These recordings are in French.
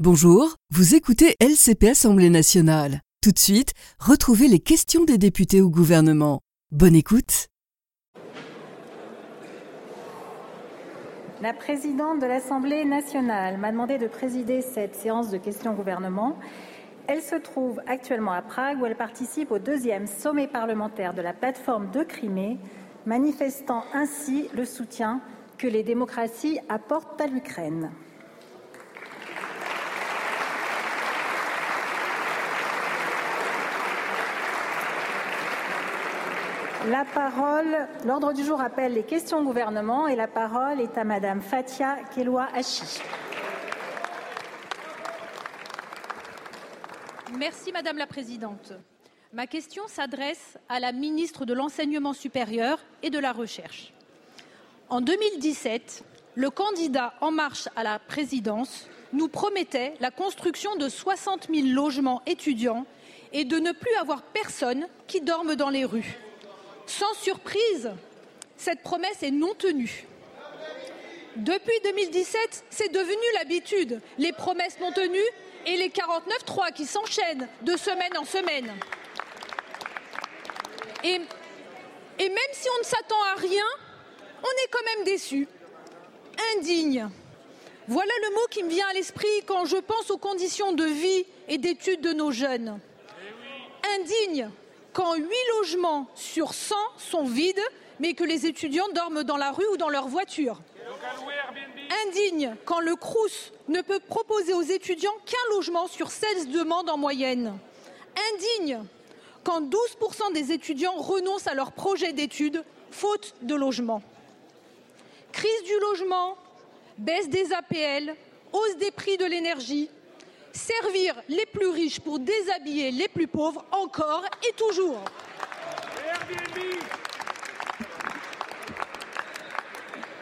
Bonjour, vous écoutez LCP Assemblée nationale. Tout de suite, retrouvez les questions des députés au gouvernement. Bonne écoute. La présidente de l'Assemblée nationale m'a demandé de présider cette séance de questions au gouvernement. Elle se trouve actuellement à Prague où elle participe au deuxième sommet parlementaire de la plateforme de Crimée, manifestant ainsi le soutien que les démocraties apportent à l'Ukraine. La parole, l'ordre du jour appelle les questions au gouvernement et la parole est à Madame Fatia Keloua Hachi. Merci Madame la Présidente. Ma question s'adresse à la ministre de l'Enseignement supérieur et de la Recherche. En 2017, le candidat En Marche à la présidence nous promettait la construction de 60 000 logements étudiants et de ne plus avoir personne qui dorme dans les rues. Sans surprise, cette promesse est non tenue. Depuis 2017, c'est devenu l'habitude, les promesses non tenues et les 49-3 qui s'enchaînent de semaine en semaine. Et, même si on ne s'attend à rien, on est quand même déçu. Indigne. Voilà le mot qui me vient à l'esprit quand je pense aux conditions de vie et d'études de nos jeunes. Indigne quand 8 logements sur 100 sont vides, mais que les étudiants dorment dans la rue ou dans leur voiture. Indigne quand le Crous ne peut proposer aux étudiants qu'un logement sur 16 demandes en moyenne. Indigne quand 12% des étudiants renoncent à leur projet d'études faute de logement. Crise du logement, baisse des APL, hausse des prix de l'énergie, servir les plus riches pour déshabiller les plus pauvres encore et toujours.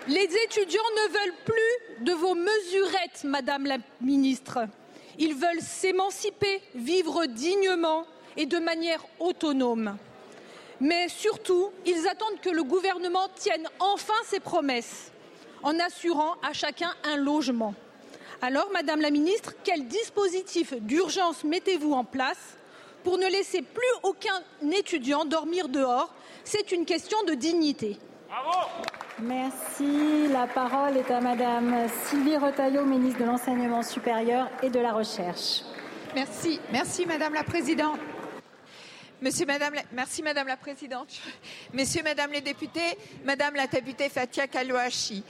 Les étudiants ne veulent plus de vos mesurettes, Madame la Ministre. Ils veulent s'émanciper, vivre dignement et de manière autonome. Mais surtout, ils attendent que le gouvernement tienne enfin ses promesses en assurant à chacun un logement. Alors, Madame la Ministre, quel dispositif d'urgence mettez-vous en place pour ne laisser plus aucun étudiant dormir dehors? C'est une question de dignité. Bravo Merci. La parole est à Madame Sylvie Retailleau, ministre de l'Enseignement supérieur et de la Recherche. Merci. Merci, Madame la Présidente. Monsieur, Madame, la... merci Madame la Présidente. Messieurs, Madame les députés, Madame la députée Fatia Kalouachi.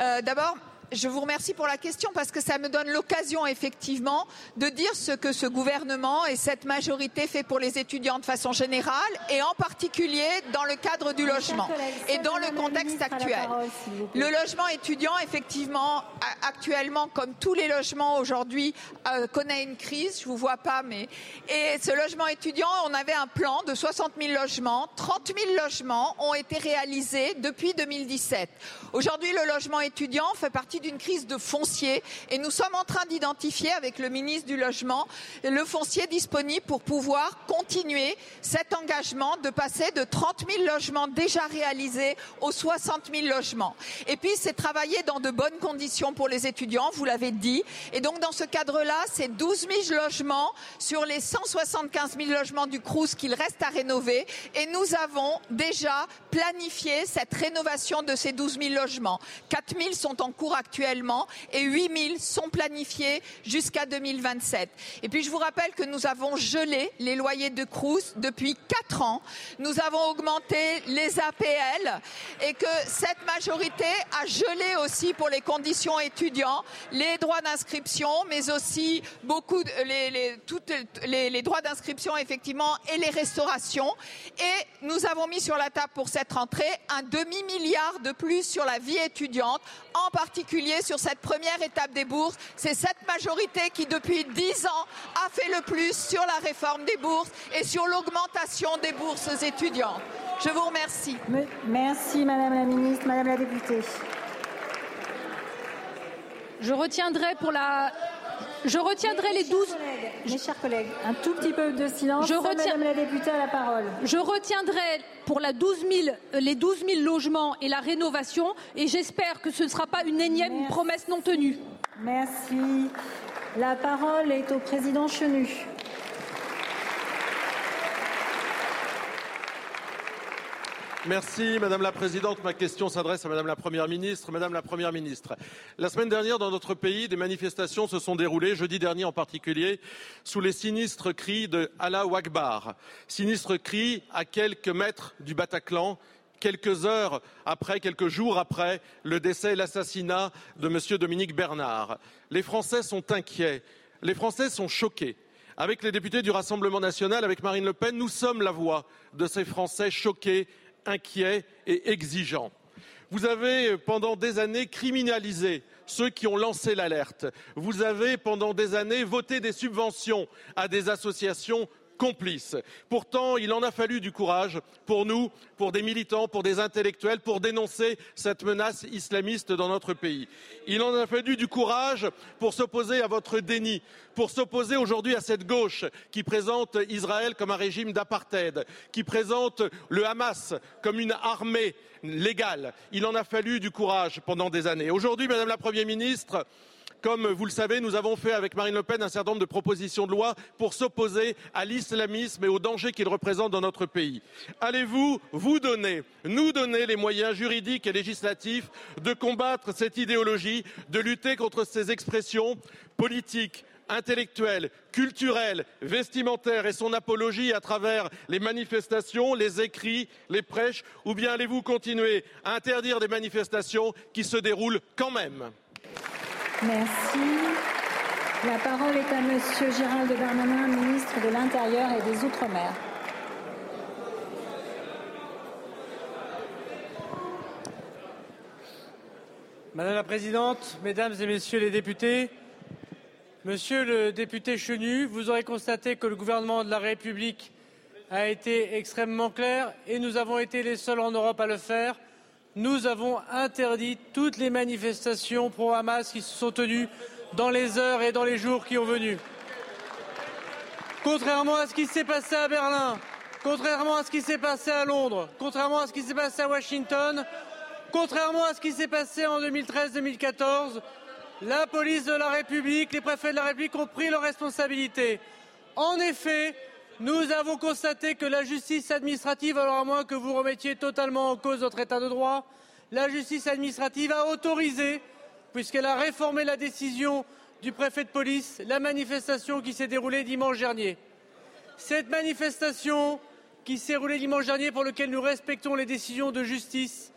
Euh, D'abord, je vous remercie pour la question parce que ça me donne l'occasion effectivement de dire ce que ce gouvernement et cette majorité fait pour les étudiants de façon générale et en particulier dans le cadre du logement et dans le contexte actuel. Le logement étudiant, effectivement, actuellement, comme tous les logements aujourd'hui, euh, connaît une crise. Je vous vois pas, mais et ce logement étudiant, on avait un plan de 60 000 logements, 30 000 logements ont été réalisés depuis 2017. Aujourd'hui, le logement étudiant fait partie d'une crise de foncier et nous sommes en train d'identifier avec le ministre du Logement le foncier disponible pour pouvoir continuer cet engagement de passer de 30 000 logements déjà réalisés aux 60 000 logements. Et puis c'est travailler dans de bonnes conditions pour les étudiants, vous l'avez dit. Et donc dans ce cadre-là, c'est 12 000 logements sur les 175 000 logements du Crous qu'il reste à rénover. Et nous avons déjà planifié cette rénovation de ces 12 000 logements. 4 000 sont en cours actuellement et 8 000 sont planifiés jusqu'à 2027. Et puis je vous rappelle que nous avons gelé les loyers de Crous depuis 4 ans. Nous avons augmenté les APL et que cette majorité a gelé aussi pour les conditions étudiants les droits d'inscription, mais aussi beaucoup les, les droits d'inscription effectivement et les restaurations. Et nous avons mis sur la table pour cette rentrée un demi milliard de plus sur la vie étudiante, en particulier sur cette première étape des bourses. C'est cette majorité qui, depuis dix ans, a fait le plus sur la réforme des bourses et sur l'augmentation des bourses étudiantes. Je vous remercie. Merci, Madame la Ministre. Madame la députée. Je retiendrai pour la je retiendrai les 12. Mes chers collègues, un tout petit peu de silence. Je retiens... Madame la députée à la parole. Je retiendrai pour la 12 000, les 12 000 logements et la rénovation et j'espère que ce ne sera pas une énième Merci. promesse non tenue. Merci. La parole est au président Chenu. Merci Madame la Présidente. Ma question s'adresse à Madame la Première ministre. Madame la Première ministre, la semaine dernière, dans notre pays, des manifestations se sont déroulées, jeudi dernier en particulier, sous les sinistres cris de Allah Akbar. Sinistres cris à quelques mètres du Bataclan, quelques heures après, quelques jours après le décès et l'assassinat de Monsieur Dominique Bernard. Les Français sont inquiets. Les Français sont choqués. Avec les députés du Rassemblement national, avec Marine Le Pen, nous sommes la voix de ces Français choqués inquiet et exigeant. Vous avez pendant des années criminalisé ceux qui ont lancé l'alerte. Vous avez pendant des années voté des subventions à des associations complices. Pourtant, il en a fallu du courage pour nous, pour des militants, pour des intellectuels, pour dénoncer cette menace islamiste dans notre pays. Il en a fallu du courage pour s'opposer à votre déni, pour s'opposer aujourd'hui à cette gauche qui présente Israël comme un régime d'apartheid, qui présente le Hamas comme une armée légale. Il en a fallu du courage pendant des années. Aujourd'hui, Madame la Première ministre, comme vous le savez, nous avons fait avec Marine Le Pen un certain nombre de propositions de loi pour s'opposer à l'islamisme et aux dangers qu'il représente dans notre pays. Allez-vous vous donner, nous donner les moyens juridiques et législatifs de combattre cette idéologie, de lutter contre ces expressions politiques, intellectuelles, culturelles, vestimentaires et son apologie à travers les manifestations, les écrits, les prêches, ou bien allez-vous continuer à interdire des manifestations qui se déroulent quand même? La parole est à Monsieur Gérald Darmanin, ministre de l'Intérieur et des Outre-mer. Madame la Présidente, Mesdames et Messieurs les députés, Monsieur le député Chenu, vous aurez constaté que le gouvernement de la République a été extrêmement clair et nous avons été les seuls en Europe à le faire nous avons interdit toutes les manifestations pro-Hamas qui se sont tenues dans les heures et dans les jours qui ont venu. Contrairement à ce qui s'est passé à Berlin, contrairement à ce qui s'est passé à Londres, contrairement à ce qui s'est passé à Washington, contrairement à ce qui s'est passé en 2013-2014, la police de la République, les préfets de la République ont pris leurs responsabilités. En effet, nous avons constaté que la justice administrative, alors à moins que vous remettiez totalement en cause notre état de droit, la justice administrative a autorisé, puisqu'elle a réformé la décision du préfet de police, la manifestation qui s'est déroulée dimanche dernier. Cette manifestation qui s'est déroulée dimanche dernier, pour laquelle nous respectons les décisions de justice,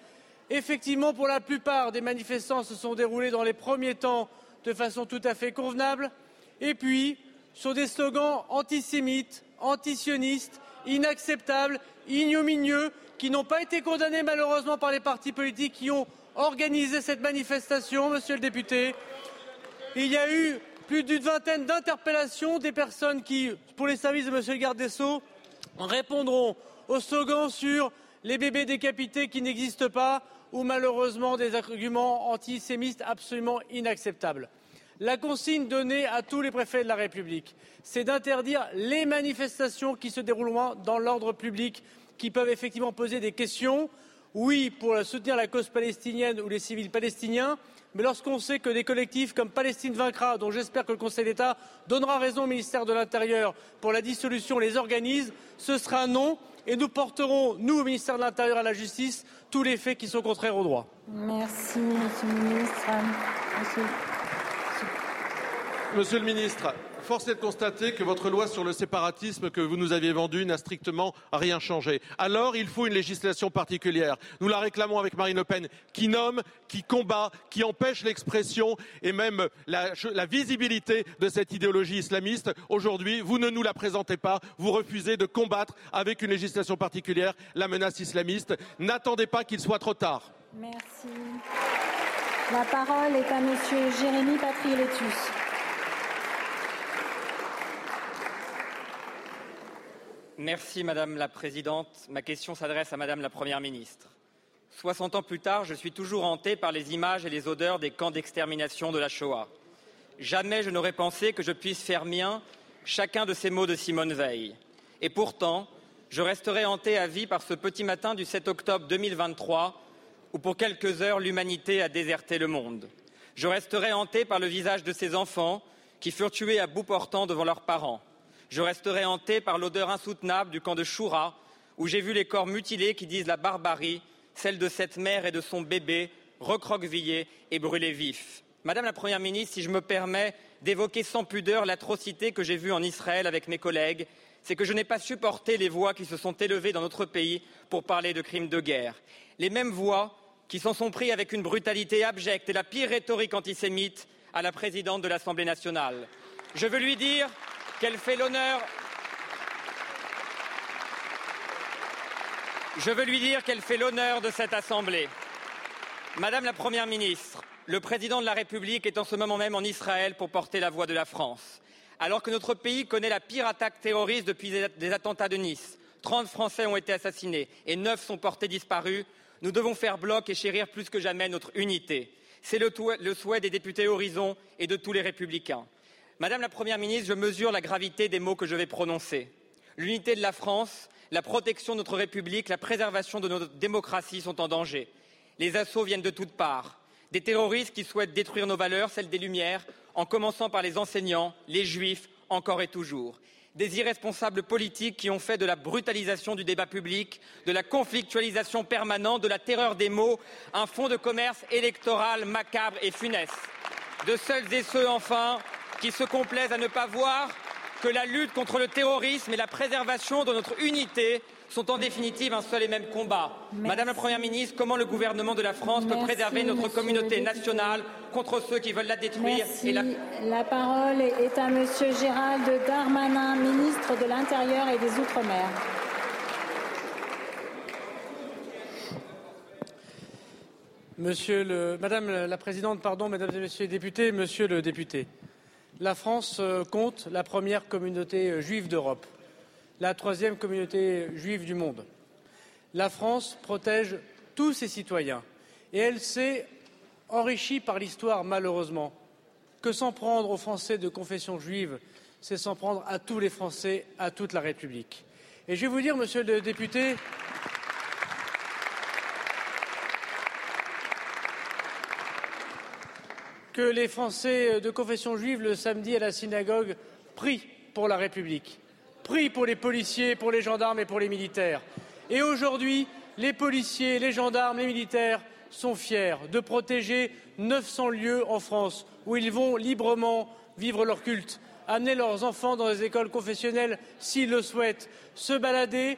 effectivement, pour la plupart des manifestants se sont déroulés dans les premiers temps de façon tout à fait convenable, et puis sur des slogans antisémites, antisionistes, inacceptables, ignominieux, qui n'ont pas été condamnés malheureusement par les partis politiques qui ont organisé cette manifestation, monsieur le député. Il y a eu plus d'une vingtaine d'interpellations des personnes qui, pour les services de monsieur le garde des répondront aux slogans sur les bébés décapités qui n'existent pas ou malheureusement des arguments antisémites absolument inacceptables. La consigne donnée à tous les préfets de la République, c'est d'interdire les manifestations qui se dérouleront dans l'ordre public, qui peuvent effectivement poser des questions. Oui, pour soutenir la cause palestinienne ou les civils palestiniens, mais lorsqu'on sait que des collectifs comme Palestine vaincra, dont j'espère que le Conseil d'État donnera raison au ministère de l'Intérieur pour la dissolution, les organise, ce sera non. Et nous porterons, nous, au ministère de l'Intérieur et à la Justice, tous les faits qui sont contraires au droit. Merci, Monsieur le ministre. Monsieur le ministre, force est de constater que votre loi sur le séparatisme que vous nous aviez vendue n'a strictement rien changé. Alors, il faut une législation particulière. Nous la réclamons avec Marine Le Pen, qui nomme, qui combat, qui empêche l'expression et même la, visibilité de cette idéologie islamiste. Aujourd'hui, vous ne nous la présentez pas. Vous refusez de combattre avec une législation particulière la menace islamiste. N'attendez pas qu'il soit trop tard. Merci. La parole est à Monsieur Jérémy Patriéletus. Merci Madame la Présidente. Ma question s'adresse à Madame la Première ministre. Soixante ans plus tard, je suis toujours hanté par les images et les odeurs des camps d'extermination de la Shoah. Jamais je n'aurais pensé que je puisse faire mien chacun de ces mots de Simone Veil. Et pourtant, je resterai hanté à vie par ce petit matin du 7 octobre 2023 où pour quelques heures l'humanité a déserté le monde. Je resterai hanté par le visage de ces enfants qui furent tués à bout portant devant leurs parents. Je resterai hanté par l'odeur insoutenable du camp de Choura, où j'ai vu les corps mutilés qui disent la barbarie, celle de cette mère et de son bébé, recroquevillés et brûlés vifs. Madame la Première ministre, si je me permets d'évoquer sans pudeur l'atrocité que j'ai vue en Israël avec mes collègues, c'est que je n'ai pas supporté les voix qui se sont élevées dans notre pays pour parler de crimes de guerre. Les mêmes voix qui s'en sont pris avec une brutalité abjecte et la pire rhétorique antisémite à la présidente de l'Assemblée nationale. Je veux lui dire qu'elle fait l'honneur Je veux lui dire qu'elle fait l'honneur de cette Assemblée. Madame la Première ministre, le président de la République est en ce moment même en Israël pour porter la voix de la France. Alors que notre pays connaît la pire attaque terroriste depuis des attentats de Nice, 30 Français ont été assassinés et 9 sont portés disparus, nous devons faire bloc et chérir plus que jamais notre unité. C'est le, le souhait des députés Horizon et de tous les républicains. Madame la Première ministre, je mesure la gravité des mots que je vais prononcer. L'unité de la France, la protection de notre République, la préservation de notre démocratie sont en danger. Les assauts viennent de toutes parts. Des terroristes qui souhaitent détruire nos valeurs, celles des Lumières, en commençant par les enseignants, les juifs, encore et toujours. Des irresponsables politiques qui ont fait de la brutalisation du débat public, de la conflictualisation permanente, de la terreur des mots, un fonds de commerce électoral macabre et funeste. De celles et ceux, enfin, qui se complaisent à ne pas voir que la lutte contre le terrorisme et la préservation de notre unité sont en définitive un seul et même combat. Madame la Première ministre, comment le gouvernement de la France peut préserver notre communauté nationale contre ceux qui veulent la détruire et la... la... parole est à Monsieur Gérald Darmanin, ministre de l'Intérieur et des Outre-mer. Monsieur le... Madame la Présidente, pardon, Mesdames et Messieurs les députés, Monsieur le député la France euh, compte la première communauté euh, juive d'Europe, la troisième communauté juive du monde. La France protège tous ses citoyens et elle s'est enrichie par l'histoire, malheureusement, que s'en prendre aux Français de confession juive, c'est s'en prendre à tous les Français, à toute la République. Et je vais vous dire, monsieur le député, les Français de confession juive, le samedi à la synagogue, prient pour la République, prient pour les policiers, pour les gendarmes et pour les militaires. Et aujourd'hui, les policiers, les gendarmes, les militaires sont fiers de protéger 900 lieux en France où ils vont librement vivre leur culte, amener leurs enfants dans les écoles confessionnelles s'ils le souhaitent, se balader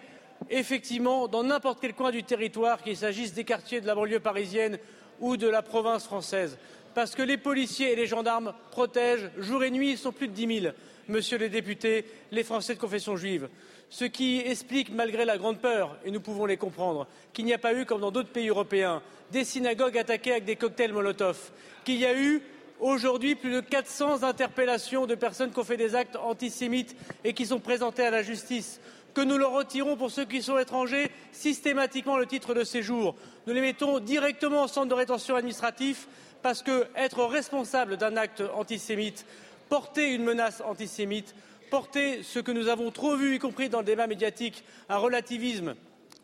effectivement dans n'importe quel coin du territoire, qu'il s'agisse des quartiers de la banlieue parisienne ou de la province française parce que les policiers et les gendarmes protègent jour et nuit, ils sont plus de dix 000, monsieur les députés, les Français de confession juive. Ce qui explique, malgré la grande peur, et nous pouvons les comprendre, qu'il n'y a pas eu, comme dans d'autres pays européens, des synagogues attaquées avec des cocktails Molotov, qu'il y a eu aujourd'hui plus de 400 interpellations de personnes qui ont fait des actes antisémites et qui sont présentées à la justice, que nous leur retirons pour ceux qui sont étrangers systématiquement le titre de séjour. Nous les mettons directement au centre de rétention administratif parce que être responsable d'un acte antisémite, porter une menace antisémite, porter ce que nous avons trop vu, y compris dans le débat médiatique, un relativisme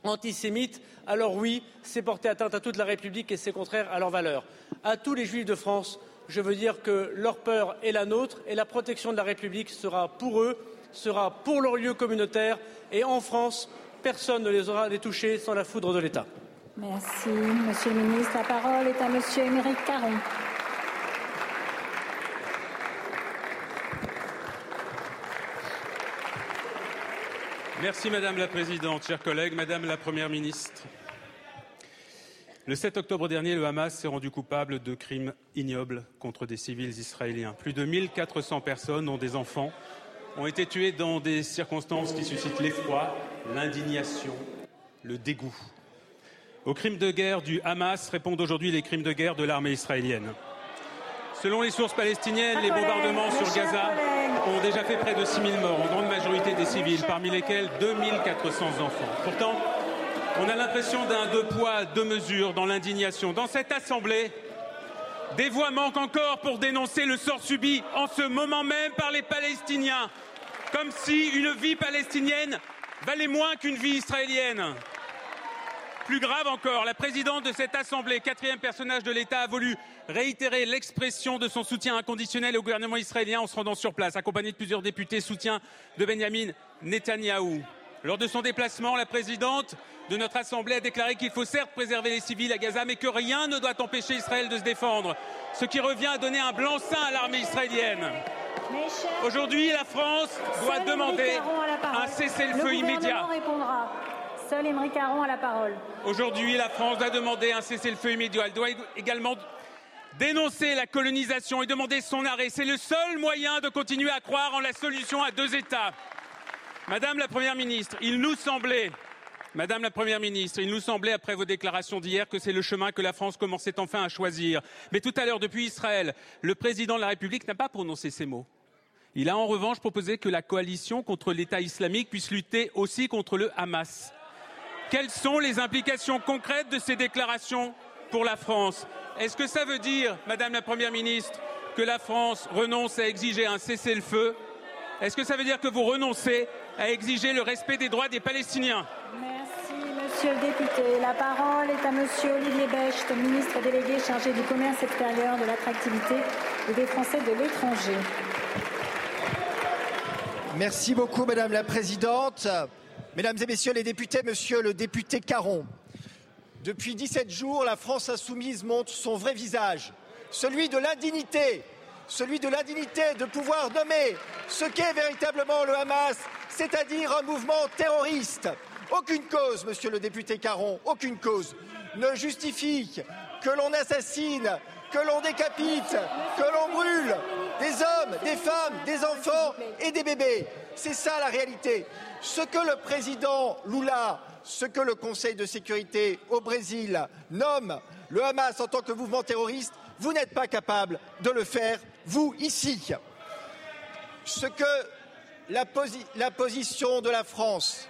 antisémite, alors oui, c'est porter atteinte à toute la République et c'est contraire à leurs valeurs. À tous les Juifs de France, je veux dire que leur peur est la nôtre et la protection de la République sera pour eux, sera pour leur lieu communautaire et en France, personne ne les aura les toucher sans la foudre de l'État. Merci, Monsieur le Ministre. La parole est à Monsieur Émeric Caron. Merci Madame la Présidente, chers collègues, Madame la Première ministre. Le 7 octobre dernier, le Hamas s'est rendu coupable de crimes ignobles contre des civils israéliens. Plus de 1400 personnes, dont des enfants, ont été tuées dans des circonstances qui suscitent l'effroi, l'indignation, le dégoût. Aux crimes de guerre du Hamas répondent aujourd'hui les crimes de guerre de l'armée israélienne. Selon les sources palestiniennes, les bombardements sur Gaza ont déjà fait près de 6 000 morts, en grande majorité des civils, parmi lesquels 2 400 enfants. Pourtant, on a l'impression d'un deux poids, deux mesures dans l'indignation. Dans cette Assemblée, des voix manquent encore pour dénoncer le sort subi en ce moment même par les Palestiniens, comme si une vie palestinienne valait moins qu'une vie israélienne. Plus grave encore, la présidente de cette Assemblée, quatrième personnage de l'État, a voulu réitérer l'expression de son soutien inconditionnel au gouvernement israélien en se rendant sur place, accompagnée de plusieurs députés soutien de Benjamin Netanyahou. Lors de son déplacement, la présidente de notre Assemblée a déclaré qu'il faut certes préserver les civils à Gaza, mais que rien ne doit empêcher Israël de se défendre, ce qui revient à donner un blanc-seing à l'armée israélienne. Aujourd'hui, la France doit demander un cessez-le-feu immédiat. Seul Caron a la parole. Aujourd'hui, la France doit demander un cessez-le-feu immédiat. Elle doit également dénoncer la colonisation et demander son arrêt. C'est le seul moyen de continuer à croire en la solution à deux États. Madame la Première ministre, il nous semblait Madame la Première ministre, il nous semblait, après vos déclarations d'hier, que c'est le chemin que la France commençait enfin à choisir. Mais tout à l'heure, depuis Israël, le président de la République n'a pas prononcé ces mots. Il a en revanche proposé que la coalition contre l'État islamique puisse lutter aussi contre le Hamas. Quelles sont les implications concrètes de ces déclarations pour la France? Est-ce que ça veut dire, Madame la Première ministre, que la France renonce à exiger un cessez-le-feu? Est-ce que ça veut dire que vous renoncez à exiger le respect des droits des Palestiniens? Merci, Monsieur le député. La parole est à Monsieur Olivier Becht, ministre délégué chargé du commerce extérieur, de l'attractivité et des Français de l'étranger. Merci beaucoup, Madame la Présidente. Mesdames et Messieurs les députés, Monsieur le député Caron, depuis 17 jours, la France insoumise montre son vrai visage, celui de l'indignité, celui de l'indignité de pouvoir nommer ce qu'est véritablement le Hamas, c'est-à-dire un mouvement terroriste. Aucune cause, Monsieur le député Caron, aucune cause ne justifie que l'on assassine, que l'on décapite, que l'on brûle des hommes, des femmes, des enfants et des bébés. C'est ça la réalité. Ce que le président Lula, ce que le Conseil de sécurité au Brésil nomme le Hamas en tant que mouvement terroriste, vous n'êtes pas capable de le faire, vous, ici. Ce que la, position de la France,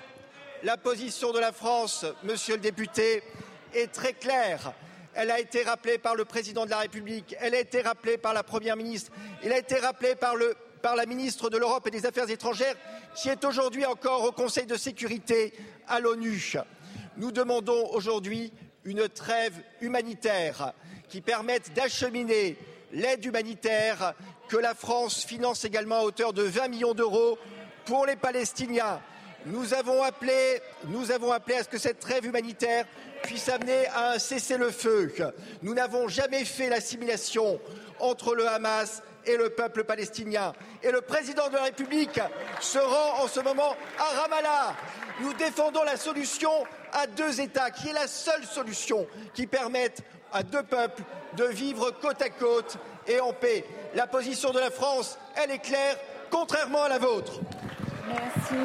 la position de la France, monsieur le député, est très claire. Elle a été rappelée par le président de la République, elle a été rappelée par la première ministre, elle a été rappelée par le par la ministre de l'Europe et des Affaires étrangères, qui est aujourd'hui encore au Conseil de sécurité à l'ONU. Nous demandons aujourd'hui une trêve humanitaire qui permette d'acheminer l'aide humanitaire que la France finance également à hauteur de 20 millions d'euros pour les Palestiniens. Nous avons, appelé, à ce que cette trêve humanitaire puisse amener à un cessez-le-feu. Nous n'avons jamais fait l'assimilation entre le Hamas et le peuple palestinien. Et le président de la République se rend en ce moment à Ramallah. Nous défendons la solution à deux États, qui est la seule solution qui permette à deux peuples de vivre côte à côte et en paix. La position de la France, elle est claire, contrairement à la vôtre. Merci.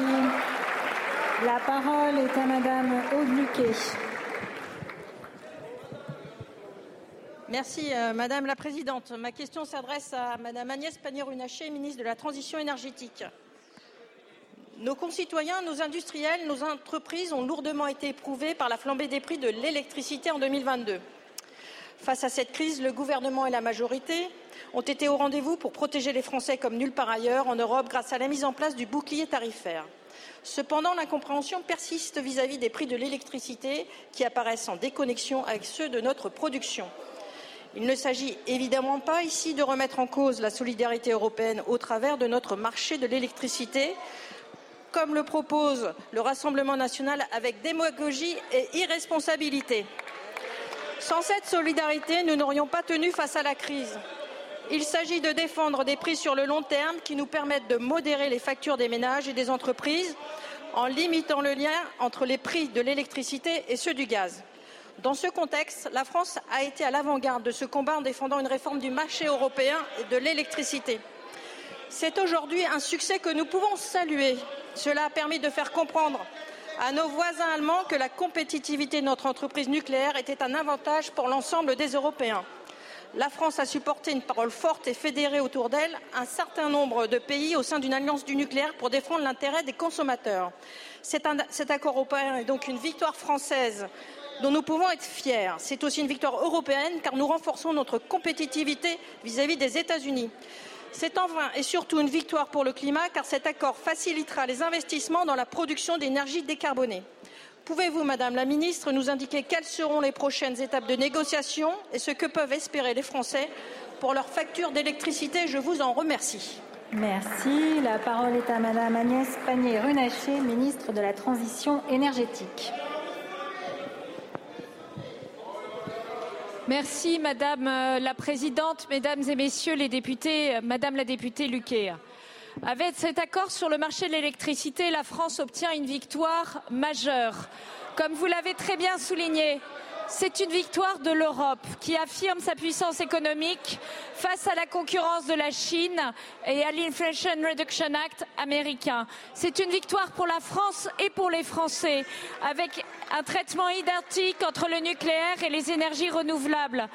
La parole est à Madame Aude Merci euh, Madame la Présidente. Ma question s'adresse à Madame Agnès Pannier-Runacher, ministre de la Transition énergétique. Nos concitoyens, nos industriels, nos entreprises ont lourdement été éprouvés par la flambée des prix de l'électricité en 2022. Face à cette crise, le gouvernement et la majorité ont été au rendez-vous pour protéger les Français comme nulle part ailleurs en Europe grâce à la mise en place du bouclier tarifaire. Cependant, l'incompréhension persiste vis-à-vis -vis des prix de l'électricité qui apparaissent en déconnexion avec ceux de notre production. Il ne s'agit évidemment pas ici de remettre en cause la solidarité européenne au travers de notre marché de l'électricité, comme le propose le Rassemblement national avec démagogie et irresponsabilité. Sans cette solidarité, nous n'aurions pas tenu face à la crise. Il s'agit de défendre des prix sur le long terme qui nous permettent de modérer les factures des ménages et des entreprises en limitant le lien entre les prix de l'électricité et ceux du gaz. Dans ce contexte, la France a été à l'avant-garde de ce combat en défendant une réforme du marché européen de l'électricité. C'est aujourd'hui un succès que nous pouvons saluer. Cela a permis de faire comprendre à nos voisins allemands que la compétitivité de notre entreprise nucléaire était un avantage pour l'ensemble des Européens. La France a supporté une parole forte et fédérée autour d'elle un certain nombre de pays au sein d'une alliance du nucléaire pour défendre l'intérêt des consommateurs. Cet accord européen est donc une victoire française dont nous pouvons être fiers. C'est aussi une victoire européenne car nous renforçons notre compétitivité vis-à-vis des États-Unis. C'est enfin et surtout une victoire pour le climat car cet accord facilitera les investissements dans la production d'énergie décarbonée. Pouvez-vous, Madame la Ministre, nous indiquer quelles seront les prochaines étapes de négociation et ce que peuvent espérer les Français pour leur facture d'électricité? Je vous en remercie. Merci. La parole est à Madame Agnès Pannier-Runacher, ministre de la Transition énergétique. Merci Madame euh, la Présidente, Mesdames et Messieurs les députés, euh, Madame la députée Luquet. Avec cet accord sur le marché de l'électricité, la France obtient une victoire majeure. Comme vous l'avez très bien souligné, c'est une victoire de l'Europe qui affirme sa puissance économique face à la concurrence de la Chine et à l'Inflation Reduction Act américain. C'est une victoire pour la France et pour les Français, avec un traitement identique entre le nucléaire et les énergies renouvelables.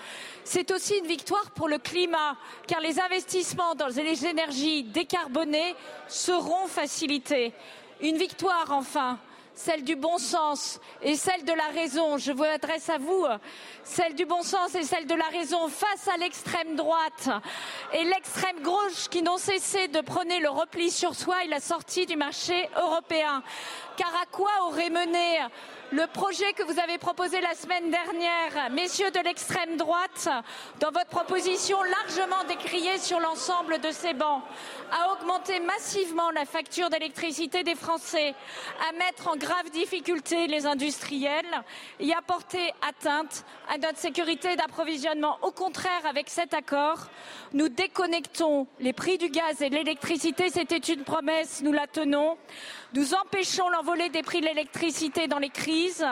C'est aussi une victoire pour le climat, car les investissements dans les énergies décarbonées seront facilités. Une victoire, enfin, celle du bon sens et celle de la raison. Je vous adresse à vous, celle du bon sens et celle de la raison face à l'extrême droite et l'extrême gauche qui n'ont cessé de prôner le repli sur soi et la sortie du marché européen. Car à quoi aurait mené le projet que vous avez proposé la semaine dernière, messieurs de l'extrême droite, dans votre proposition largement décriée sur l'ensemble de ces bancs, à augmenter massivement la facture d'électricité des Français, à mettre en grave difficulté les industriels et à porter atteinte à notre sécurité d'approvisionnement. Au contraire, avec cet accord, nous déconnectons les prix du gaz et de l'électricité. C'était une promesse, nous la tenons. Nous empêchons l'envolée des prix de l'électricité dans les crises.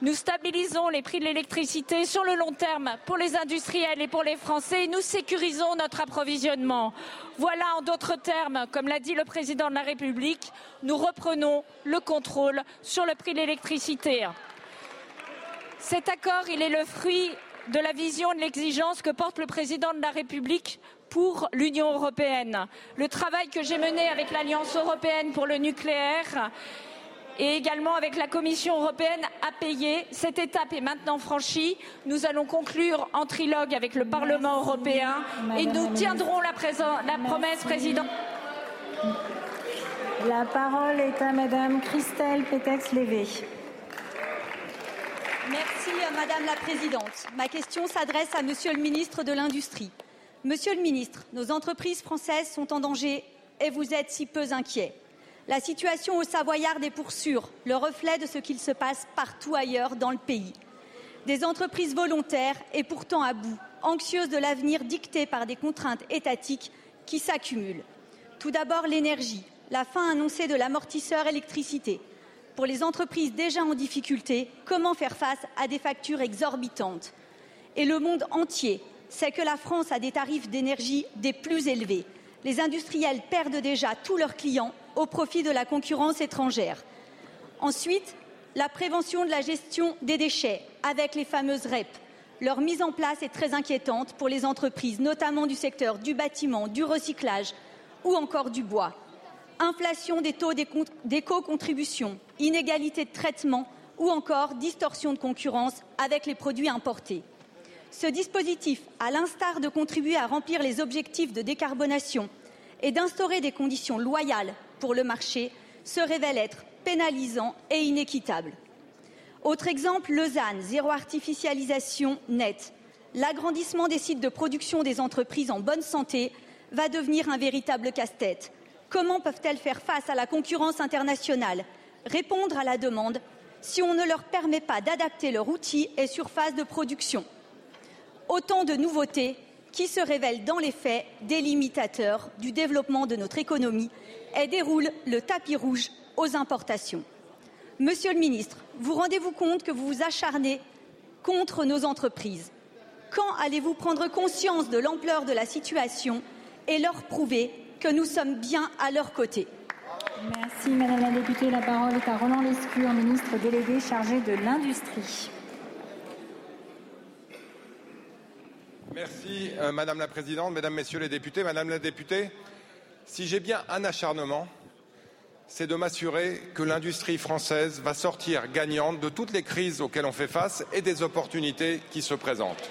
Nous stabilisons les prix de l'électricité sur le long terme pour les industriels et pour les Français et nous sécurisons notre approvisionnement. Voilà, en d'autres termes, comme l'a dit le président de la République, nous reprenons le contrôle sur le prix de l'électricité. Cet accord, il est le fruit de la vision et de l'exigence que porte le président de la République pour l'Union européenne. Le travail que j'ai mené avec l'Alliance européenne pour le nucléaire et également avec la Commission européenne a payé. Cette étape est maintenant franchie. Nous allons conclure en trilogue avec le Parlement européen et nous tiendrons la, la promesse, Président. La parole est à Madame Christelle Pétex-Lévé. Merci Madame la Présidente. Ma question s'adresse à Monsieur le ministre de l'Industrie. Monsieur le ministre, nos entreprises françaises sont en danger et vous êtes si peu inquiet. La situation au Savoyard est pour sûr le reflet de ce qu'il se passe partout ailleurs dans le pays. Des entreprises volontaires et pourtant à bout, anxieuses de l'avenir dicté par des contraintes étatiques qui s'accumulent. Tout d'abord l'énergie, la fin annoncée de l'amortisseur électricité. Pour les entreprises déjà en difficulté, comment faire face à des factures exorbitantes? Et le monde entier c'est que la France a des tarifs d'énergie des plus élevés. Les industriels perdent déjà tous leurs clients au profit de la concurrence étrangère. Ensuite, la prévention de la gestion des déchets avec les fameuses REP. Leur mise en place est très inquiétante pour les entreprises, notamment du secteur du bâtiment, du recyclage ou encore du bois. Inflation des taux d'éco-contribution, inégalité de traitement ou encore distorsion de concurrence avec les produits importés. Ce dispositif, à l'instar de contribuer à remplir les objectifs de décarbonation et d'instaurer des conditions loyales pour le marché, se révèle être pénalisant et inéquitable. Autre exemple, Lausanne, zéro artificialisation nette. L'agrandissement des sites de production des entreprises en bonne santé va devenir un véritable casse-tête. Comment peuvent-elles faire face à la concurrence internationale, répondre à la demande, si on ne leur permet pas d'adapter leur outil et surface de production autant de nouveautés qui se révèlent dans les faits des limitateurs du développement de notre économie et déroulent le tapis rouge aux importations. Monsieur le ministre, vous rendez-vous compte que vous vous acharnez contre nos entreprises? Quand allez-vous prendre conscience de l'ampleur de la situation et leur prouver que nous sommes bien à leur côté? Merci Madame la députée. La parole est à Roland Lescure, ministre délégué chargé de l'Industrie. Merci euh, Madame la Présidente, Mesdames, Messieurs les députés. Madame la députée, si j'ai bien un acharnement, c'est de m'assurer que l'industrie française va sortir gagnante de toutes les crises auxquelles on fait face et des opportunités qui se présentent.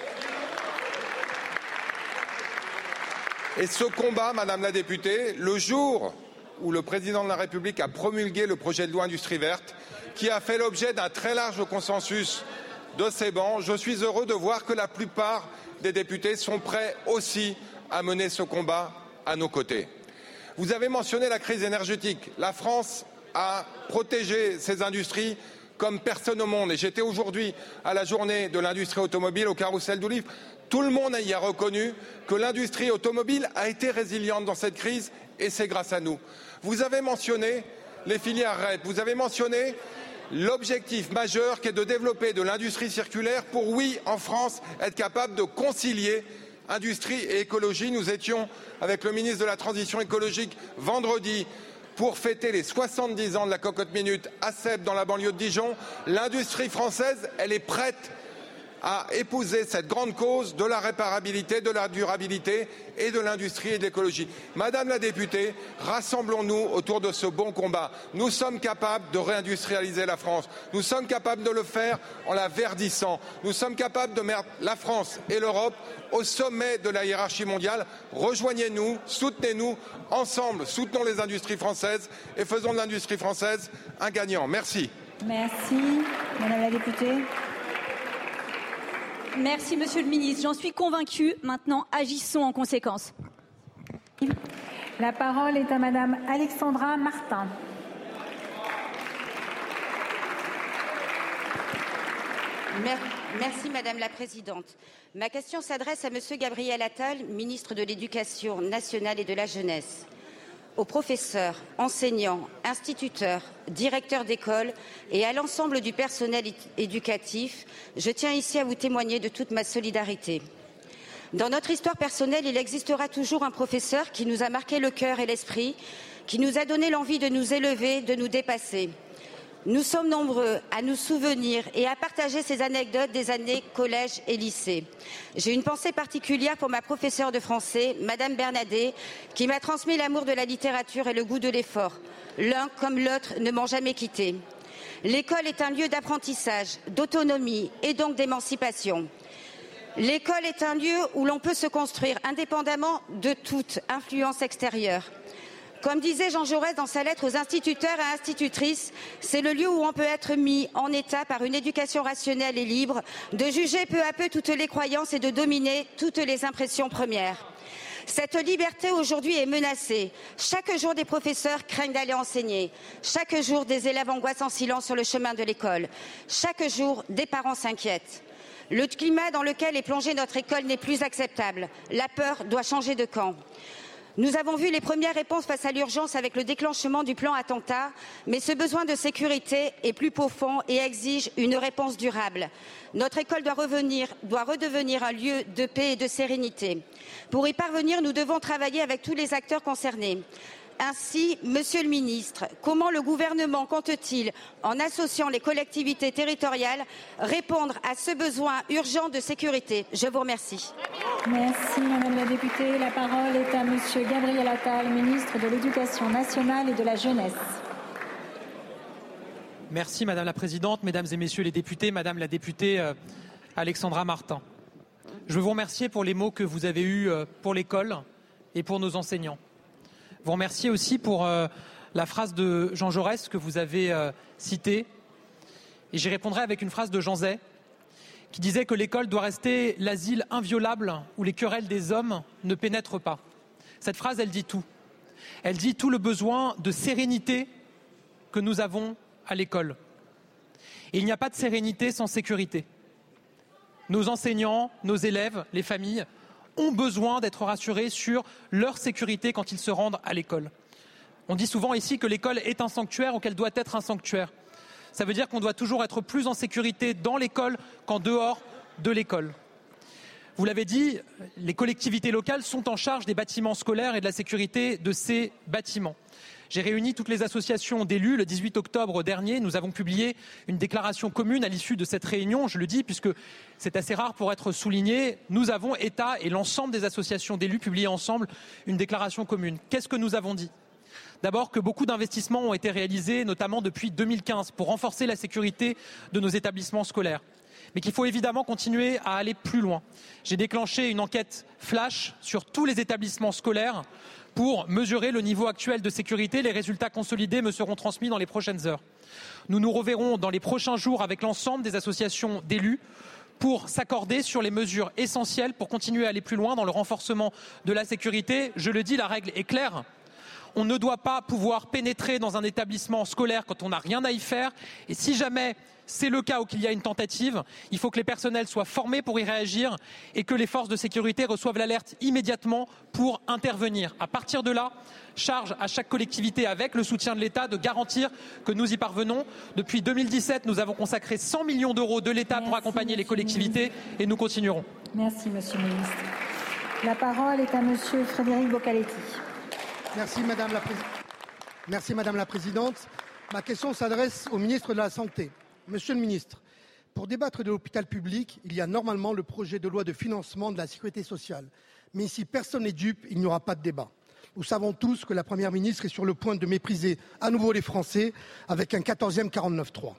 Et ce combat, Madame la députée, le jour où le président de la République a promulgué le projet de loi Industrie verte, qui a fait l'objet d'un très large consensus de ces bancs. Je suis heureux de voir que la plupart des députés sont prêts aussi à mener ce combat à nos côtés. Vous avez mentionné la crise énergétique. La France a protégé ses industries comme personne au monde. Et j'étais aujourd'hui à la journée de l'industrie automobile au carrousel du livre. Tout le monde y a reconnu que l'industrie automobile a été résiliente dans cette crise et c'est grâce à nous. Vous avez mentionné les filières REP, vous avez mentionné l'objectif majeur qui est de développer de l'industrie circulaire pour, oui, en France, être capable de concilier industrie et écologie. Nous étions avec le ministre de la Transition écologique vendredi pour fêter les 70 ans de la cocotte minute à dans la banlieue de Dijon. L'industrie française, elle est prête à épouser cette grande cause de la réparabilité, de la durabilité et de l'industrie et de l'écologie. Madame la députée, rassemblons-nous autour de ce bon combat. Nous sommes capables de réindustrialiser la France. Nous sommes capables de le faire en la verdissant. Nous sommes capables de mettre la France et l'Europe au sommet de la hiérarchie mondiale. Rejoignez-nous, soutenez-nous, ensemble, soutenons les industries françaises et faisons de l'industrie française un gagnant. Merci. Merci, Madame la députée. Merci, Monsieur le Ministre. J'en suis convaincue. Maintenant, agissons en conséquence. La parole est à Madame Alexandra Martin. Merci Madame la Présidente. Ma question s'adresse à Monsieur Gabriel Attal, ministre de l'Éducation nationale et de la jeunesse. Aux professeurs, enseignants, instituteurs, directeurs d'école et à l'ensemble du personnel éducatif, je tiens ici à vous témoigner de toute ma solidarité. Dans notre histoire personnelle, il existera toujours un professeur qui nous a marqué le cœur et l'esprit, qui nous a donné l'envie de nous élever, de nous dépasser. Nous sommes nombreux à nous souvenir et à partager ces anecdotes des années collège et lycée. J'ai une pensée particulière pour ma professeure de français, Madame Bernadet, qui m'a transmis l'amour de la littérature et le goût de l'effort. L'un comme l'autre ne m'ont jamais quitté. L'école est un lieu d'apprentissage, d'autonomie et donc d'émancipation. L'école est un lieu où l'on peut se construire indépendamment de toute influence extérieure. Comme disait Jean Jaurès dans sa lettre aux instituteurs et institutrices, c'est le lieu où on peut être mis en état par une éducation rationnelle et libre, de juger peu à peu toutes les croyances et de dominer toutes les impressions premières. Cette liberté aujourd'hui est menacée. Chaque jour, des professeurs craignent d'aller enseigner. Chaque jour, des élèves angoissent en silence sur le chemin de l'école. Chaque jour, des parents s'inquiètent. Le climat dans lequel est plongée notre école n'est plus acceptable. La peur doit changer de camp. Nous avons vu les premières réponses face à l'urgence avec le déclenchement du plan attentat, mais ce besoin de sécurité est plus profond et exige une réponse durable. Notre école doit doit redevenir un lieu de paix et de sérénité. Pour y parvenir, nous devons travailler avec tous les acteurs concernés. Ainsi, Monsieur le Ministre, comment le gouvernement compte-t-il, en associant les collectivités territoriales, répondre à ce besoin urgent de sécurité? Je vous remercie. Merci Madame la députée. La parole est à Monsieur Gabriel Attal, ministre de l'Éducation nationale et de la jeunesse. Merci Madame la Présidente, Mesdames et Messieurs les députés, Madame la députée euh, Alexandra Martin. Je veux vous remercier pour les mots que vous avez eus euh, pour l'école et pour nos enseignants vous remercier aussi pour euh, la phrase de Jean Jaurès que vous avez euh, citée. Et j'y répondrai avec une phrase de Jean Zay qui disait que l'école doit rester l'asile inviolable où les querelles des hommes ne pénètrent pas. Cette phrase, elle dit tout. Elle dit tout le besoin de sérénité que nous avons à l'école. Et il n'y a pas de sérénité sans sécurité. Nos enseignants, nos élèves, les familles ont besoin d'être rassurés sur leur sécurité quand ils se rendent à l'école. On dit souvent ici que l'école est un sanctuaire ou qu'elle doit être un sanctuaire. Ça veut dire qu'on doit toujours être plus en sécurité dans l'école qu'en dehors de l'école. Vous l'avez dit, les collectivités locales sont en charge des bâtiments scolaires et de la sécurité de ces bâtiments. J'ai réuni toutes les associations d'élus le 18 octobre dernier. Nous avons publié une déclaration commune à l'issue de cette réunion. Je le dis puisque c'est assez rare pour être souligné. Nous avons, État et l'ensemble des associations d'élus, publié ensemble une déclaration commune. Qu'est-ce que nous avons dit? D'abord que beaucoup d'investissements ont été réalisés, notamment depuis 2015, pour renforcer la sécurité de nos établissements scolaires. Mais qu'il faut évidemment continuer à aller plus loin. J'ai déclenché une enquête flash sur tous les établissements scolaires pour mesurer le niveau actuel de sécurité. Les résultats consolidés me seront transmis dans les prochaines heures. Nous nous reverrons dans les prochains jours avec l'ensemble des associations d'élus pour s'accorder sur les mesures essentielles pour continuer à aller plus loin dans le renforcement de la sécurité. Je le dis, la règle est claire. On ne doit pas pouvoir pénétrer dans un établissement scolaire quand on n'a rien à y faire. Et si jamais c'est le cas où il y a une tentative, il faut que les personnels soient formés pour y réagir et que les forces de sécurité reçoivent l'alerte immédiatement pour intervenir. À partir de là, charge à chaque collectivité, avec le soutien de l'État, de garantir que nous y parvenons. Depuis 2017, nous avons consacré 100 millions d'euros de l'État pour accompagner les collectivités et nous continuerons. Merci, Monsieur le Ministre. La parole est à Monsieur Frédéric Bocaletti. Merci Madame, la Présidente. Ma question s'adresse au ministre de la Santé. Monsieur le ministre, pour débattre de l'hôpital public, il y a normalement le projet de loi de financement de la sécurité sociale. Mais ici, personne n'est dupe, il n'y aura pas de débat. Nous savons tous que la Première ministre est sur le point de mépriser à nouveau les Français avec un 14e 49-3.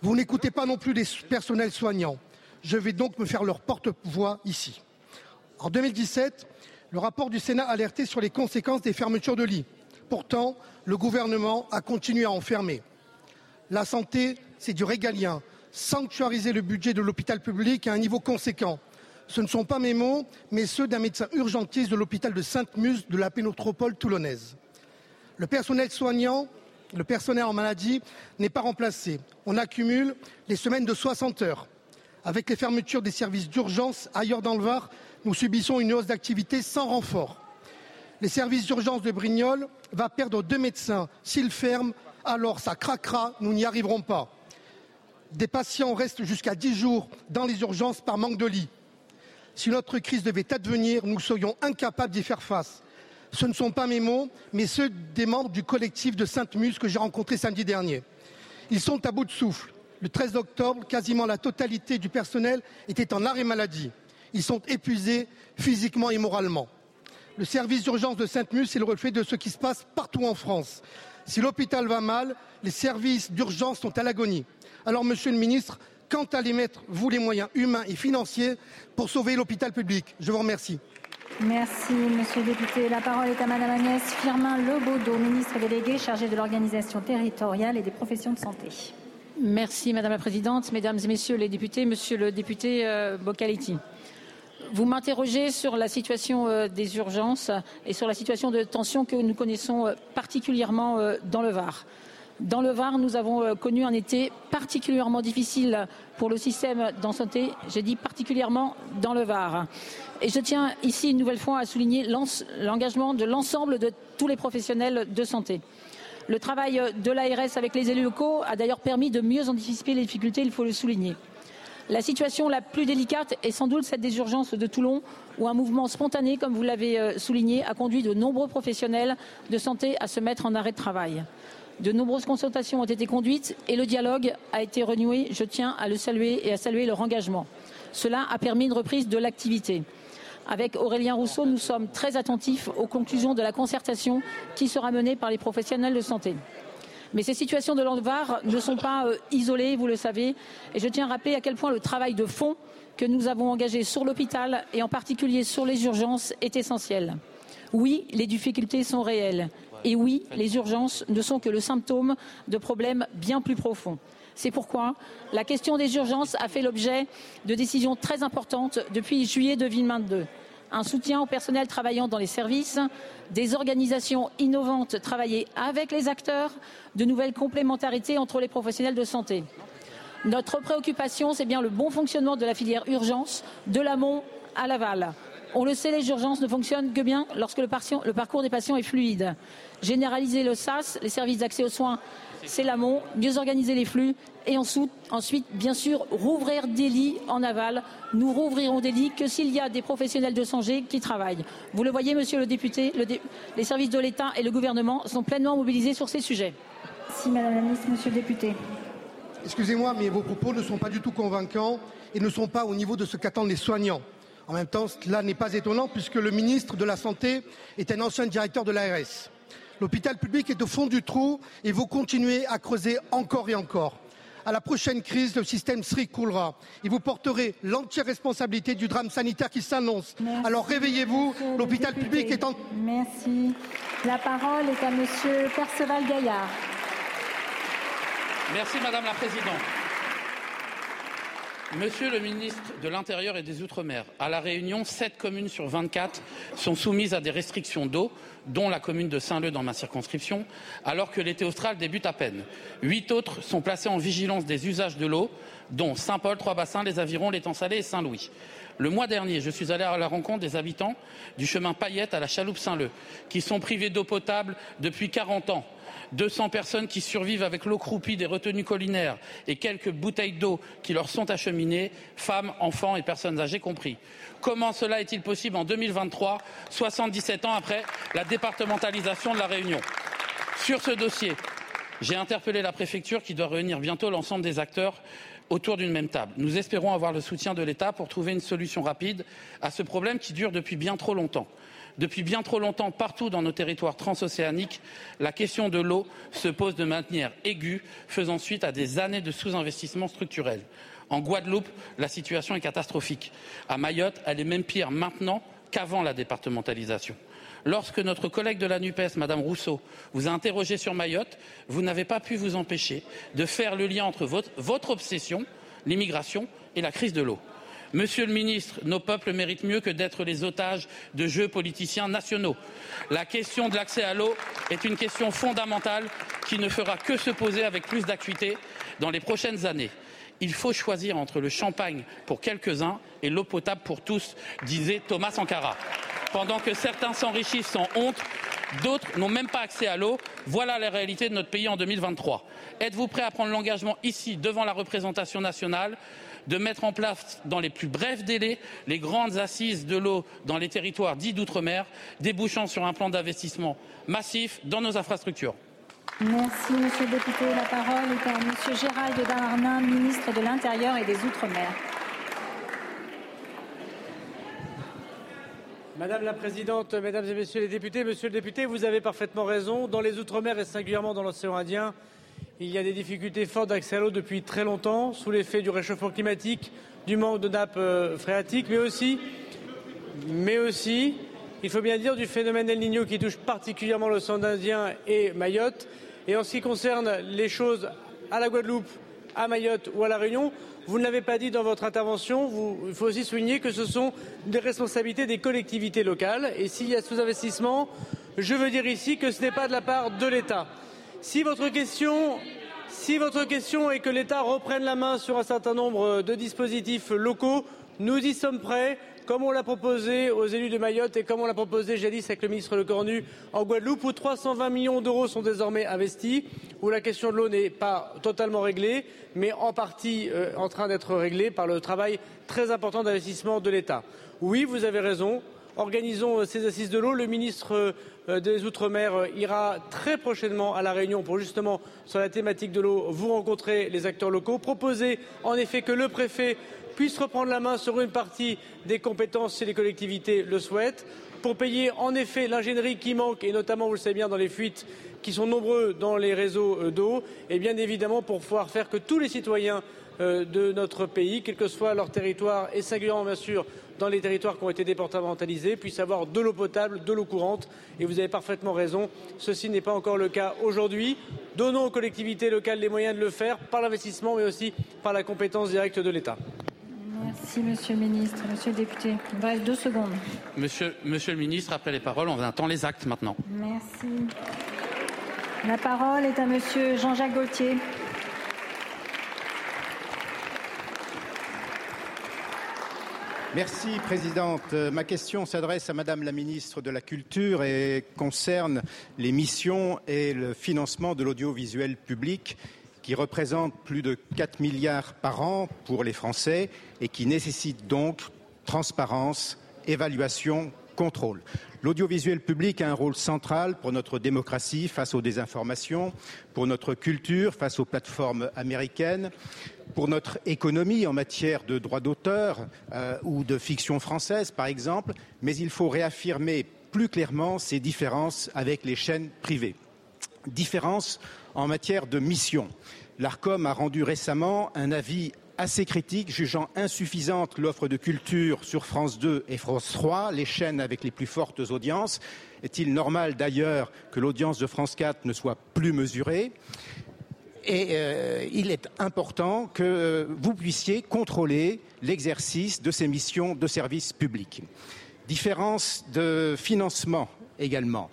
Vous n'écoutez pas non plus les personnels soignants. Je vais donc me faire leur porte-voix ici. En 2017, le rapport du Sénat alertait sur les conséquences des fermetures de lits. Pourtant, le gouvernement a continué à enfermer. La santé, c'est du régalien. Sanctuariser le budget de l'hôpital public à un niveau conséquent. Ce ne sont pas mes mots, mais ceux d'un médecin urgentiste de l'hôpital de Sainte-Muse de la pénotropole toulonnaise. Le personnel soignant, le personnel en maladie n'est pas remplacé. On accumule les semaines de 60 heures. Avec les fermetures des services d'urgence ailleurs dans le Var, nous subissons une hausse d'activité sans renfort. Les services d'urgence de Brignoles va perdre deux médecins. S'ils ferment, alors ça craquera, nous n'y arriverons pas. Des patients restent jusqu'à dix jours dans les urgences par manque de lits. Si notre crise devait advenir, nous serions incapables d'y faire face. Ce ne sont pas mes mots, mais ceux des membres du collectif de Sainte-Muse que j'ai rencontré samedi dernier. Ils sont à bout de souffle. Le 13 octobre, quasiment la totalité du personnel était en arrêt maladie. Ils sont épuisés physiquement et moralement. Le service d'urgence de Sainte-Muse, c'est le reflet de ce qui se passe partout en France. Si l'hôpital va mal, les services d'urgence sont à l'agonie. Alors, monsieur le ministre, quand allez mettre, vous, les moyens humains et financiers pour sauver l'hôpital public Je vous remercie. Merci, monsieur le député. La parole est à madame Agnès Firmin-Lebaudot, ministre déléguée chargée de l'organisation territoriale et des professions de santé. Merci, madame la présidente, mesdames et messieurs les députés, monsieur le député euh, Bocaletti. Vous m'interrogez sur la situation euh, des urgences et sur la situation de tension que nous connaissons euh, particulièrement euh, dans le Var. Dans le Var, nous avons connu un été particulièrement difficile pour le système de santé. J'ai dit particulièrement dans le Var. Et je tiens ici une nouvelle fois à souligner l'engagement de l'ensemble de tous les professionnels de santé. Le travail de l'ARS avec les élus locaux a d'ailleurs permis de mieux anticiper les difficultés, il faut le souligner. La situation la plus délicate est sans doute celle des urgences de Toulon, où un mouvement spontané, comme vous l'avez euh, souligné, a conduit de nombreux professionnels de santé à se mettre en arrêt de travail. De nombreuses consultations ont été conduites et le dialogue a été renoué. Je tiens à le saluer et à saluer leur engagement. Cela a permis une reprise de l'activité. Avec Aurélien Rousseau, nous sommes très attentifs aux conclusions de la concertation qui sera menée par les professionnels de santé. Mais ces situations de l'Anvar ne sont pas euh, isolées, vous le savez. Et je tiens à rappeler à quel point le travail de fond que nous avons engagé sur l'hôpital et en particulier sur les urgences est essentiel. Oui, les difficultés sont réelles. Et oui, les urgences ne sont que le symptôme de problèmes bien plus profonds. C'est pourquoi la question des urgences a fait l'objet de décisions très importantes depuis juillet 2022 un soutien au personnel travaillant dans les services, des organisations innovantes travailler avec les acteurs, de nouvelles complémentarités entre les professionnels de santé. Notre préoccupation, c'est bien le bon fonctionnement de la filière urgence, de l'amont à l'aval. On le sait, les urgences ne fonctionnent que bien lorsque le, parcours des patients est fluide. Généraliser le SAS, les services d'accès aux soins, c'est l'amont, mieux organiser les flux et ensuite, ensuite, bien sûr, rouvrir des lits en aval. Nous rouvrirons des lits que s'il y a des professionnels de santé qui travaillent. Vous le voyez, monsieur le député, les services de l'État et le gouvernement sont pleinement mobilisés sur ces sujets. Merci, madame la ministre, monsieur le député. Excusez-moi, mais vos propos ne sont pas du tout convaincants et ne sont pas au niveau de ce qu'attendent les soignants. En même temps, cela n'est pas étonnant puisque le ministre de la Santé est un ancien directeur de l'ARS. L'hôpital public est au fond du trou et vous continuez à creuser encore et encore. À la prochaine crise, le système SRI coulera et vous porterez l'entière responsabilité du drame sanitaire qui s'annonce. Alors réveillez-vous, l'hôpital public est en... Merci. La parole est à Monsieur Perceval Gaillard. Merci Madame la Présidente. Monsieur le ministre de l'Intérieur et des Outre-mer, à La Réunion, 7 communes sur 24 sont soumises à des restrictions d'eau, dont la commune de Saint-Leu dans ma circonscription, alors que l'été austral débute à peine. Huit autres sont placées en vigilance des usages de l'eau, dont Saint-Paul, Trois-Bassins, les Avirons, l'étang salé et Saint-Louis. Le mois dernier, je suis allé à la rencontre des habitants du chemin Paillette à la chaloupe Saint-Leu, qui sont privés d'eau potable depuis 40 ans 200 personnes qui survivent avec l'eau croupie des retenues collinaires et quelques bouteilles d'eau qui leur sont acheminées, femmes, enfants et personnes âgées compris. Comment cela est-il possible en 2023, 77 ans après la départementalisation de la Réunion? Sur ce dossier, j'ai interpellé la préfecture qui doit réunir bientôt l'ensemble des acteurs autour d'une même table. Nous espérons avoir le soutien de l'État pour trouver une solution rapide à ce problème qui dure depuis bien trop longtemps. Depuis bien trop longtemps, partout dans nos territoires transocéaniques, la question de l'eau se pose de manière aiguë, faisant suite à des années de sous-investissement structurel. En Guadeloupe, la situation est catastrophique. À Mayotte, elle est même pire maintenant qu'avant la départementalisation. Lorsque notre collègue de la NUPES, Madame Rousseau, vous a interrogé sur Mayotte, vous n'avez pas pu vous empêcher de faire le lien entre votre, votre obsession, l'immigration, et la crise de l'eau. Monsieur le ministre, nos peuples méritent mieux que d'être les otages de jeux politiciens nationaux. La question de l'accès à l'eau est une question fondamentale qui ne fera que se poser avec plus d'acuité dans les prochaines années. Il faut choisir entre le champagne pour quelques-uns et l'eau potable pour tous, disait Thomas Sankara. Pendant que certains s'enrichissent sans honte, d'autres n'ont même pas accès à l'eau. Voilà la réalité de notre pays en 2023. Êtes-vous prêt à prendre l'engagement ici, devant la représentation nationale, de mettre en place dans les plus brefs délais les grandes assises de l'eau dans les territoires dits d'outre-mer, débouchant sur un plan d'investissement massif dans nos infrastructures? Merci, Monsieur le député. La parole est à Monsieur Gérald Darmanin, ministre de l'Intérieur et des Outre-mer. Madame la Présidente, Mesdames et Messieurs les députés, Monsieur le député, vous avez parfaitement raison. Dans les Outre-mer et singulièrement dans l'océan Indien, il y a des difficultés fortes d'accès à l'eau depuis très longtemps, sous l'effet du réchauffement climatique, du manque de nappes euh, phréatiques, mais aussi, mais aussi, il faut bien dire, du phénomène El Niño qui touche particulièrement l'océan Indien et Mayotte. Et en ce qui concerne les choses à la Guadeloupe, à Mayotte ou à La Réunion, vous ne l'avez pas dit dans votre intervention, il faut aussi souligner que ce sont des responsabilités des collectivités locales. Et s'il y a sous-investissement, je veux dire ici que ce n'est pas de la part de l'État. Si votre question est que l'État reprenne la main sur un certain nombre de dispositifs locaux, nous y sommes prêts, comme on l'a proposé aux élus de Mayotte et comme on l'a proposé jadis avec le ministre Le Cornu en Guadeloupe, où 320 millions d'euros sont désormais investis, où la question de l'eau n'est pas totalement réglée, mais en partie euh, en train d'être réglée par le travail très important d'investissement de l'État. Oui, vous avez raison. Organisons euh, ces assises de l'eau. Le ministre euh, des Outre-mer ira très prochainement à La Réunion pour justement, sur la thématique de l'eau, vous rencontrer les acteurs locaux. Proposer en effet que le préfet puisse reprendre la main sur une partie des compétences si les collectivités le souhaitent, pour payer en effet l'ingénierie qui manque, et notamment, vous le savez bien, dans les fuites qui sont nombreux dans les réseaux d'eau, et bien évidemment pour pouvoir faire que tous les citoyens de notre pays, quel que soit leur territoire, et singulièrement bien sûr dans les territoires qui ont été départementalisés puissent avoir de l'eau potable, de l'eau courante. Et vous avez parfaitement raison, ceci n'est pas encore le cas aujourd'hui. Donnons aux collectivités locales les moyens de le faire par l'investissement, mais aussi par la compétence directe de l'État. Merci, Monsieur le Ministre. Monsieur le député, il reste deux secondes. Monsieur, monsieur le Ministre, après les paroles, on attend les actes maintenant. Merci. La parole est à Monsieur Jean-Jacques Gaultier. Merci, Présidente. Ma question s'adresse à Madame la Ministre de la Culture et concerne les missions et le financement de l'audiovisuel public qui représente plus de 4 milliards par an pour les Français et qui nécessite donc transparence, évaluation, contrôle. L'audiovisuel public a un rôle central pour notre démocratie face aux désinformations, pour notre culture face aux plateformes américaines, pour notre économie en matière de droits d'auteur euh, ou de fiction française, par exemple, mais il faut réaffirmer plus clairement ces différences avec les chaînes privées. Différences en matière de mission. L'ARCOM a rendu récemment un avis assez critique, jugeant insuffisante l'offre de culture sur France 2 et France 3, les chaînes avec les plus fortes audiences. Est-il normal d'ailleurs que l'audience de France 4 ne soit plus mesurée? Et euh, il est important que vous puissiez contrôler l'exercice de ces missions de service public. Différence de financement également,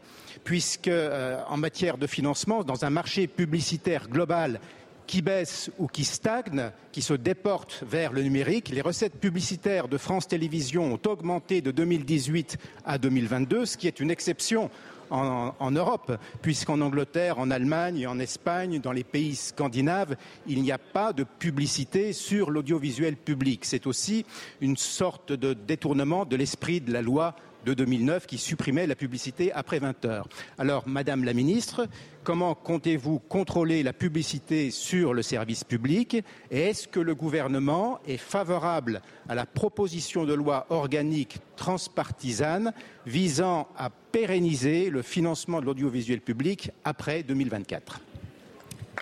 puisque euh, en matière de financement, dans un marché publicitaire global qui baisse ou qui stagne, qui se déporte vers le numérique. Les recettes publicitaires de France Télévisions ont augmenté de 2018 à 2022, ce qui est une exception en, en Europe, puisqu'en Angleterre, en Allemagne, en Espagne, dans les pays scandinaves, il n'y a pas de publicité sur l'audiovisuel public. C'est aussi une sorte de détournement de l'esprit de la loi de 2009 qui supprimait la publicité après 20 heures. Alors, Madame la Ministre, comment comptez-vous contrôler la publicité sur le service public et est-ce que le gouvernement est favorable à la proposition de loi organique transpartisane visant à pérenniser le financement de l'audiovisuel public après 2024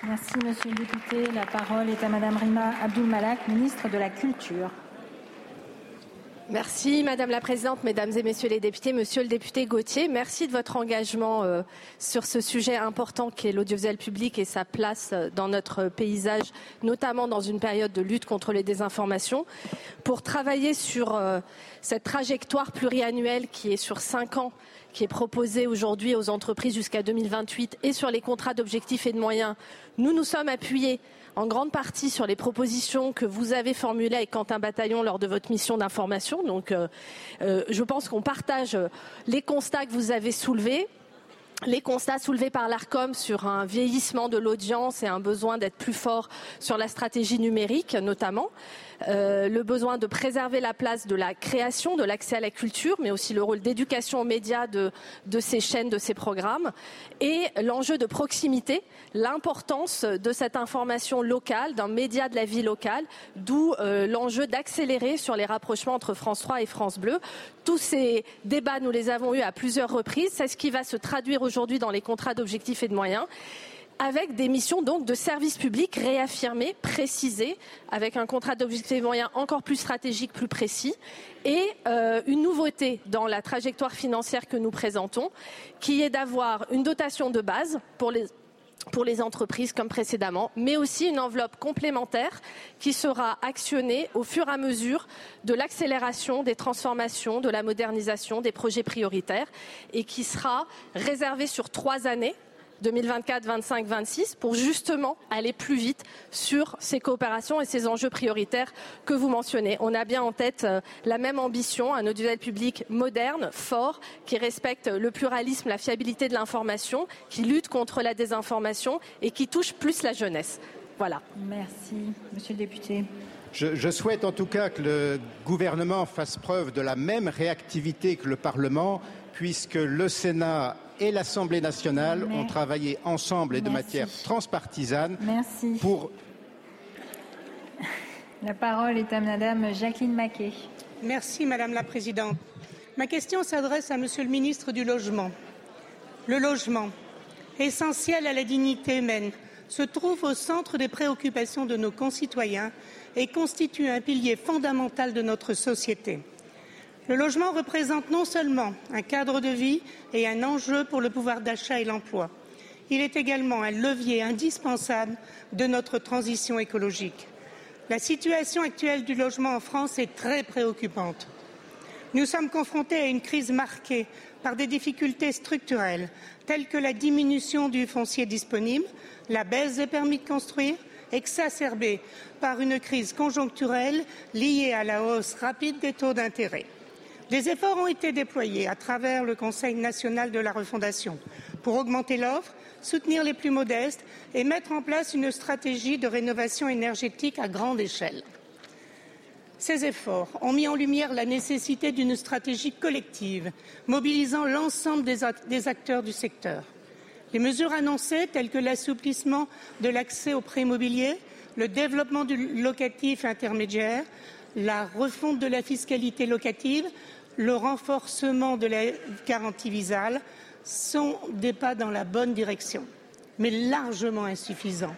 Merci, Monsieur le député. La parole est à Madame Rima Abdul-Malak, ministre de la Culture. Merci Madame la Présidente, Mesdames et Messieurs les députés, Monsieur le député Gauthier, merci de votre engagement euh, sur ce sujet important qui est l'audiovisuel public et sa place euh, dans notre paysage, notamment dans une période de lutte contre les désinformations, pour travailler sur euh, cette trajectoire pluriannuelle qui est sur cinq ans qui est proposée aujourd'hui aux entreprises jusqu'à 2028 et sur les contrats d'objectifs et de moyens. Nous nous sommes appuyés en grande partie sur les propositions que vous avez formulées avec Quentin Bataillon lors de votre mission d'information. Donc, euh, euh, je pense qu'on partage les constats que vous avez soulevés les constats soulevés par l'ARCOM sur un vieillissement de l'audience et un besoin d'être plus fort sur la stratégie numérique notamment, euh, le besoin de préserver la place de la création, de l'accès à la culture, mais aussi le rôle d'éducation aux médias de, ces chaînes, de ces programmes, et l'enjeu de proximité, l'importance de cette information locale, d'un média de la vie locale, d'où euh, l'enjeu d'accélérer sur les rapprochements entre France 3 et France Bleu. Tous ces débats, nous les avons eus à plusieurs reprises. C'est ce qui va se traduire aujourd'hui dans les contrats d'objectifs et de moyens avec des missions donc de service public réaffirmées, précisées, avec un contrat de moyens encore plus stratégique, plus précis, et euh, une nouveauté dans la trajectoire financière que nous présentons, qui est d'avoir une dotation de base pour les entreprises comme précédemment, mais aussi une enveloppe complémentaire qui sera actionnée au fur et à mesure de l'accélération des transformations, de la modernisation des projets prioritaires et qui sera réservée sur trois années 2024, 25, 26 pour justement aller plus vite sur ces coopérations et ces enjeux prioritaires que vous mentionnez. On a bien en tête euh, la même ambition, un audiovisuel public moderne, fort, qui respecte le pluralisme, la fiabilité de l'information, qui lutte contre la désinformation et qui touche plus la jeunesse. Voilà. Merci, Monsieur le député. Je, je, souhaite en tout cas que le gouvernement fasse preuve de la même réactivité que le Parlement, puisque le Sénat et l'Assemblée nationale ont travaillé ensemble et de manière transpartisane Merci. pour. La parole est à Madame Jacqueline Maquet. Merci Madame la Présidente. Ma question s'adresse à Monsieur le ministre du Logement. Le logement, essentiel à la dignité humaine, se trouve au centre des préoccupations de nos concitoyens et constitue un pilier fondamental de notre société. Le logement représente non seulement un cadre de vie et un enjeu pour le pouvoir d'achat et l'emploi, il est également un levier indispensable de notre transition écologique. La situation actuelle du logement en France est très préoccupante. Nous sommes confrontés à une crise marquée par des difficultés structurelles telles que la diminution du foncier disponible, la baisse des permis de construire, exacerbée par une crise conjoncturelle liée à la hausse rapide des taux d'intérêt. Des efforts ont été déployés à travers le Conseil national de la refondation pour augmenter l'offre, soutenir les plus modestes et mettre en place une stratégie de rénovation énergétique à grande échelle. Ces efforts ont mis en lumière la nécessité d'une stratégie collective mobilisant l'ensemble des acteurs du secteur. Les mesures annoncées, telles que l'assouplissement de l'accès au prêt immobilier, le développement du locatif intermédiaire, la refonte de la fiscalité locative, le renforcement de la garantie visale sont des pas dans la bonne direction, mais largement insuffisants.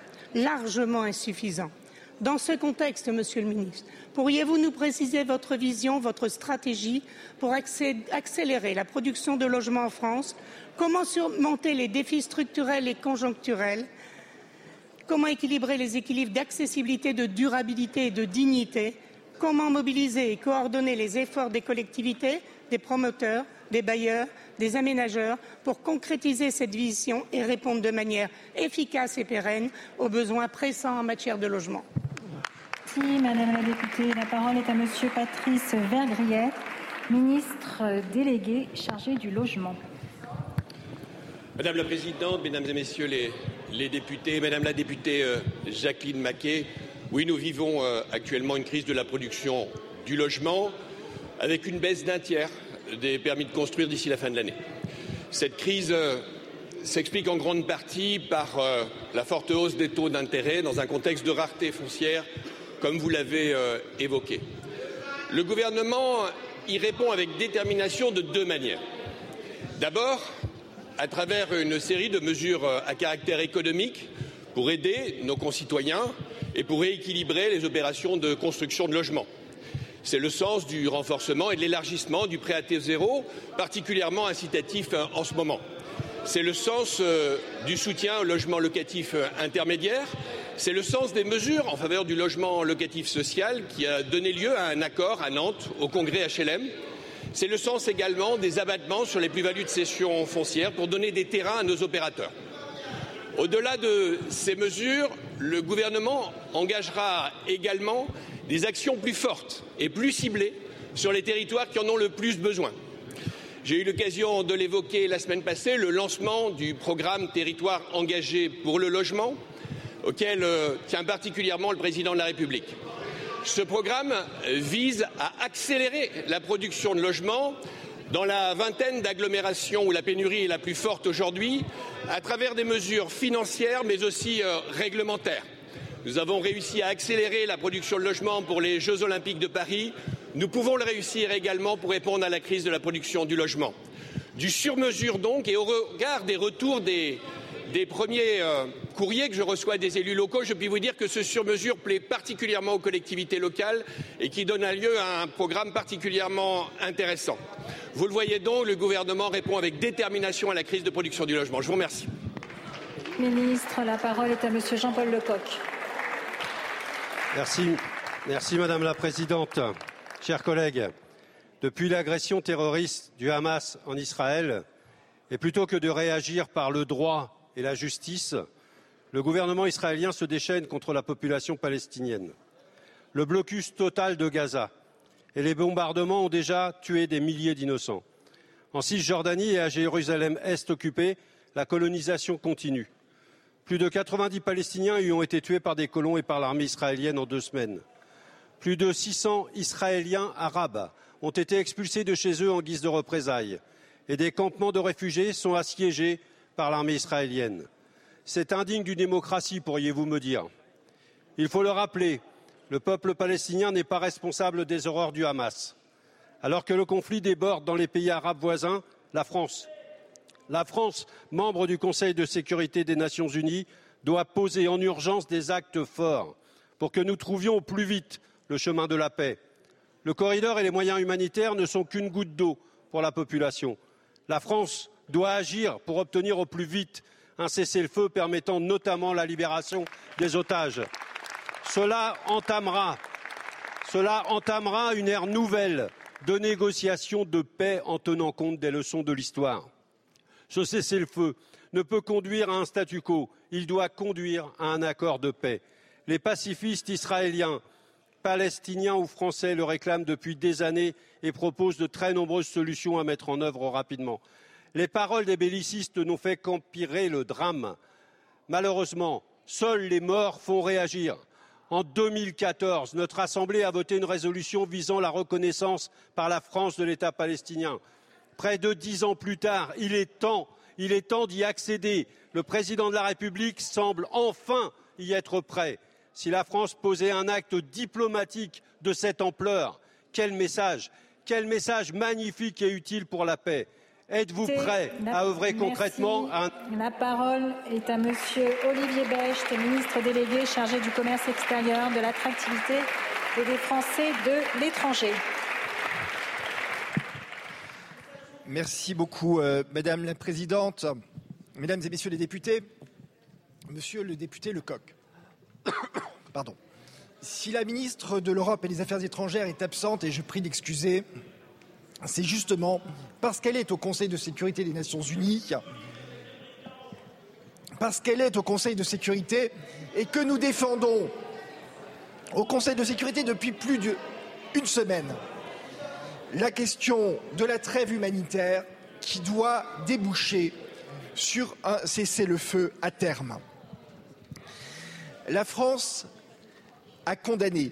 Dans ce contexte, Monsieur le Ministre, pourriez-vous nous préciser votre vision, votre stratégie pour accélérer la production de logements en France? Comment surmonter les défis structurels et conjoncturels? Comment équilibrer les équilibres d'accessibilité, de durabilité et de dignité? Comment mobiliser et coordonner les efforts des collectivités, des promoteurs, des bailleurs, des aménageurs pour concrétiser cette vision et répondre de manière efficace et pérenne aux besoins pressants en matière de logement Merci Madame la députée. La parole est à Monsieur Patrice Vergriet, ministre délégué chargé du logement. Madame la Présidente, Mesdames et Messieurs les, les députés, Madame la députée euh, Jacqueline Maquet, oui, nous vivons euh, actuellement une crise de la production du logement avec une baisse d'un tiers des permis de construire d'ici la fin de l'année. Cette crise euh, s'explique en grande partie par la forte hausse des taux d'intérêt dans un contexte de rareté foncière comme vous l'avez euh, évoqué. Le gouvernement y répond avec détermination de deux manières. D'abord, à travers une série de mesures euh, à caractère économique pour aider nos concitoyens et pour rééquilibrer les opérations de construction de logements. C'est le sens du renforcement et de l'élargissement du prêt à taux zéro, particulièrement incitatif euh, en ce moment. C'est le sens du soutien au logement locatif intermédiaire c'est le sens des mesures en faveur du logement locatif social qui a donné lieu à un accord à Nantes au congrès HLM. C'est le sens également des abattements sur les plus-values de cession foncière pour donner des terrains à nos opérateurs. Au-delà de ces mesures, le gouvernement engagera également des actions plus fortes et plus ciblées sur les territoires qui en ont le plus besoin. J'ai eu l'occasion de l'évoquer la semaine passée, le lancement du programme Territoire engagé pour le logement, auquel euh, tient particulièrement le président de la République. Ce programme vise à accélérer la production de logements dans la vingtaine d'agglomérations où la pénurie est la plus forte aujourd'hui, à travers des mesures financières mais aussi euh, réglementaires. Nous avons réussi à accélérer la production de logements pour les Jeux olympiques de Paris. Nous pouvons le réussir également pour répondre à la crise de la production du logement. Du sur-mesure donc et au regard des retours des, des premiers euh, courriers que je reçois des élus locaux, je puis vous dire que ce sur-mesure plaît particulièrement aux collectivités locales et qui donne lieu à un programme particulièrement intéressant. Vous le voyez donc, le gouvernement répond avec détermination à la crise de production du logement. Je vous remercie. Ministre, la parole est à Monsieur Jean-Paul Lecoq. Merci. Merci Madame la Présidente. Chers collègues, depuis l'agression terroriste du Hamas en Israël, et plutôt que de réagir par le droit et la justice, le gouvernement israélien se déchaîne contre la population palestinienne. Le blocus total de Gaza et les bombardements ont déjà tué des milliers d'innocents. En Cisjordanie et à Jérusalem-Est occupée, la colonisation continue. Plus de 90 Palestiniens y ont été tués par des colons et par l'armée israélienne en deux semaines. Plus de 600 Israéliens arabes ont été expulsés de chez eux en guise de représailles et des campements de réfugiés sont assiégés par l'armée israélienne. C'est indigne d'une démocratie, pourriez-vous me dire. Il faut le rappeler, le peuple palestinien n'est pas responsable des horreurs du Hamas. Alors que le conflit déborde dans les pays arabes voisins, la France, la France, membre du Conseil de sécurité des Nations unies, doit poser en urgence des actes forts pour que nous trouvions au plus vite le chemin de la paix. Le corridor et les moyens humanitaires ne sont qu'une goutte d'eau pour la population. La France doit agir pour obtenir au plus vite un cessez-le-feu permettant notamment la libération des otages. Cela entamera, une ère nouvelle de négociation de paix en tenant compte des leçons de l'histoire. Ce cessez-le-feu ne peut conduire à un statu quo, il doit conduire à un accord de paix. Les pacifistes israéliens, palestiniens ou français le réclament depuis des années et proposent de très nombreuses solutions à mettre en œuvre rapidement. Les paroles des bellicistes n'ont fait qu'empirer le drame. Malheureusement, seuls les morts font réagir. En 2014, notre Assemblée a voté une résolution visant la reconnaissance par la France de l'État palestinien. Près de dix ans plus tard, il est temps, il est temps d'y accéder. Le président de la République semble enfin y être prêt. Si la France posait un acte diplomatique de cette ampleur, quel message Quel message magnifique et utile pour la paix? Êtes-vous prêt à œuvrer concrètement à un La parole est à Monsieur Olivier Becht, ministre délégué chargé du commerce extérieur, de l'attractivité et des Français de l'étranger. Merci beaucoup, euh, Madame la Présidente, Mesdames et Messieurs les députés, Monsieur le député Lecoq. Pardon. Si la ministre de l'Europe et des Affaires étrangères est absente, et je prie d'excuser, c'est justement parce qu'elle est au Conseil de sécurité des Nations Unies, parce qu'elle est au Conseil de sécurité et que nous défendons au Conseil de sécurité depuis plus d'une semaine la question de la trêve humanitaire qui doit déboucher sur un cessez-le-feu à terme. La France a condamné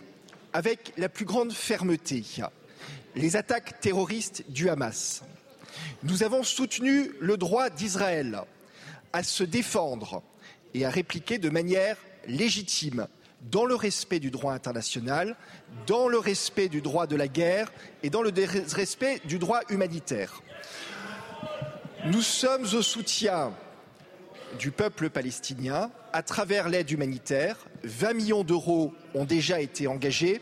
avec la plus grande fermeté les attaques terroristes du Hamas. Nous avons soutenu le droit d'Israël à se défendre et à répliquer de manière légitime dans le respect du droit international, dans le respect du droit de la guerre et dans le respect du droit humanitaire. Nous sommes au soutien du peuple palestinien à travers l'aide humanitaire. 20 millions d'euros ont déjà été engagés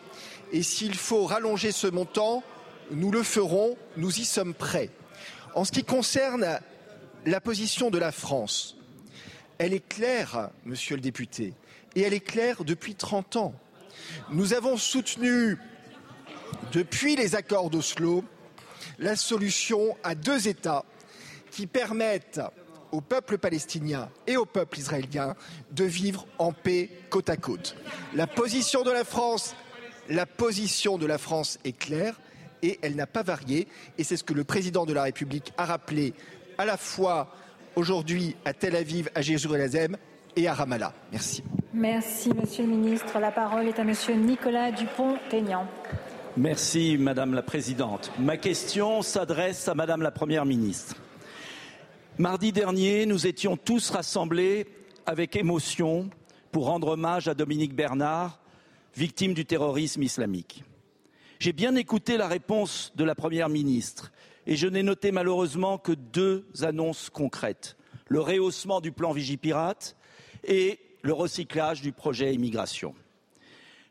et s'il faut rallonger ce montant, nous le ferons, nous y sommes prêts. En ce qui concerne la position de la France, elle est claire, monsieur le député, et elle est claire depuis 30 ans. Nous avons soutenu, depuis les accords d'Oslo, la solution à deux États qui permettent au peuple palestinien et au peuple israélien de vivre en paix côte à côte. La position de la France, la position de la France est claire et elle n'a pas varié. Et c'est ce que le président de la République a rappelé à la fois aujourd'hui à Tel Aviv, à Jérusalem et à Ramallah. Merci. Merci, Monsieur le Ministre. La parole est à Monsieur Nicolas Dupont-Aignan. Merci, Madame la Présidente. Ma question s'adresse à Madame la Première ministre. Mardi dernier, nous étions tous rassemblés avec émotion pour rendre hommage à Dominique Bernard, victime du terrorisme islamique. J'ai bien écouté la réponse de la Première ministre et je n'ai noté malheureusement que deux annonces concrètes. Le rehaussement du plan Vigipirate et le recyclage du projet immigration.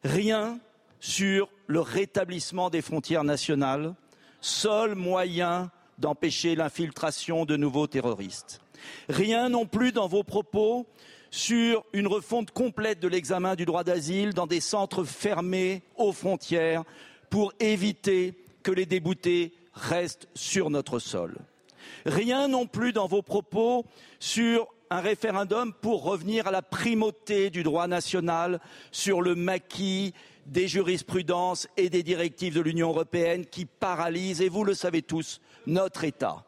Rien sur le rétablissement des frontières nationales, seul moyen d'empêcher l'infiltration de nouveaux terroristes. Rien non plus dans vos propos sur une refonte complète de l'examen du droit d'asile dans des centres fermés aux frontières pour éviter que les déboutés restent sur notre sol. Rien non plus dans vos propos sur un référendum pour revenir à la primauté du droit national sur le maquis des jurisprudences et des directives de l'Union européenne qui paralysent, et vous le savez tous, notre État.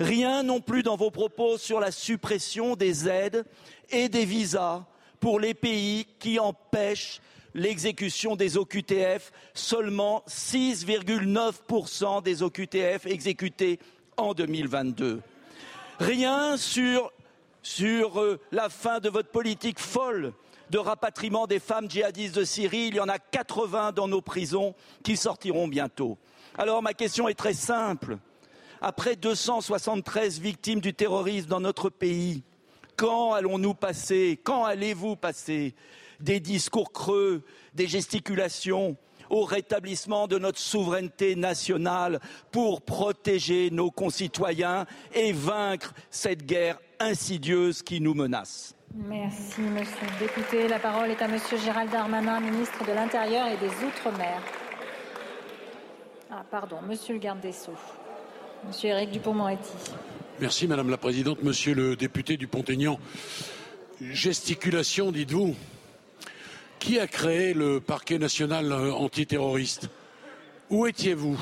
Rien non plus dans vos propos sur la suppression des aides et des visas pour les pays qui empêchent l'exécution des OQTF, seulement 6,9% des OQTF exécutés en 2022. Rien sur, sur euh, la fin de votre politique folle de rapatriement des femmes djihadistes de Syrie. Il y en a 80 dans nos prisons qui sortiront bientôt. Alors ma question est très simple. Après 273 victimes du terrorisme dans notre pays, quand allons-nous passer, quand allez-vous passer des discours creux, des gesticulations au rétablissement de notre souveraineté nationale pour protéger nos concitoyens et vaincre cette guerre insidieuse qui nous menace? Merci, monsieur le député. La parole est à monsieur Gérald Darmanin, ministre de l'Intérieur et des Outre-mer. Ah, pardon, monsieur le garde des Sceaux. Monsieur Éric Dupont-Moretti. Merci, madame la présidente. Monsieur le député du Pont-Aignan, gesticulation, dites-vous. Qui a créé le parquet national euh, antiterroriste? Où étiez-vous?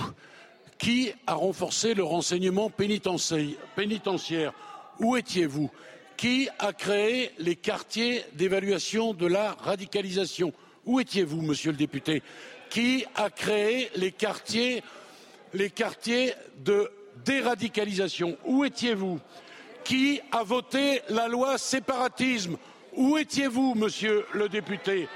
Qui a renforcé le renseignement pénitentiaire Où étiez-vous? Qui a créé les quartiers d'évaluation de la radicalisation? Où étiez-vous, monsieur le député? Qui a créé les quartiers, les quartiers de déradicalisation. Où étiez-vous? Qui a voté la loi séparatisme? Où étiez-vous, monsieur le député?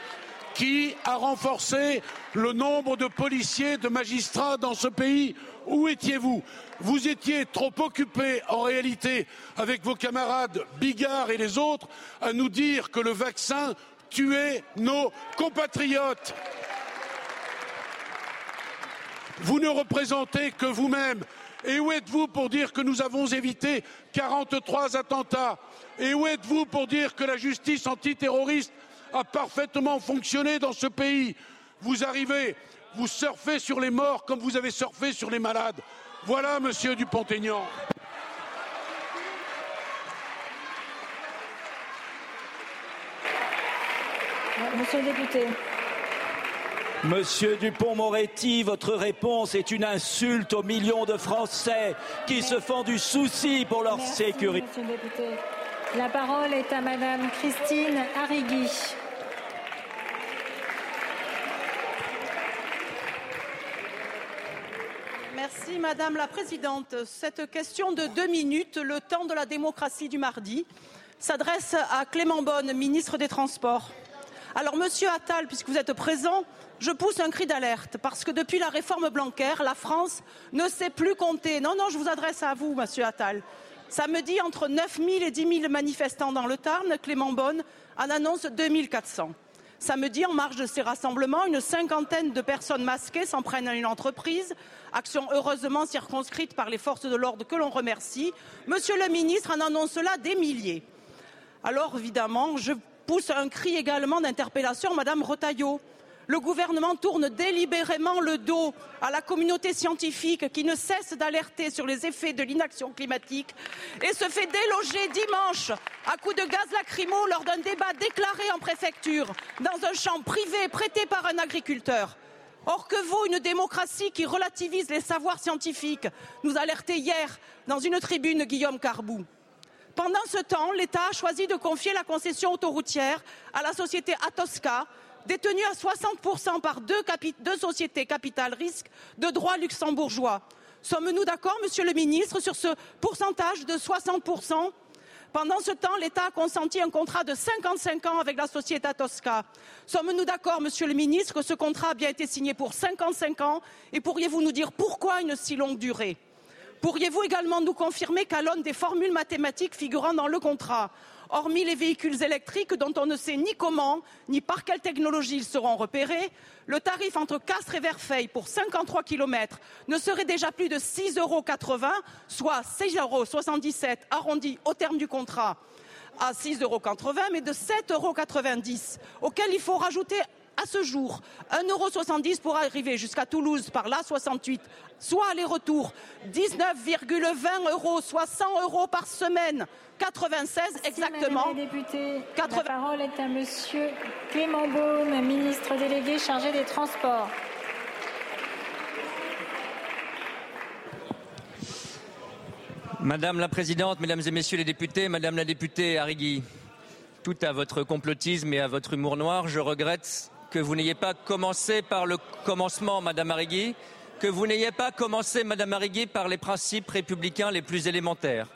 Qui a renforcé le nombre de policiers, de magistrats dans ce pays? Où étiez-vous? Vous étiez trop occupés, en réalité, avec vos camarades Bigard et les autres, à nous dire que le vaccin tuait nos compatriotes. Vous ne représentez que vous-même. Et où êtes-vous pour dire que nous avons évité 43 attentats Et où êtes-vous pour dire que la justice antiterroriste a parfaitement fonctionné dans ce pays Vous arrivez, vous surfez sur les morts comme vous avez surfé sur les malades. Voilà, monsieur Dupont-Aignan. Monsieur le député. Monsieur Dupont-Moretti, votre réponse est une insulte aux millions de Français qui se font du souci pour leur Merci, sécurité. Monsieur le député. La parole est à Madame Christine Arrigui. Merci Madame la Présidente. Cette question de deux minutes, le temps de la démocratie du mardi, s'adresse à Clément Bonne, ministre des Transports. Alors Monsieur Attal, puisque vous êtes présent, je pousse un cri d'alerte parce que depuis la réforme Blanquer, la France ne sait plus compter. Non, non, je vous adresse à vous, Monsieur Attal. Samedi, entre 9 000 et 10 000 manifestants dans le Tarn, Clément Bonne en annonce 2 400. Samedi, en marge de ces rassemblements, une cinquantaine de personnes masquées s'en prennent à une entreprise, action heureusement circonscrite par les forces de l'ordre que l'on remercie. Monsieur le ministre en annonce là des milliers. Alors évidemment, je pousse un cri également d'interpellation Madame Retailleau. Le gouvernement tourne délibérément le dos à la communauté scientifique qui ne cesse d'alerter sur les effets de l'inaction climatique et se fait déloger dimanche à coups de gaz lacrymo lors d'un débat déclaré en préfecture dans un champ privé prêté par un agriculteur. Or, que vaut une démocratie qui relativise les savoirs scientifiques? Nous alertait hier dans une tribune Guillaume Carbou. Pendant ce temps, l'État a choisi de confier la concession autoroutière à la société Atosca, détenue à 60% par deux, sociétés capital risque de droit luxembourgeois. Sommes-nous d'accord, Monsieur le Ministre, sur ce pourcentage de 60% pendant ce temps, l'État a consenti un contrat de 55 ans avec la société Tosca. Sommes-nous d'accord, Monsieur le Ministre, que ce contrat a bien été signé pour 55 ans? Et pourriez-vous nous dire pourquoi une si longue durée? Pourriez-vous également nous confirmer qu'à l'aune des formules mathématiques figurant dans le contrat, hormis les véhicules électriques dont on ne sait ni comment ni par quelle technologie ils seront repérés, le tarif entre Castres et Verfeil pour 53 km ne serait déjà plus de 6,80 euros, soit 6,77 euros arrondi au terme du contrat à 6,80 euros, mais de 7,90 euros, auquel il faut rajouter à ce jour 1,70 euros pour arriver jusqu'à Toulouse par l'A68, soit aller-retour 19,20 euros, soit 100 euros par semaine. 96 exactement. Madame la députée, la parole est à Monsieur Clément Beaune, ministre délégué chargé des Transports. Madame la Présidente, Mesdames et Messieurs les députés, Madame la députée Arrigui, tout à votre complotisme et à votre humour noir, je regrette que vous n'ayez pas commencé par le commencement, Madame Arrigui, que vous n'ayez pas commencé, Madame Arrigui, par les principes républicains les plus élémentaires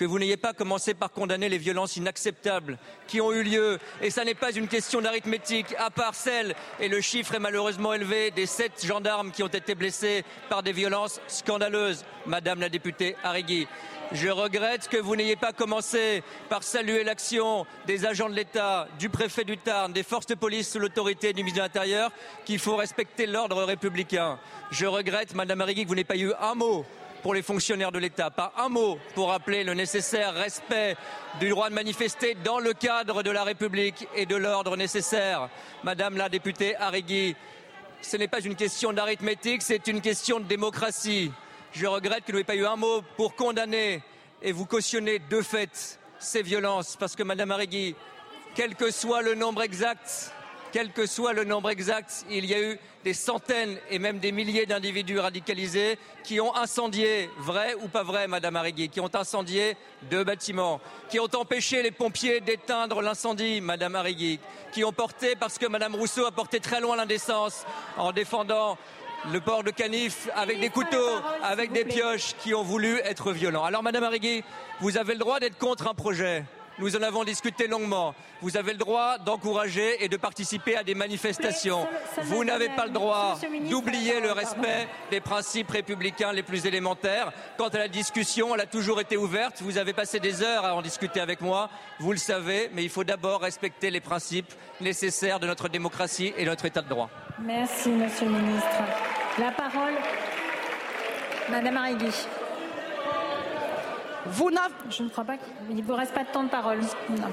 que vous n'ayez pas commencé par condamner les violences inacceptables qui ont eu lieu. Et ça n'est pas une question d'arithmétique, à part celle, et le chiffre est malheureusement élevé, des sept gendarmes qui ont été blessés par des violences scandaleuses, Madame la députée Arrigui. Je regrette que vous n'ayez pas commencé par saluer l'action des agents de l'État, du préfet du Tarn, des forces de police sous l'autorité du ministre de l'Intérieur, qu'il faut respecter l'ordre républicain. Je regrette, Madame Arrigui, que vous n'ayez pas eu un mot pour les fonctionnaires de l'État. Pas un mot pour rappeler le nécessaire respect du droit de manifester dans le cadre de la République et de l'ordre nécessaire. Madame la députée Arrigui, ce n'est pas une question d'arithmétique, c'est une question de démocratie. Je regrette que vous n'ayez pas eu un mot pour condamner et vous cautionner de fait ces violences, parce que Madame Arrigui, quel que soit le nombre exact, quel que soit le nombre exact, il y a eu des centaines et même des milliers d'individus radicalisés qui ont incendié, vrai ou pas vrai, Madame Arrigui, qui ont incendié deux bâtiments, qui ont empêché les pompiers d'éteindre l'incendie, Madame Arrigui, qui ont porté, parce que Madame Rousseau a porté très loin l'indécence en défendant le port de canif avec des couteaux, avec des pioches qui ont voulu être violents. Alors, Madame Arrigui, vous avez le droit d'être contre un projet. Nous en avons discuté longuement. Vous avez le droit d'encourager et de participer à des manifestations. Vous n'avez pas le droit d'oublier le respect des principes républicains les plus élémentaires. Quant à la discussion, elle a toujours été ouverte. Vous avez passé des heures à en discuter avec moi. Vous le savez, mais il faut d'abord respecter les principes nécessaires de notre démocratie et de notre État de droit. Merci, Monsieur le Ministre. La parole, Madame Arrigui. Vous n'avez... Je ne crois pas qu'il ne vous reste pas de temps de parole. Non.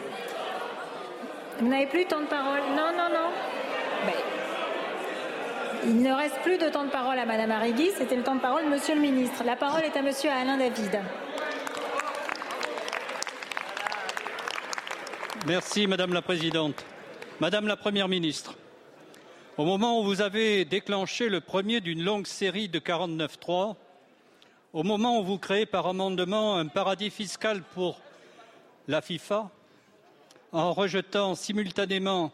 Vous n'avez plus de temps de parole Non, non, non. Ben, il ne reste plus de temps de parole à Madame Arrigui. C'était le temps de parole de Monsieur le Ministre. La parole est à Monsieur Alain David. Merci Madame la Présidente. Madame la Première ministre, au moment où vous avez déclenché le premier d'une longue série de 49.3, au moment où vous créez par amendement un paradis fiscal pour la FIFA, en rejetant simultanément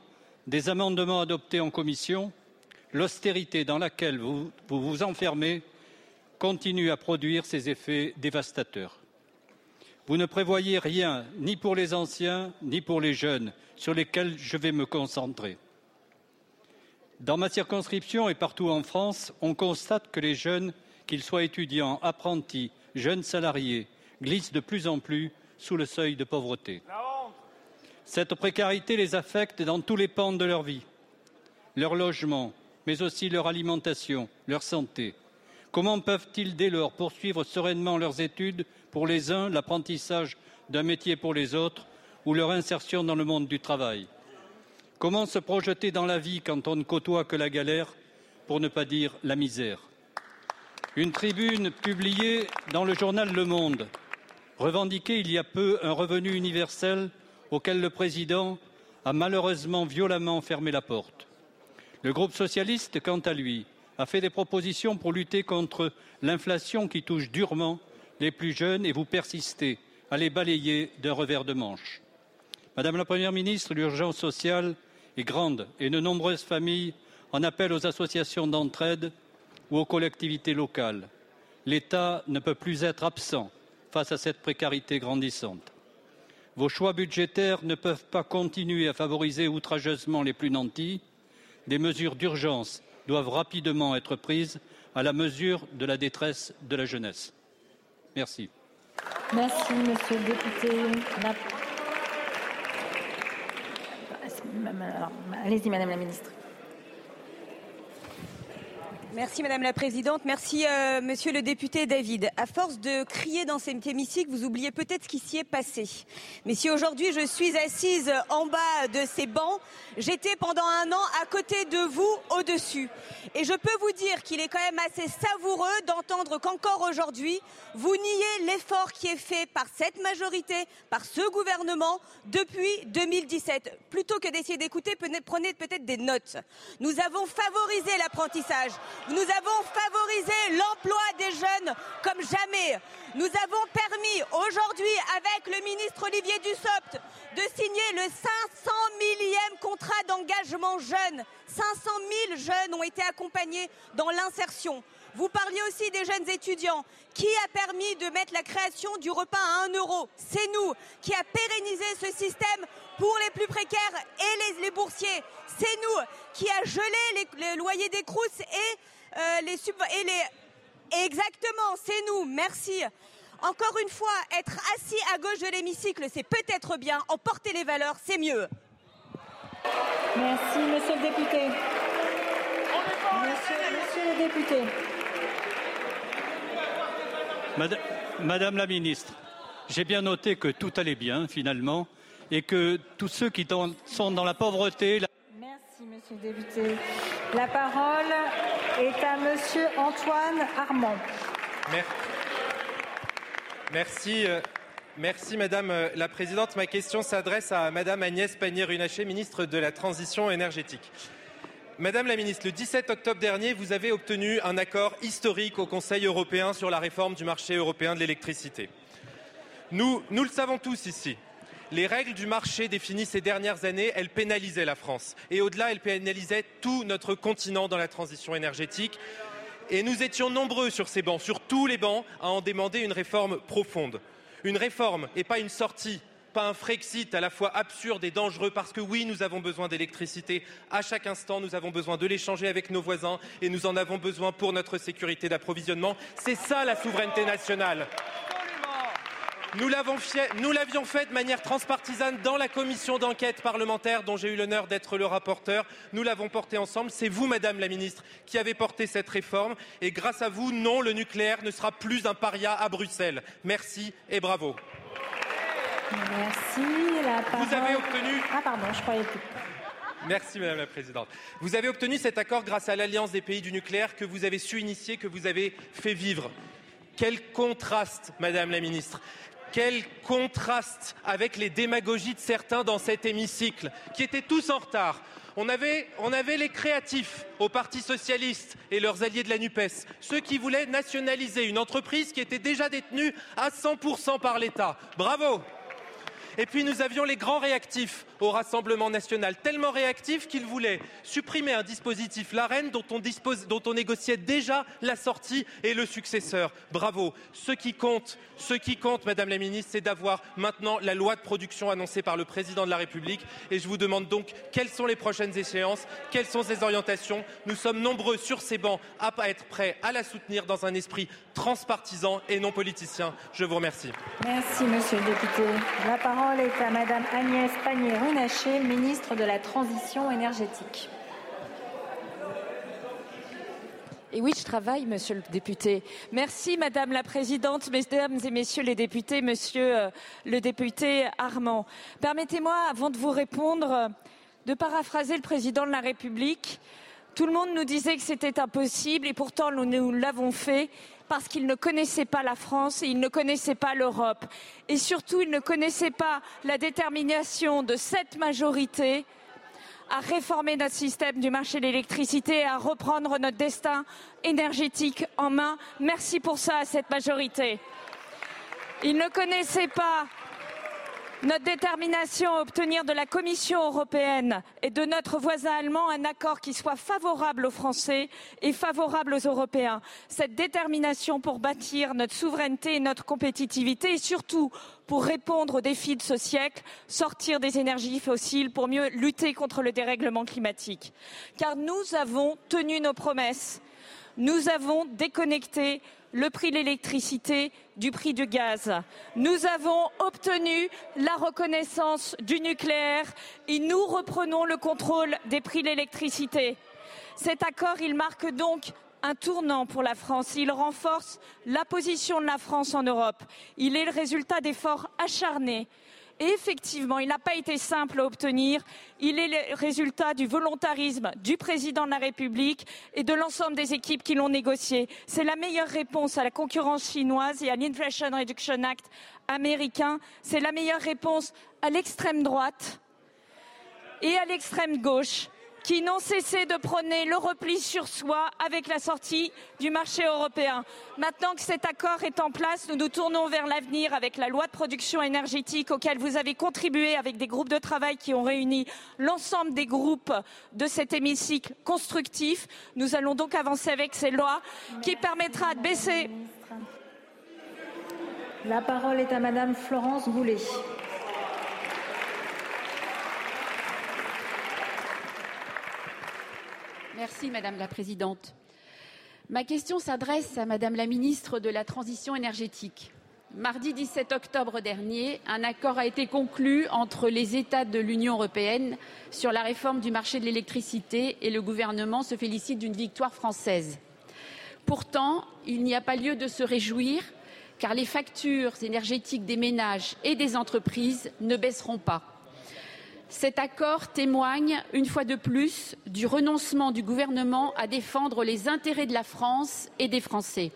des amendements adoptés en commission, l'austérité dans laquelle vous, vous enfermez continue à produire ses effets dévastateurs. Vous ne prévoyez rien, ni pour les anciens, ni pour les jeunes, sur lesquels je vais me concentrer. Dans ma circonscription et partout en France, on constate que les jeunes, qu'ils soient étudiants, apprentis, jeunes salariés, glissent de plus en plus sous le seuil de pauvreté. Cette précarité les affecte dans tous les pans de leur vie, leur logement, mais aussi leur alimentation, leur santé. Comment peuvent-ils dès lors poursuivre sereinement leurs études pour les uns, l'apprentissage d'un métier pour les autres ou leur insertion dans le monde du travail? Comment se projeter dans la vie quand on ne côtoie que la galère, pour ne pas dire la misère? Une tribune publiée dans le journal Le Monde revendiquait il y a peu un revenu universel auquel le président a malheureusement violemment fermé la porte. Le groupe socialiste, quant à lui, a fait des propositions pour lutter contre l'inflation qui touche durement les plus jeunes et vous persistez à les balayer d'un revers de manche. Madame la Première ministre, l'urgence sociale est grande et de nombreuses familles en appellent aux associations d'entraide ou aux collectivités locales. L'État ne peut plus être absent face à cette précarité grandissante. Vos choix budgétaires ne peuvent pas continuer à favoriser outrageusement les plus nantis. Des mesures d'urgence doivent rapidement être prises à la mesure de la détresse de la jeunesse. Merci. Merci, Monsieur le député. La- Allez-y, Madame la Ministre. Merci Madame la Présidente, merci euh, Monsieur le député David. À force de crier dans cet hémicycle, vous oubliez peut-être ce qui s'y est passé. Mais si aujourd'hui je suis assise en bas de ces bancs, j'étais pendant un an à côté de vous au-dessus. Et je peux vous dire qu'il est quand même assez savoureux d'entendre qu'encore aujourd'hui, vous niez l'effort qui est fait par cette majorité, par ce gouvernement depuis 2017. Plutôt que d'essayer d'écouter, prenez- prenez peut-être des notes. Nous avons favorisé l'apprentissage. Nous avons favorisé l'emploi des jeunes comme jamais. Nous avons permis aujourd'hui, avec le ministre Olivier Dussopt, de signer le 500 millième contrat d'engagement jeune. 500 000 jeunes ont été accompagnés dans l'insertion. Vous parliez aussi des jeunes étudiants. Qui a permis de mettre la création du repas à 1 euro? C'est nous. Qui a pérennisé ce système pour les plus précaires et les, boursiers? C'est nous. Qui a gelé les, les loyers des crousses et les subv- et les Exactement, c'est nous. Merci. Encore une fois, être assis à gauche de l'hémicycle, c'est peut-être bien. Emporter les valeurs, c'est mieux. Merci, Monsieur le député. Monsieur, monsieur le député. Mada- Madame la ministre, j'ai bien noté que tout allait bien finalement et que tous ceux qui sont dans la pauvreté, la- Monsieur le député. La parole est à Monsieur Antoine Armand. Euh, merci Madame euh, la Présidente. Ma question s'adresse à Madame Agnès Pannier-Runacher, ministre de la Transition énergétique. Madame la Ministre, le 17 octobre dernier, vous avez obtenu un accord historique au Conseil européen sur la réforme du marché européen de l'électricité. Nous le savons tous ici. Les règles du marché définies ces dernières années, elles pénalisaient la France. Et au-delà, elles pénalisaient tout notre continent dans la transition énergétique. Et nous étions nombreux sur ces bancs, sur tous les bancs, à en demander une réforme profonde. Une réforme et pas une sortie pas un Frexit à la fois absurde et dangereux, parce que oui, nous avons besoin d'électricité à chaque instant, nous avons besoin de l'échanger avec nos voisins et nous en avons besoin pour notre sécurité d'approvisionnement. C'est ça la souveraineté nationale. Nous l'avions fait de manière transpartisane dans la commission d'enquête parlementaire dont j'ai eu l'honneur d'être le rapporteur. Nous l'avons porté ensemble. C'est vous, Madame la Ministre, qui avez porté cette réforme. Et grâce à vous, non, le nucléaire ne sera plus un paria à Bruxelles. Merci et bravo. Merci. La parole... Vous avez obtenu. Ah, pardon, je croyais plus. Merci Madame la Présidente. Vous avez obtenu cet accord grâce à l'Alliance des pays du nucléaire que vous avez su initier, que vous avez fait vivre. Quel contraste, Madame la Ministre quel contraste avec les démagogies de certains dans cet hémicycle, qui étaient tous en retard. On avait, les créatifs au Parti socialiste et leurs alliés de la NUPES, ceux qui voulaient nationaliser une entreprise qui était déjà détenue à 100% par l'État. Bravo et puis nous avions les grands réactifs au Rassemblement national, tellement réactifs qu'ils voulaient supprimer un dispositif, l'AREN, dont on, dont on négociait déjà la sortie et le successeur. Bravo. Ce qui compte, ce qui compte, Madame la Ministre, c'est d'avoir maintenant la loi de production annoncée par le Président de la République. Et je vous demande donc quelles sont les prochaines échéances, quelles sont ses orientations? Nous sommes nombreux sur ces bancs à être prêts à la soutenir dans un esprit transpartisan et non politicien. Je vous remercie. Merci, Monsieur le député. La parole est à Madame Agnès Ministre de la Transition énergétique. Et oui, je travaille, monsieur le député. Merci, madame la présidente, mesdames et messieurs les députés, monsieur euh, le député Armand. Permettez-moi, avant de vous répondre, de paraphraser le président de la République. Tout le monde nous disait que c'était impossible et pourtant nous l'avons fait parce qu'il ne connaissait pas la France et il ne connaissait pas l'Europe. Et surtout, il ne connaissait pas la détermination de cette majorité à réformer notre système du marché de l'électricité et à reprendre notre destin énergétique en main. Merci pour ça à cette majorité. Il ne connaissait pas notre détermination à obtenir de la Commission européenne et de notre voisin allemand un accord qui soit favorable aux Français et favorable aux Européens. Cette détermination pour bâtir notre souveraineté et notre compétitivité et surtout pour répondre aux défis de ce siècle, sortir des énergies fossiles pour mieux lutter contre le dérèglement climatique. Car nous avons tenu nos promesses. Nous avons déconnecté le prix de l'électricité du prix du gaz. Nous avons obtenu la reconnaissance du nucléaire et nous reprenons le contrôle des prix de l'électricité. Cet accord, il marque donc un tournant pour la France. Il renforce la position de la France en Europe. Il est le résultat d'efforts acharnés effectivement, il n'a pas été simple à obtenir. Il est le résultat du volontarisme du président de la République et de l'ensemble des équipes qui l'ont négocié. C'est la meilleure réponse à la concurrence chinoise et à l'Inflation Reduction Act américain. C'est la meilleure réponse à l'extrême droite et à l'extrême gauche qui n'ont cessé de prôner le repli sur soi avec la sortie du marché européen. Maintenant que cet accord est en place, nous nous tournons vers l'avenir avec la loi de production énergétique auquel vous avez contribué avec des groupes de travail qui ont réuni l'ensemble des groupes de cet hémicycle constructif. Nous allons donc avancer avec ces lois qui permettra de baisser. La parole est à Madame Florence Goulet. Madame la Présidente. Ma question s'adresse à Madame la Ministre de la Transition énergétique. Mardi 17 octobre dernier, un accord a été conclu entre les États de l'Union européenne sur la réforme du marché de l'électricité et le gouvernement se félicite d'une victoire française. Pourtant, il n'y a pas lieu de se réjouir car les factures énergétiques des ménages et des entreprises ne baisseront pas. Cet accord témoigne, une fois de plus, du renoncement du gouvernement à défendre les intérêts de la France et des Français.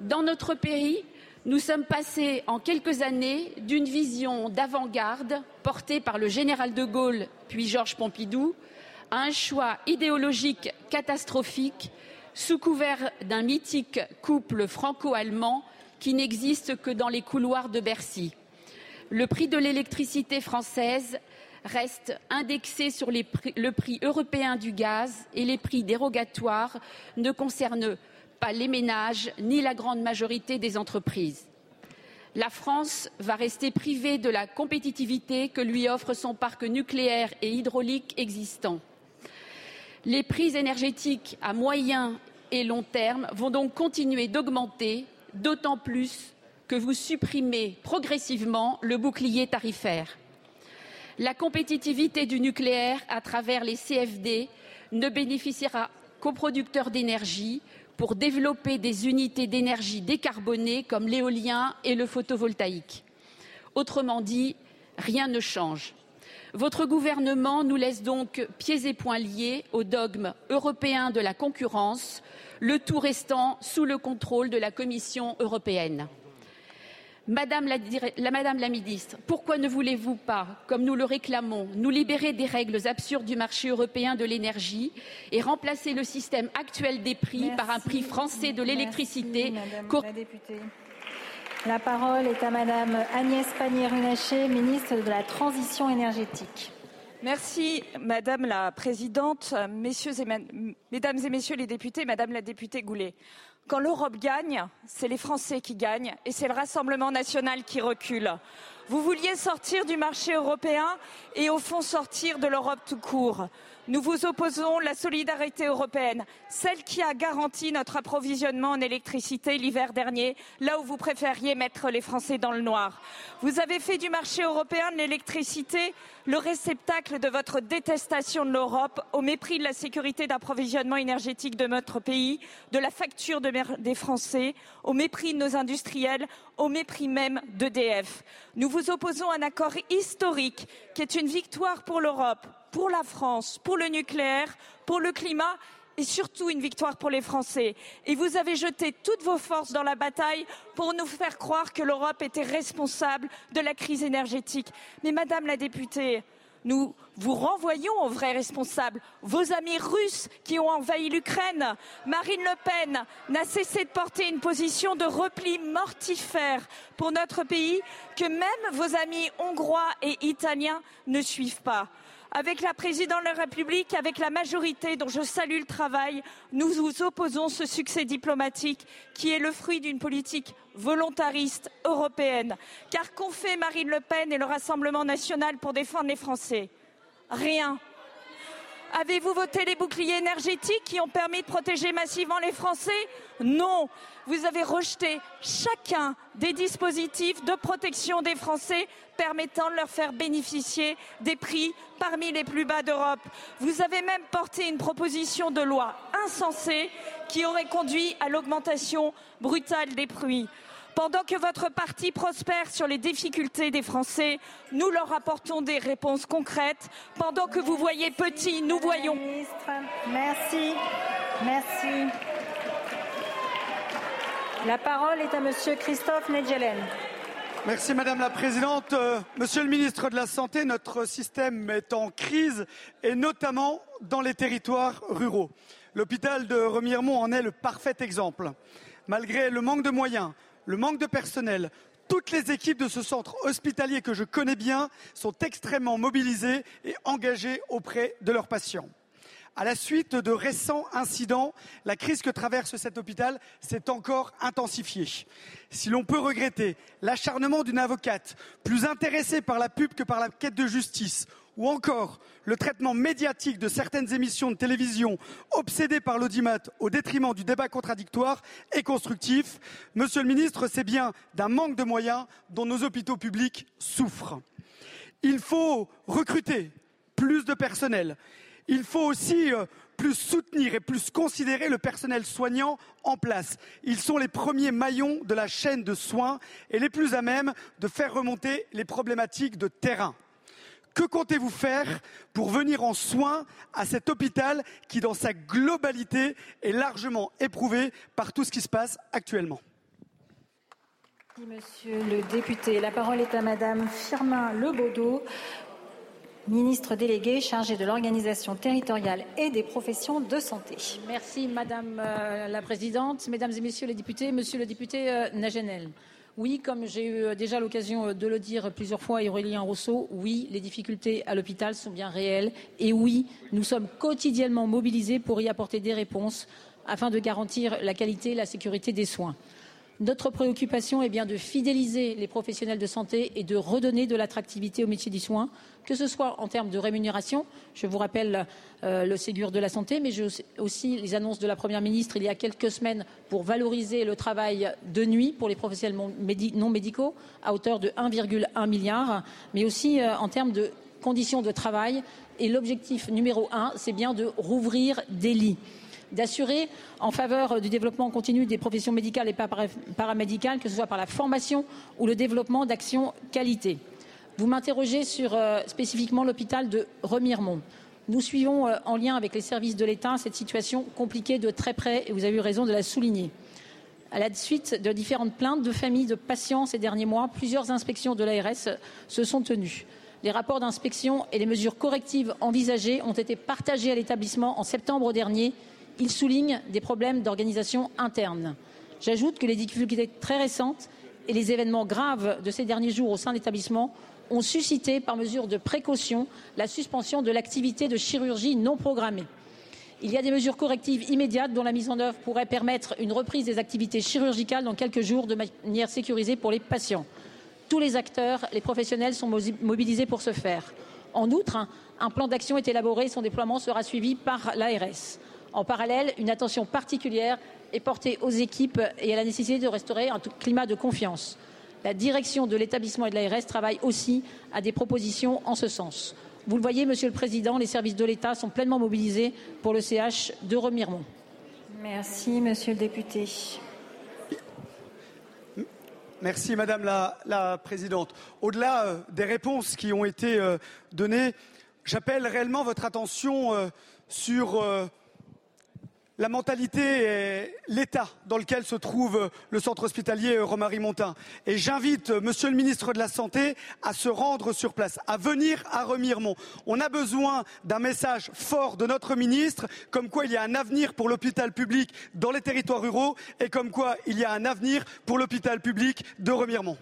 Dans notre pays, nous sommes passés en quelques années d'une vision d'avant-garde portée par le général de Gaulle puis Georges Pompidou à un choix idéologique catastrophique sous couvert d'un mythique couple franco-allemand qui n'existe que dans les couloirs de Bercy. Le prix de l'électricité française reste indexé sur le prix européen du gaz et les prix dérogatoires ne concernent pas les ménages ni la grande majorité des entreprises. la France va rester privée de la compétitivité que lui offre son parc nucléaire et hydraulique existant. Les prix énergétiques à moyen et long terme vont donc continuer d'augmenter, d'autant plus que vous supprimez progressivement le bouclier tarifaire. La compétitivité du nucléaire à travers les CFD ne bénéficiera qu'aux producteurs d'énergie pour développer des unités d'énergie décarbonées comme l'éolien et le photovoltaïque. Autrement dit, rien ne change. Votre gouvernement nous laisse donc pieds et poings liés au dogme européen de la concurrence, le tout restant sous le contrôle de la Commission européenne. Madame la, ministre, pourquoi ne voulez-vous pas, comme nous le réclamons, nous libérer des règles absurdes du marché européen de l'énergie et remplacer le système actuel des prix par un prix français de l'électricité? La parole est à Madame Agnès Pannier-Runacher, ministre de la Transition énergétique. Merci, Madame la Présidente, Mesdames et Messieurs les députés, Madame la députée Goulet. Quand l'Europe gagne, c'est les Français qui gagnent et c'est le Rassemblement national qui recule. Vous vouliez sortir du marché européen et au fond sortir de l'Europe tout court. Nous vous opposons la solidarité européenne, celle qui a garanti notre approvisionnement en électricité l'hiver dernier, là où vous préfériez mettre les Français dans le noir. Vous avez fait du marché européen de l'électricité le réceptacle de votre détestation de l'Europe au mépris de la sécurité d'approvisionnement énergétique de notre pays, de la facture des Français, au mépris de nos industriels, au mépris même d'EDF. Nous vous opposons un accord historique qui est une victoire pour l'Europe, pour la France, pour le nucléaire, pour le climat et surtout une victoire pour les Français. Et vous avez jeté toutes vos forces dans la bataille pour nous faire croire que l'Europe était responsable de la crise énergétique. Mais Madame la députée, nous vous renvoyons aux vrais responsables, vos amis russes qui ont envahi l'Ukraine. Marine Le Pen n'a cessé de porter une position de repli mortifère pour notre pays que même vos amis hongrois et italiens ne suivent pas. Avec la présidente de la République, avec la majorité dont je salue le travail, nous vous opposons ce succès diplomatique qui est le fruit d'une politique volontariste européenne. Car qu'ont fait Marine Le Pen et le Rassemblement national pour défendre les Français? Rien. Avez-vous voté les boucliers énergétiques qui ont permis de protéger massivement les Français? Non. Vous avez rejeté chacun des dispositifs de protection des Français permettant de leur faire bénéficier des prix parmi les plus bas d'Europe. Vous avez même porté une proposition de loi insensée qui aurait conduit à l'augmentation brutale des prix. Pendant que votre parti prospère sur les difficultés des Français, nous leur apportons des réponses concrètes. Pendant que vous voyez petit, nous voyons. Merci. Merci. La parole est à Monsieur Christophe Nedjelen. Merci Madame la Présidente. Euh, Monsieur le Ministre de la Santé, notre système est en crise et notamment dans les territoires ruraux. L'hôpital de Remiremont en est le parfait exemple. Malgré le manque de moyens, le manque de personnel. Toutes les équipes de ce centre hospitalier que je connais bien sont extrêmement mobilisées et engagées auprès de leurs patients. À la suite de récents incidents, la crise que traverse cet hôpital s'est encore intensifiée. Si l'on peut regretter l'acharnement d'une avocate plus intéressée par la pub que par la quête de justice, ou encore le traitement médiatique de certaines émissions de télévision obsédées par l'audimat au détriment du débat contradictoire et constructif, Monsieur le ministre, c'est bien d'un manque de moyens dont nos hôpitaux publics souffrent. Il faut recruter plus de personnel. Il faut aussi euh, plus soutenir et plus considérer le personnel soignant en place. Ils sont les premiers maillons de la chaîne de soins et les plus à même de faire remonter les problématiques de terrain. Que comptez-vous faire pour venir en soins à cet hôpital qui, dans sa globalité, est largement éprouvé par tout ce qui se passe actuellement? Monsieur le député, la parole est à Madame Firmin Lebaudot, ministre déléguée chargée de l'organisation territoriale et des professions de santé. Merci Madame euh, la Présidente, Mesdames et Messieurs les députés, Monsieur le député euh, Nagenel. Oui, comme j'ai eu euh, déjà l'occasion de le dire plusieurs fois, Aurélien Rousseau, oui, les difficultés à l'hôpital sont bien réelles. Et oui, nous sommes quotidiennement mobilisés pour y apporter des réponses afin de garantir la qualité et la sécurité des soins. Notre préoccupation est bien de fidéliser les professionnels de santé et de redonner de l'attractivité au métier du soin, que ce soit en termes de rémunération. Je vous rappelle euh, le Ségur de la santé, mais aussi les annonces de la Première ministre il y a quelques semaines pour valoriser le travail de nuit pour les professionnels non médicaux à hauteur de 1,1 milliard, mais aussi euh, en termes de conditions de travail. Et l'objectif numéro un, c'est bien de rouvrir des lits d'assurer en faveur du développement continu des professions médicales et paramédicales, que ce soit par la formation ou le développement d'actions qualité. Vous m'interrogez sur euh, spécifiquement l'hôpital de Remiremont. Nous suivons euh, en lien avec les services de l'État cette situation compliquée de très près et vous avez eu raison de la souligner. À la suite de différentes plaintes de familles de patients ces derniers mois, plusieurs inspections de l'ARS se sont tenues. Les rapports d'inspection et les mesures correctives envisagées ont été partagés à l'établissement en septembre dernier il souligne des problèmes d'organisation interne. J'ajoute que les difficultés très récentes et les événements graves de ces derniers jours au sein de l'établissement ont suscité, par mesure de précaution, la suspension de l'activité de chirurgie non programmée. Il y a des mesures correctives immédiates dont la mise en œuvre pourrait permettre une reprise des activités chirurgicales dans quelques jours de manière sécurisée pour les patients. Tous les acteurs, les professionnels sont mobilisés pour ce faire. En outre, un plan d'action est élaboré et son déploiement sera suivi par l'ARS. En parallèle, une attention particulière est portée aux équipes et à la nécessité de restaurer un climat de confiance. La direction de l'établissement et de l'ARS travaille aussi à des propositions en ce sens. Vous le voyez, Monsieur le Président, les services de l'État sont pleinement mobilisés pour le CH de Remiremont. Merci, Monsieur le député. Merci, Madame la, Présidente. Au-delà euh, des réponses qui ont été euh, données, j'appelle réellement votre attention euh, sur la mentalité et l'état dans lequel se trouve le centre hospitalier Romary Montin. Et j'invite Monsieur le ministre de la Santé à se rendre sur place, à venir à Remiremont. On a besoin d'un message fort de notre ministre, comme quoi il y a un avenir pour l'hôpital public dans les territoires ruraux et comme quoi il y a un avenir pour l'hôpital public de Remiremont.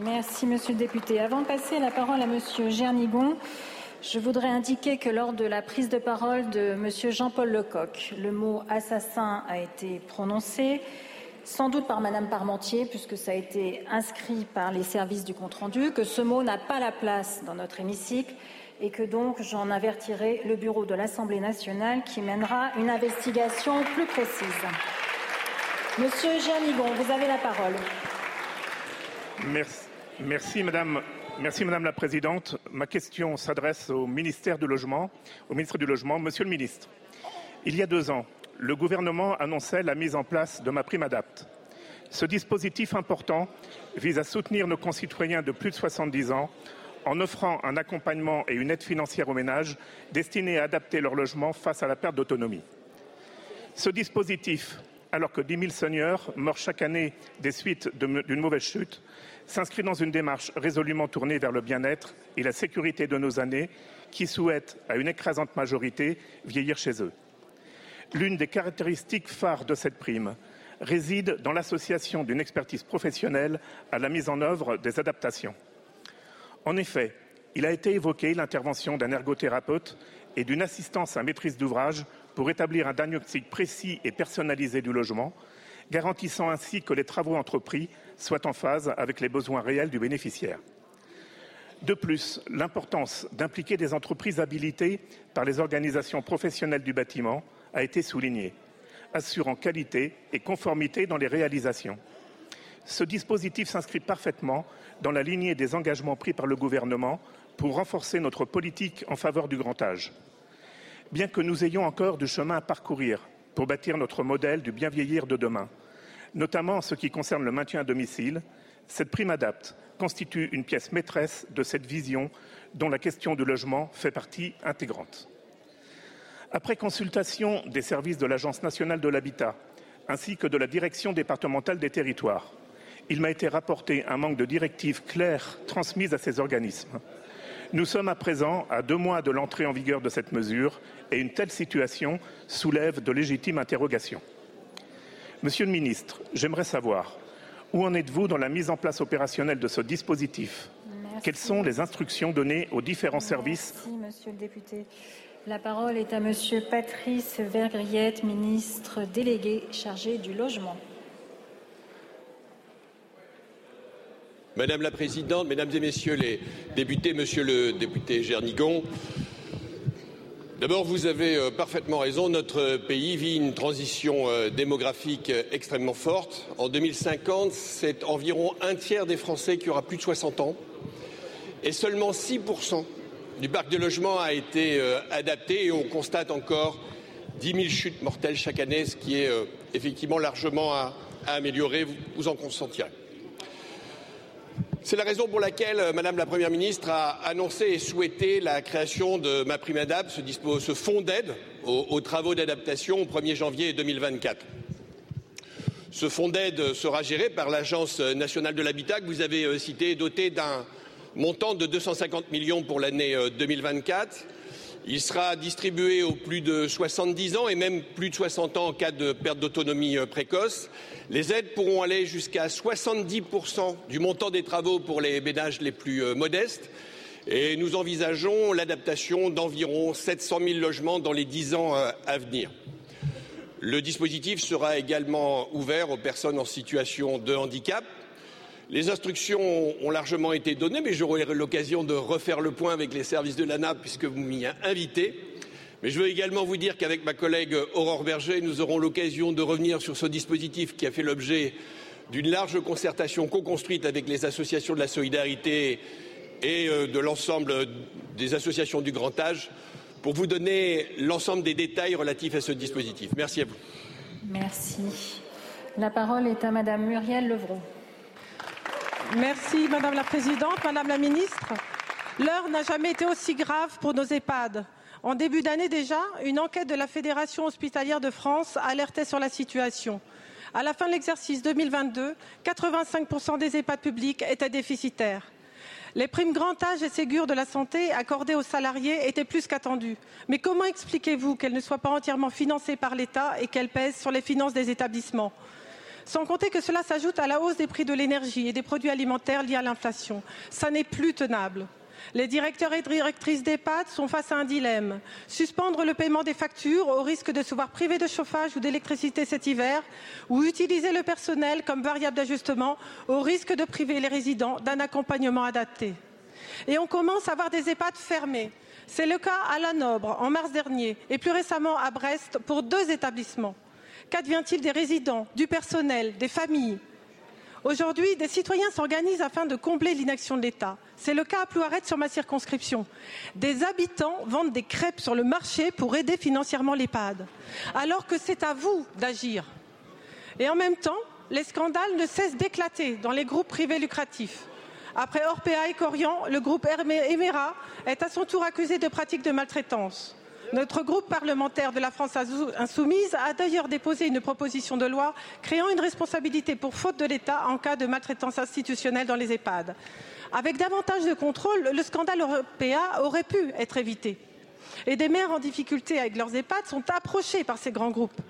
Merci Monsieur le député. Avant de passer la parole à Monsieur Gernigon, je voudrais indiquer que lors de la prise de parole de M. Jean-Paul Lecoq, le mot assassin a été prononcé, sans doute par Mme Parmentier, puisque ça a été inscrit par les services du compte-rendu, que ce mot n'a pas la place dans notre hémicycle et que donc j'en avertirai le bureau de l'Assemblée nationale qui mènera une investigation plus précise. Monsieur Gernigon, vous avez la parole. Merci, merci Madame Merci Madame la Présidente. Ma question s'adresse au ministère du Logement, au ministre du Logement. Monsieur le ministre, il y a deux ans, le gouvernement annonçait la mise en place de ma prime adapte. Ce dispositif important vise à soutenir nos concitoyens de plus de 70 ans en offrant un accompagnement et une aide financière aux ménages destinés à adapter leur logement face à la perte d'autonomie. Ce dispositif, alors que 10 000 seniors meurent chaque année des suites d'une mauvaise chute, s'inscrit dans une démarche résolument tournée vers le bien-être et la sécurité de nos aînés qui souhaitent, à une écrasante majorité, vieillir chez eux. L'une des caractéristiques phares de cette prime réside dans l'association d'une expertise professionnelle à la mise en œuvre des adaptations. En effet, il a été évoqué l'intervention d'un ergothérapeute et d'une assistance à maîtrise d'ouvrage pour établir un diagnostic précis et personnalisé du logement, garantissant ainsi que les travaux entrepris soient en phase avec les besoins réels du bénéficiaire. De plus, l'importance d'impliquer des entreprises habilitées par les organisations professionnelles du bâtiment a été soulignée, assurant qualité et conformité dans les réalisations. Ce dispositif s'inscrit parfaitement dans la lignée des engagements pris par le gouvernement pour renforcer notre politique en faveur du grand âge. Bien que nous ayons encore du chemin à parcourir pour bâtir notre modèle du bien vieillir de demain, notamment en ce qui concerne le maintien à domicile, cette prime adapte constitue une pièce maîtresse de cette vision dont la question du logement fait partie intégrante. Après consultation des services de l'Agence nationale de l'habitat ainsi que de la direction départementale des territoires, il m'a été rapporté un manque de directives claires transmises à ces organismes. Nous sommes à présent à deux mois de l'entrée en vigueur de cette mesure et une telle situation soulève de légitimes interrogations. Monsieur le ministre, j'aimerais savoir où en êtes-vous dans la mise en place opérationnelle de ce dispositif? Quelles sont les instructions données aux différents services? Merci, Monsieur le député. La parole est à Monsieur Patrice Vergriette, ministre délégué chargé du logement. Madame la Présidente, Mesdames et Messieurs les députés, Monsieur le député Gernigon, D'abord, vous avez euh, parfaitement raison. Notre pays vit une transition euh, démographique euh, extrêmement forte. En 2050, c'est environ un tiers des Français qui aura plus de 60 ans et seulement 6% du parc de logement a été adapté et on constate encore 10 000 chutes mortelles chaque année, ce qui est effectivement largement à, améliorer. Vous, vous en consentirez. C'est la raison pour laquelle euh, Madame la Première ministre a annoncé et souhaité la création de ma prime ce, fonds d'aide aux, aux, travaux d'adaptation au 1er janvier 2024. Ce fonds d'aide sera géré par l'Agence nationale de l'habitat que vous avez euh, cité, doté d'un montant de 250 millions pour l'année 2024 euh, il sera distribué aux plus de 70 ans et même plus de 60 ans en cas de perte d'autonomie euh, précoce. Les aides pourront aller jusqu'à 70% du montant des travaux pour les ménages les plus euh, modestes. Et nous envisageons l'adaptation d'environ 700 000 logements dans les 10 ans euh, à venir. Le dispositif sera également ouvert aux personnes en situation de handicap les instructions ont largement été données, mais j'aurai l'occasion de refaire le point avec les services de l'ANA puisque vous m'y invité. Mais je veux également vous dire qu'avec ma collègue Aurore Berger, nous aurons l'occasion de revenir sur ce dispositif qui a fait l'objet d'une large concertation co-construite avec les associations de la solidarité et euh, de l'ensemble des associations du grand âge pour vous donner l'ensemble des détails relatifs à ce dispositif. Merci à vous. Merci. La parole est à Madame Muriel Levron. Merci Madame la Présidente, Madame la Ministre. L'heure n'a jamais été aussi grave pour nos EHPAD. En début d'année déjà, une enquête de la Fédération hospitalière de France alertait sur la situation. À la fin de l'exercice 2022, 85% des EHPAD publics étaient déficitaires. Les primes grand âge et Ségur de la santé accordées aux salariés étaient plus qu'attendues. Mais comment expliquez-vous qu'elles ne soient pas entièrement financées par l'État et qu'elles pèsent sur les finances des établissements? Sans compter que cela s'ajoute à la hausse des prix de l'énergie et des produits alimentaires liés à l'inflation. Ça n'est plus tenable. Les directeurs et directrices d'EHPAD sont face à un dilemme. Suspendre le paiement des factures au risque de se voir privés de chauffage ou d'électricité cet hiver, ou utiliser le personnel comme variable d'ajustement au risque de priver les résidents d'un accompagnement adapté. Et on commence à voir des EHPAD fermés. C'est le cas à La Nobre en mars dernier et plus récemment à Brest pour deux établissements. Qu'advient-il des résidents, du personnel, des familles? Aujourd'hui, des citoyens s'organisent afin de combler l'inaction de l'État. C'est le cas à Plouaret sur ma circonscription. Des habitants vendent des crêpes sur le marché pour aider financièrement l'EHPAD, alors que c'est à vous d'agir. Et en même temps, les scandales ne cessent d'éclater dans les groupes privés lucratifs. Après Orpea et Corian, le groupe Emera est à son tour accusé de pratiques de maltraitance. Notre groupe parlementaire de la France insoumise a d'ailleurs déposé une proposition de loi créant une responsabilité pour faute de l'État en cas de maltraitance institutionnelle dans les EHPAD. Avec davantage de contrôle, le scandale européen aurait pu être évité. Et des maires en difficulté avec leurs EHPAD sont approchés par ces grands groupes.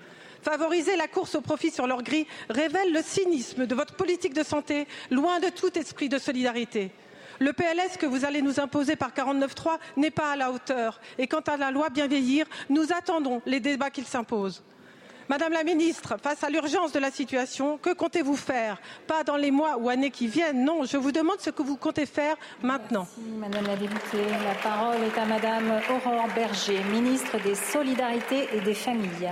Favoriser la course au profit sur leur grille révèle le cynisme de votre politique de santé, loin de tout esprit de solidarité. Le PLS que vous allez nous imposer par 49.3 n'est pas à la hauteur. Et quant à la loi bien vieillir, nous attendons les débats qu'il s'impose. Madame la ministre, face à l'urgence de la situation, que comptez-vous faire? Pas dans les mois ou années qui viennent, non, je vous demande ce que vous comptez faire maintenant. Madame la députée, la parole est à Madame Aurore Berger, ministre des Solidarités et des Familles.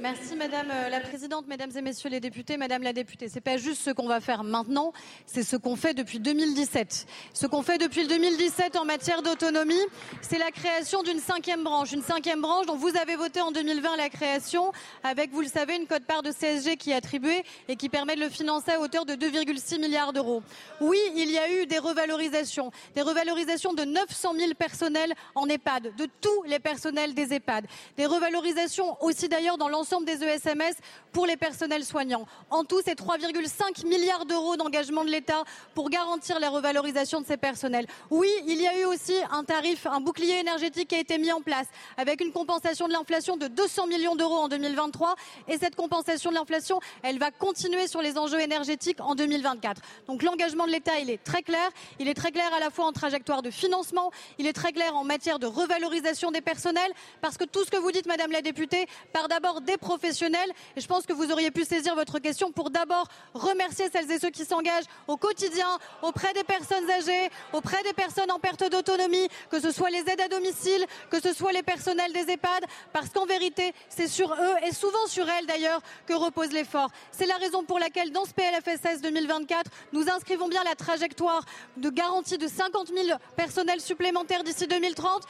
Merci Madame euh, la Présidente, Mesdames et Messieurs les députés, Madame la députée. C'est pas juste ce qu'on va faire maintenant, c'est ce qu'on fait depuis 2017. Ce qu'on fait depuis 2017 en matière d'autonomie, c'est la création d'une cinquième branche, une cinquième branche dont vous avez voté en 2020 la création, avec, vous le savez, une cote-part de CSG qui est attribuée et qui permet de le financer à hauteur de 2,6 milliards d'euros. Oui, il y a eu des revalorisations, des revalorisations de 900 000 personnels en EHPAD, de tous les personnels des EHPAD, des revalorisations aussi d'ailleurs dans l'ensemble des ESMS pour les personnels soignants. En tout, c'est 3,5 milliards d'euros d'engagement de l'État pour garantir la revalorisation de ces personnels. Oui, il y a eu aussi un tarif, un bouclier énergétique qui a été mis en place avec une compensation de l'inflation de 200 millions d'euros en 2023 et cette compensation de l'inflation, elle va continuer sur les enjeux énergétiques en 2024. Donc l'engagement de l'État, il est très clair. Il est très clair à la fois en trajectoire de financement, il est très clair en matière de revalorisation des personnels parce que tout ce que vous dites, Madame la députée, part d'abord des professionnelle. Et je pense que vous auriez pu saisir votre question pour d'abord remercier celles et ceux qui s'engagent au quotidien auprès des personnes âgées, auprès des personnes en perte d'autonomie, que ce soit les aides à domicile, que ce soit les personnels des EHPAD, parce qu'en vérité, c'est sur eux et souvent sur elles d'ailleurs que repose l'effort. C'est la raison pour laquelle dans ce PLFSS 2024, nous inscrivons bien la trajectoire de garantie de 50 000 personnels supplémentaires d'ici 2030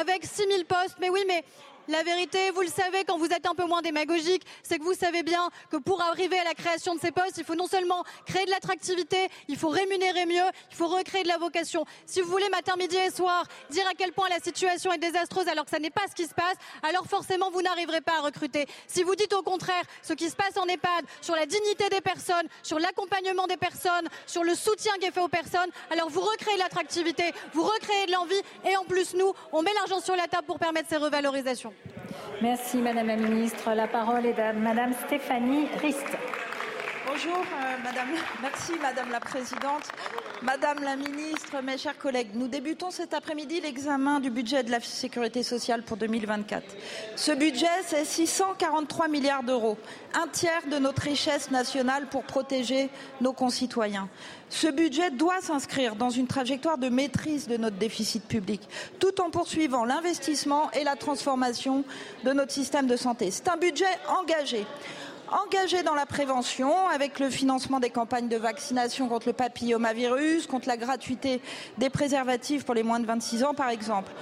avec 6 000 postes. Mais oui, mais la vérité, vous le savez, quand vous êtes un peu moins démagogique, c'est que vous savez bien que pour arriver à la création de ces postes, il faut non seulement créer de l'attractivité, il faut rémunérer mieux, il faut recréer de la vocation. Si vous voulez matin, midi et soir dire à quel point la situation est désastreuse alors que ça n'est pas ce qui se passe, alors forcément vous n'arriverez pas à recruter. Si vous dites au contraire ce qui se passe en EHPAD, sur la dignité des personnes, sur l'accompagnement des personnes, sur le soutien qui est fait aux personnes, alors vous recréez de l'attractivité, vous recréez de l'envie et en plus nous, on met l'argent sur la table pour permettre ces revalorisations. Merci Madame la Ministre. La parole est à Madame Stéphanie Rist. Bonjour, euh, madame, la Présidente. Madame la Ministre, mes chers collègues, nous débutons cet après-midi l'examen du budget de la sécurité sociale pour 2024. Ce budget, c'est 643 milliards d'euros, un tiers de notre richesse nationale pour protéger nos concitoyens. Ce budget doit s'inscrire dans une trajectoire de maîtrise de notre déficit public, tout en poursuivant l'investissement et la transformation de notre système de santé. C'est un budget engagé engagé dans la prévention avec le financement des campagnes de vaccination contre le papillomavirus, contre la gratuité des préservatifs pour les moins de 26 ans par exemple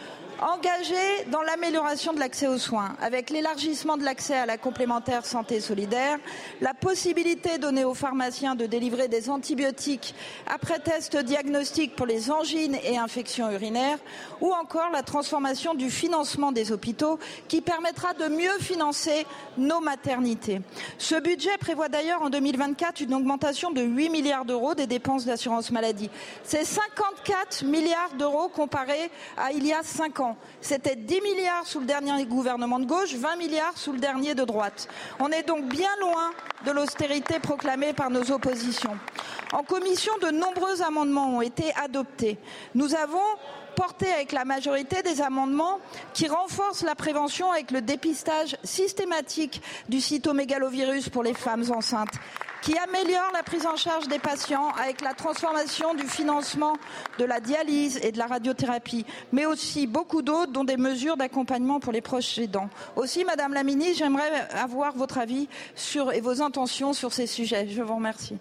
engagé dans l'amélioration de l'accès aux soins, avec l'élargissement de l'accès à la complémentaire santé solidaire, la possibilité donnée aux pharmaciens de délivrer des antibiotiques après test diagnostic pour les angines et infections urinaires, ou encore la transformation du financement des hôpitaux qui permettra de mieux financer nos maternités. Ce budget prévoit d'ailleurs en 2024 une augmentation de 8 milliards d'euros des dépenses d'assurance maladie. C'est 54 milliards d'euros comparé à il y a 5 ans. C'était 10 milliards sous le dernier gouvernement de gauche, 20 milliards sous le dernier de droite. On est donc bien loin de l'austérité proclamée par nos oppositions. En commission, de nombreux amendements ont été adoptés. Nous avons porté avec la majorité des amendements qui renforcent la prévention avec le dépistage systématique du cytomégalovirus pour les femmes enceintes qui améliore la prise en charge des patients avec la transformation du financement de la dialyse et de la radiothérapie, mais aussi beaucoup d'autres, dont des mesures d'accompagnement pour les proches aidants. Aussi, Madame la Ministre, j'aimerais avoir votre avis sur, et vos intentions sur ces sujets. Je vous remercie.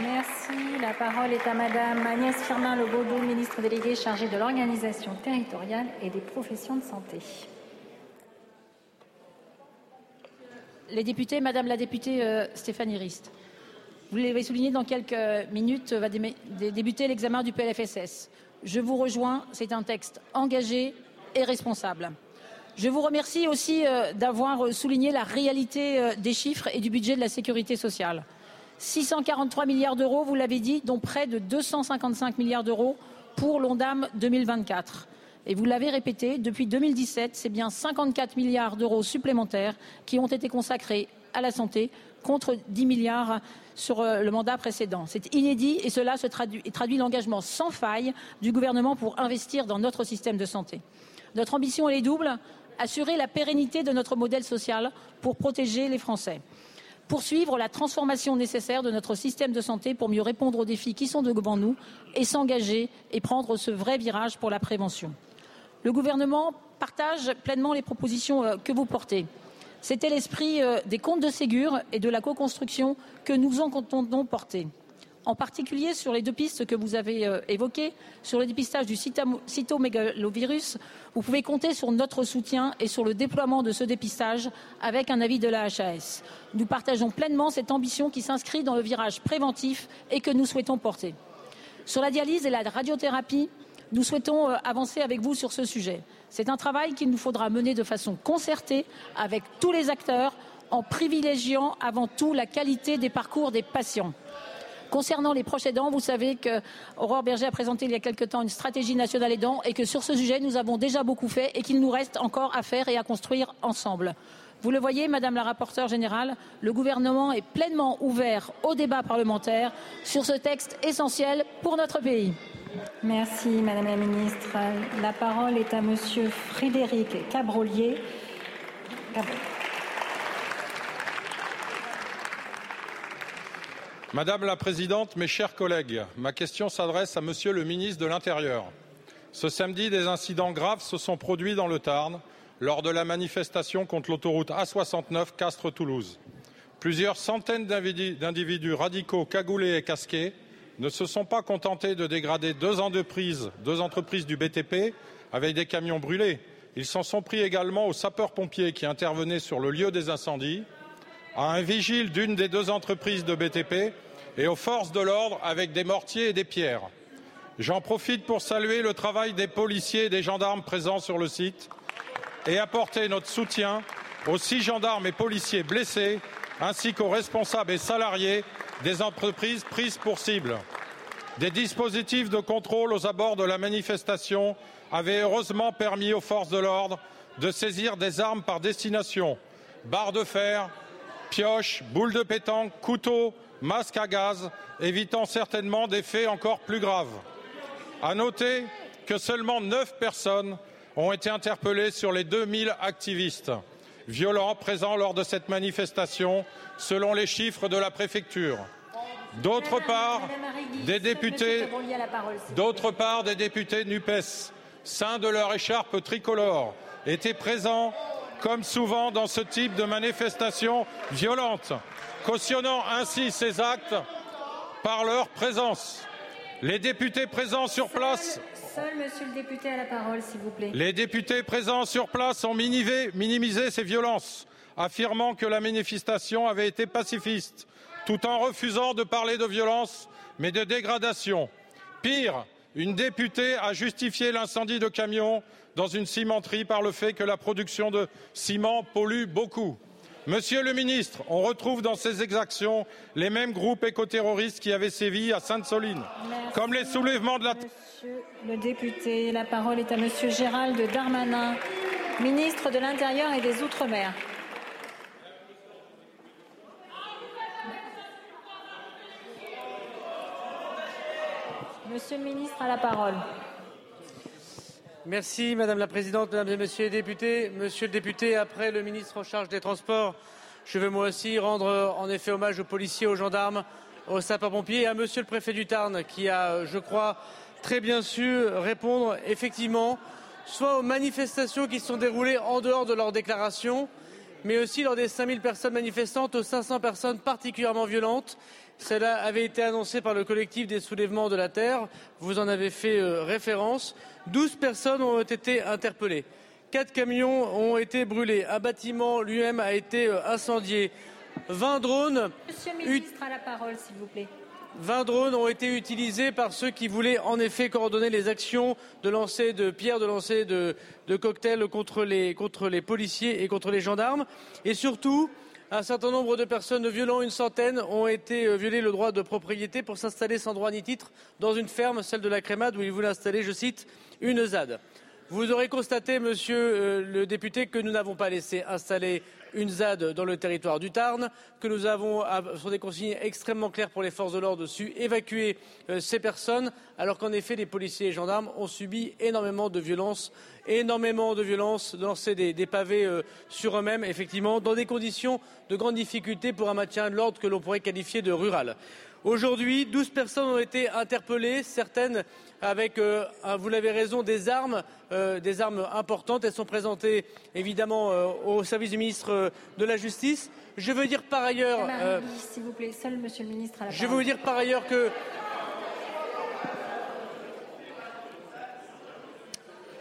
Merci. La parole est à Madame Agnès Firmin-Lebaudot, ministre déléguée chargée de l'organisation territoriale et des professions de santé. Les députés, Madame la députée euh, Stéphanie Rist, vous l'avez souligné, dans quelques minutes va débuter l'examen du PLFSS. Je vous rejoins, c'est un texte engagé et responsable. Je vous remercie aussi euh, d'avoir souligné la réalité euh, des chiffres et du budget de la sécurité sociale. 643 milliards d'euros, vous l'avez dit, dont près de 255 milliards d'euros pour l'ONDAM 2024. Et vous l'avez répété, depuis 2017, c'est bien 54 milliards d'euros supplémentaires qui ont été consacrés à la santé contre 10 milliards sur euh, le mandat précédent. C'est inédit et cela se traduit, traduit l'engagement sans faille du gouvernement pour investir dans notre système de santé. Notre ambition est double assurer la pérennité de notre modèle social pour protéger les Français poursuivre la transformation nécessaire de notre système de santé pour mieux répondre aux défis qui sont devant nous et s'engager et prendre ce vrai virage pour la prévention. Le gouvernement partage pleinement les propositions euh, que vous portez. C'était l'esprit euh, des comptes de Ségur et de la co-construction que nous entendons porter. En particulier sur les deux pistes que vous avez euh, évoquées, sur le dépistage du cytomégalovirus, vous pouvez compter sur notre soutien et sur le déploiement de ce dépistage avec un avis de la HAS. Nous partageons pleinement cette ambition qui s'inscrit dans le virage préventif et que nous souhaitons porter. Sur la dialyse et la radiothérapie, nous souhaitons euh, avancer avec vous sur ce sujet. C'est un travail qu'il nous faudra mener de façon concertée avec tous les acteurs en privilégiant avant tout la qualité des parcours des patients. Concernant les proches aidants, vous savez qu'Aurore Berger a présenté il y a quelque temps une stratégie nationale aidant et que sur ce sujet, nous avons déjà beaucoup fait et qu'il nous reste encore à faire et à construire ensemble. Vous le voyez, Madame la rapporteure générale, le gouvernement est pleinement ouvert au débat parlementaire sur ce texte essentiel pour notre pays. Merci, Madame la Ministre. La parole est à Monsieur Frédéric Cabrolier. Madame la Présidente, mes chers collègues, ma question s'adresse à Monsieur le ministre de l'Intérieur. Ce samedi, des incidents graves se sont produits dans le Tarn lors de la manifestation contre l'autoroute A69 Castres-Toulouse. Plusieurs centaines d'individus radicaux cagoulés et casqués ne se sont pas contentés de dégrader deux entreprises, deux entreprises du BTP avec des camions brûlés. Ils s'en sont pris également aux sapeurs-pompiers qui intervenaient sur le lieu des incendies, à un vigile d'une des deux entreprises de BTP et aux forces de l'ordre avec des mortiers et des pierres. J'en profite pour saluer le travail des policiers et des gendarmes présents sur le site et apporter notre soutien aux six gendarmes et policiers blessés ainsi qu'aux responsables et salariés des entreprises prises pour cible. Des dispositifs de contrôle aux abords de la manifestation avaient heureusement permis aux forces de l'ordre de saisir des armes par destination barres de fer, pioches, boules de pétanque, couteaux, masques à gaz, évitant certainement des faits encore plus graves. À noter que seulement neuf personnes ont été interpellées sur les 2000 activistes violents présents lors de cette manifestation, selon les chiffres de la préfecture. D'autre part, des députés, d'autre part, des députés NUPES, saints de leur écharpe tricolore, étaient présents, comme souvent dans ce type de manifestation violente, cautionnant ainsi ces actes par leur présence. Les députés présents sur place Les députés présents sur place ont minimisé ces violences, affirmant que la manifestation avait été pacifiste, tout en refusant de parler de violence, mais de dégradation. Pire, une députée a justifié l'incendie de camions dans une cimenterie par le fait que la production de ciment pollue beaucoup. Monsieur le ministre, on retrouve dans ces exactions les mêmes groupes écoterroristes qui avaient sévi à Sainte-Soline, comme les soulèvements de la Monsieur le député, la parole est à monsieur Gérald Darmanin, ministre de l'Intérieur et des Outre-mer. Monsieur le ministre a la parole. Merci Madame la Présidente, Mesdames et Messieurs les députés. Monsieur le député, après le ministre en charge des Transports, je veux moi aussi rendre en effet hommage aux policiers, aux gendarmes, aux sapeurs-pompiers et à Monsieur le préfet du Tarn qui a, je crois, très bien su répondre effectivement soit aux manifestations qui se sont déroulées en dehors de leurs déclarations, mais aussi lors des 5000 personnes manifestantes aux 500 personnes particulièrement violentes. Cela avait été annoncé par le collectif des soulèvements de la Terre. Vous en avez fait euh, référence. 12 personnes ont été interpellées. Quatre camions ont été brûlés. Un bâtiment lui-même a été euh, incendié. 20 drones, Monsieur le ministre la parole, s'il vous plaît. 20 drones ont été utilisés par ceux qui voulaient en effet coordonner les actions de lancer de pierres, de lancer de, de cocktails contre les, contre les policiers et contre les gendarmes. Et surtout, un certain nombre de personnes violentes, une centaine, ont été euh, violées le droit de propriété pour s'installer sans droit ni titre dans une ferme, celle de la Crémade, où ils voulaient installer, je cite, une ZAD. Vous aurez constaté, monsieur euh, le député, que nous n'avons pas laissé installer une ZAD dans le territoire du Tarn, que nous avons, sur des consignes extrêmement claires pour les forces de l'ordre, su évacuer euh, ces personnes, alors qu'en effet, les policiers et les gendarmes ont subi énormément de violences, énormément de violences, de lancer des, des pavés euh, sur eux-mêmes, effectivement, dans des conditions de grande difficulté pour un maintien de l'ordre que l'on pourrait qualifier de rural. Aujourd'hui, 12 personnes ont été interpellées, certaines avec, euh, vous l'avez raison, des armes, euh, des armes importantes. Elles sont présentées évidemment euh, au service du ministre de la Justice. Je veux dire par ailleurs, s'il vous plaît. Seul monsieur le ministre la je veux vous dire par ailleurs que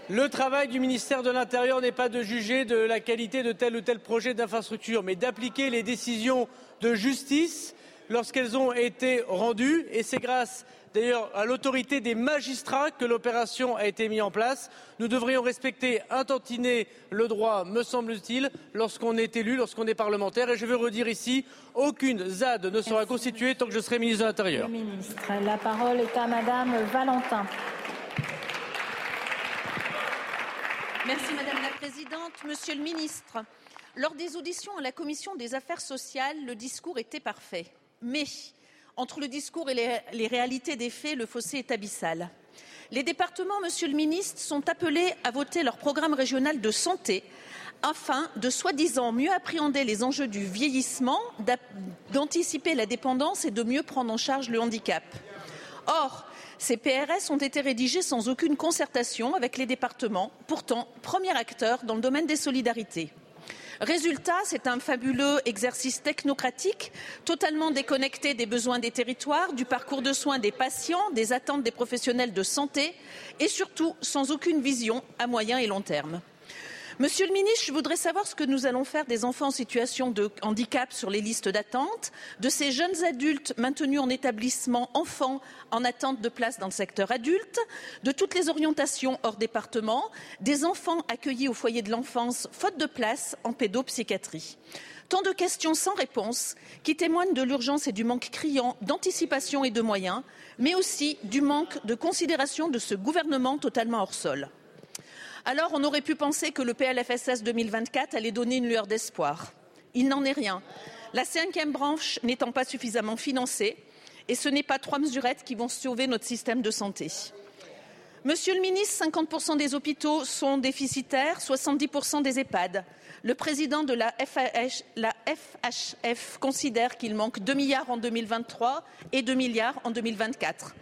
le travail du ministère de l'Intérieur n'est pas de juger de la qualité de tel ou tel projet d'infrastructure, mais d'appliquer les décisions de justice lorsqu'elles ont été rendues. Et c'est grâce d'ailleurs à l'autorité des magistrats que l'opération a été mise en place. Nous devrions respecter un tantinet le droit, me semble-t-il, lorsqu'on est élu, lorsqu'on est parlementaire. Et je veux redire ici, aucune ZAD ne sera constituée tant que je serai ministre de l'Intérieur. Ministre, La parole est à madame Valentin. Merci Madame la Présidente. Monsieur le Ministre, lors des auditions à la Commission des affaires sociales, le discours était parfait. Mais entre le discours et les, réalités des faits, le fossé est abyssal. Les départements, Monsieur le Ministre, sont appelés à voter leur programme régional de santé afin de soi-disant mieux appréhender les enjeux du vieillissement, d'anticiper la dépendance et de mieux prendre en charge le handicap. Or, ces PRS ont été rédigés sans aucune concertation avec les départements, pourtant premier acteur dans le domaine des solidarités. Résultat, c'est un fabuleux exercice technocratique, totalement déconnecté des besoins des territoires, du parcours de soins des patients, des attentes des professionnels de santé et surtout sans aucune vision à moyen et long terme. Monsieur le ministre, je voudrais savoir ce que nous allons faire des enfants en situation de handicap sur les listes d'attente, de ces jeunes adultes maintenus en établissement enfants en attente de place dans le secteur adulte, de toutes les orientations hors département, des enfants accueillis au foyer de l'enfance faute de place en pédopsychiatrie. Tant de questions sans réponse qui témoignent de l'urgence et du manque criant d'anticipation et de moyens, mais aussi du manque de considération de ce gouvernement totalement hors sol. Alors on aurait pu penser que le PLFSS 2024 allait donner une lueur d'espoir. Il n'en est rien. La cinquième branche n'étant pas suffisamment financée, et ce n'est pas trois mesurettes qui vont sauver notre système de santé. Monsieur le ministre, 50% des hôpitaux sont déficitaires, 70% des EHPAD. Le président de la FHF, considère qu'il manque 2 milliards en 2023 et 2 milliards en 2024.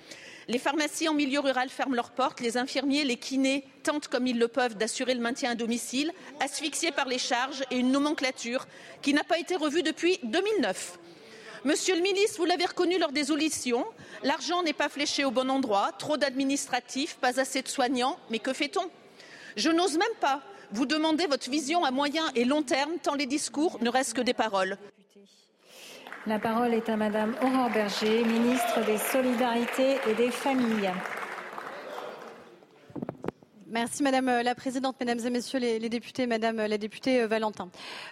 Les pharmacies en milieu rural ferment leurs portes, les infirmiers, les kinés tentent comme ils le peuvent d'assurer le maintien à domicile, asphyxiés par les charges et une nomenclature qui n'a pas été revue depuis 2009. Monsieur le ministre, vous l'avez reconnu lors des auditions, l'argent n'est pas fléché au bon endroit, trop d'administratifs, pas assez de soignants, mais que fait-on? Je n'ose même pas vous demander votre vision à moyen et long terme, tant les discours ne restent que des paroles. La parole est à Madame Aurore Berger, ministre des Solidarités et des Familles. Merci Madame euh, la Présidente, Mesdames et Messieurs les, députés, Madame la députée euh, Valentin.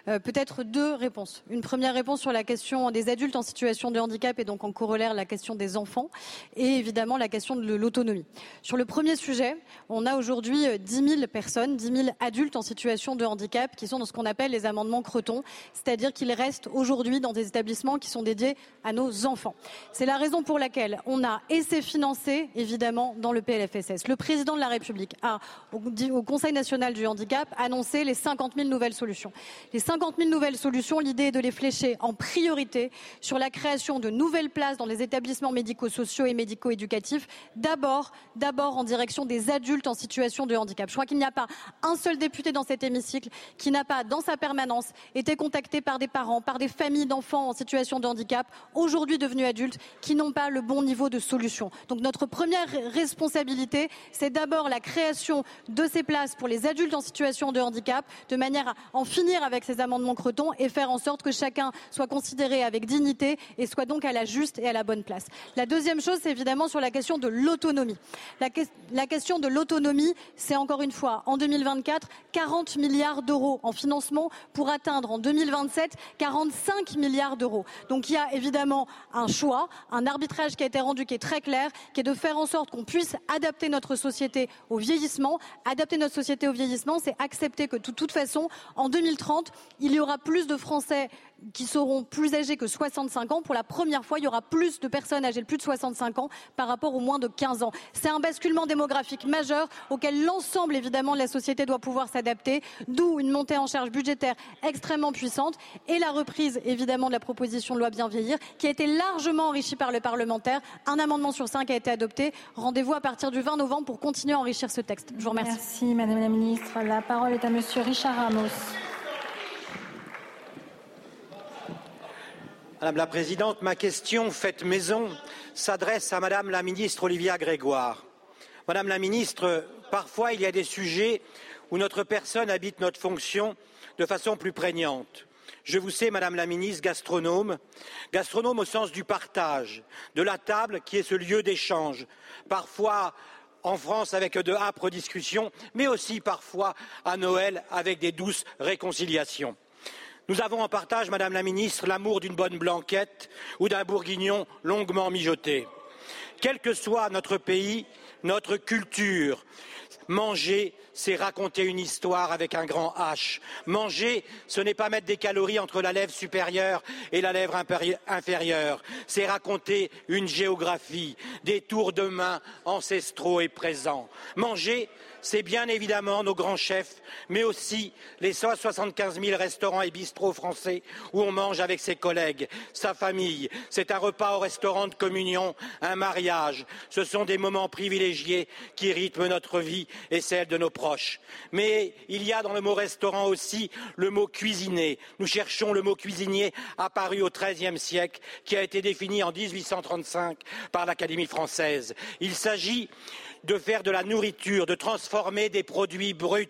Euh, peut-être deux réponses. Une première réponse sur la question des adultes en situation de handicap et donc en corollaire la question des enfants et évidemment la question de l'autonomie. Sur le premier sujet, on a aujourd'hui 10 000 personnes, 10 000 adultes en situation de handicap qui sont dans ce qu'on appelle les amendements cretons, c'est-à-dire qu'ils restent aujourd'hui dans des établissements qui sont dédiés à nos enfants. C'est la raison pour laquelle on a, et c'est financé évidemment dans le PLFSS. Le président de la République a au, Conseil national du handicap annoncer les 50 000 nouvelles solutions. Les 50 000 nouvelles solutions, l'idée est de les flécher en priorité sur la création de nouvelles places dans les établissements médico-sociaux et médico-éducatifs, d'abord, d'abord en direction des adultes en situation de handicap. Je crois qu'il n'y a pas un seul député dans cet hémicycle qui n'a pas, dans sa permanence, été contacté par des parents, par des familles d'enfants en situation de handicap, aujourd'hui devenus adultes, qui n'ont pas le bon niveau de solution. Donc notre première responsabilité, c'est d'abord la création de ces places pour les adultes en situation de handicap, de manière à en finir avec ces amendements cretons et faire en sorte que chacun soit considéré avec dignité et soit donc à la juste et à la bonne place. La deuxième chose, c'est évidemment sur la question de l'autonomie. La, la, question de l'autonomie, c'est encore une fois, en 2024, 40 milliards d'euros en financement pour atteindre en 2027 45 milliards d'euros. Donc il y a évidemment un choix, un arbitrage qui a été rendu qui est très clair, qui est de faire en sorte qu'on puisse adapter notre société au vieillissement Adapter notre société au vieillissement, c'est accepter que de toute façon, en 2030, il y aura plus de Français qui seront plus âgés que 65 ans. Pour la première fois, il y aura plus de personnes âgées de plus de 65 ans par rapport aux moins de 15 ans. C'est un basculement démographique majeur auquel l'ensemble, évidemment, de la société doit pouvoir s'adapter, d'où une montée en charge budgétaire extrêmement puissante et la reprise, évidemment, de la proposition de loi Bien vieillir, qui a été largement enrichie par le parlementaire. Un amendement sur cinq a été adopté. Rendez-vous à partir du 20 novembre pour continuer à enrichir ce texte. Je vous remercie. Merci, Madame la Ministre. La parole est à Monsieur Richard Ramos. Madame la Présidente, ma question faite maison s'adresse à Madame la Ministre Olivia Grégoire. Madame la Ministre, parfois il y a des sujets où notre personne habite notre fonction de façon plus prégnante. Je vous sais, Madame la Ministre, gastronome, gastronome au sens du partage, de la table qui est ce lieu d'échange, parfois en France avec de âpres discussions, mais aussi parfois à Noël avec des douces réconciliations. Nous avons en partage, Madame la Ministre, l'amour d'une bonne blanquette ou d'un bourguignon longuement mijoté. Quel que soit notre pays, notre culture, manger, c'est raconter une histoire avec un grand H. Manger, ce n'est pas mettre des calories entre la lèvre supérieure et la lèvre inférieure. C'est raconter une géographie, des tours de main ancestraux et présents. Manger, c'est bien évidemment nos grands chefs, mais aussi les 175 000 restaurants et bistrots français où on mange avec ses collègues, sa famille. C'est un repas au restaurant de communion, un mariage. Ce sont des moments privilégiés qui rythment notre vie et celle de nos proches. Mais il y a dans le mot restaurant aussi le mot cuisiner. Nous cherchons le mot cuisinier apparu au XIIIe siècle, qui a été défini en 1835 par l'Académie française. Il s'agit de faire de la nourriture, de transformer des produits bruts.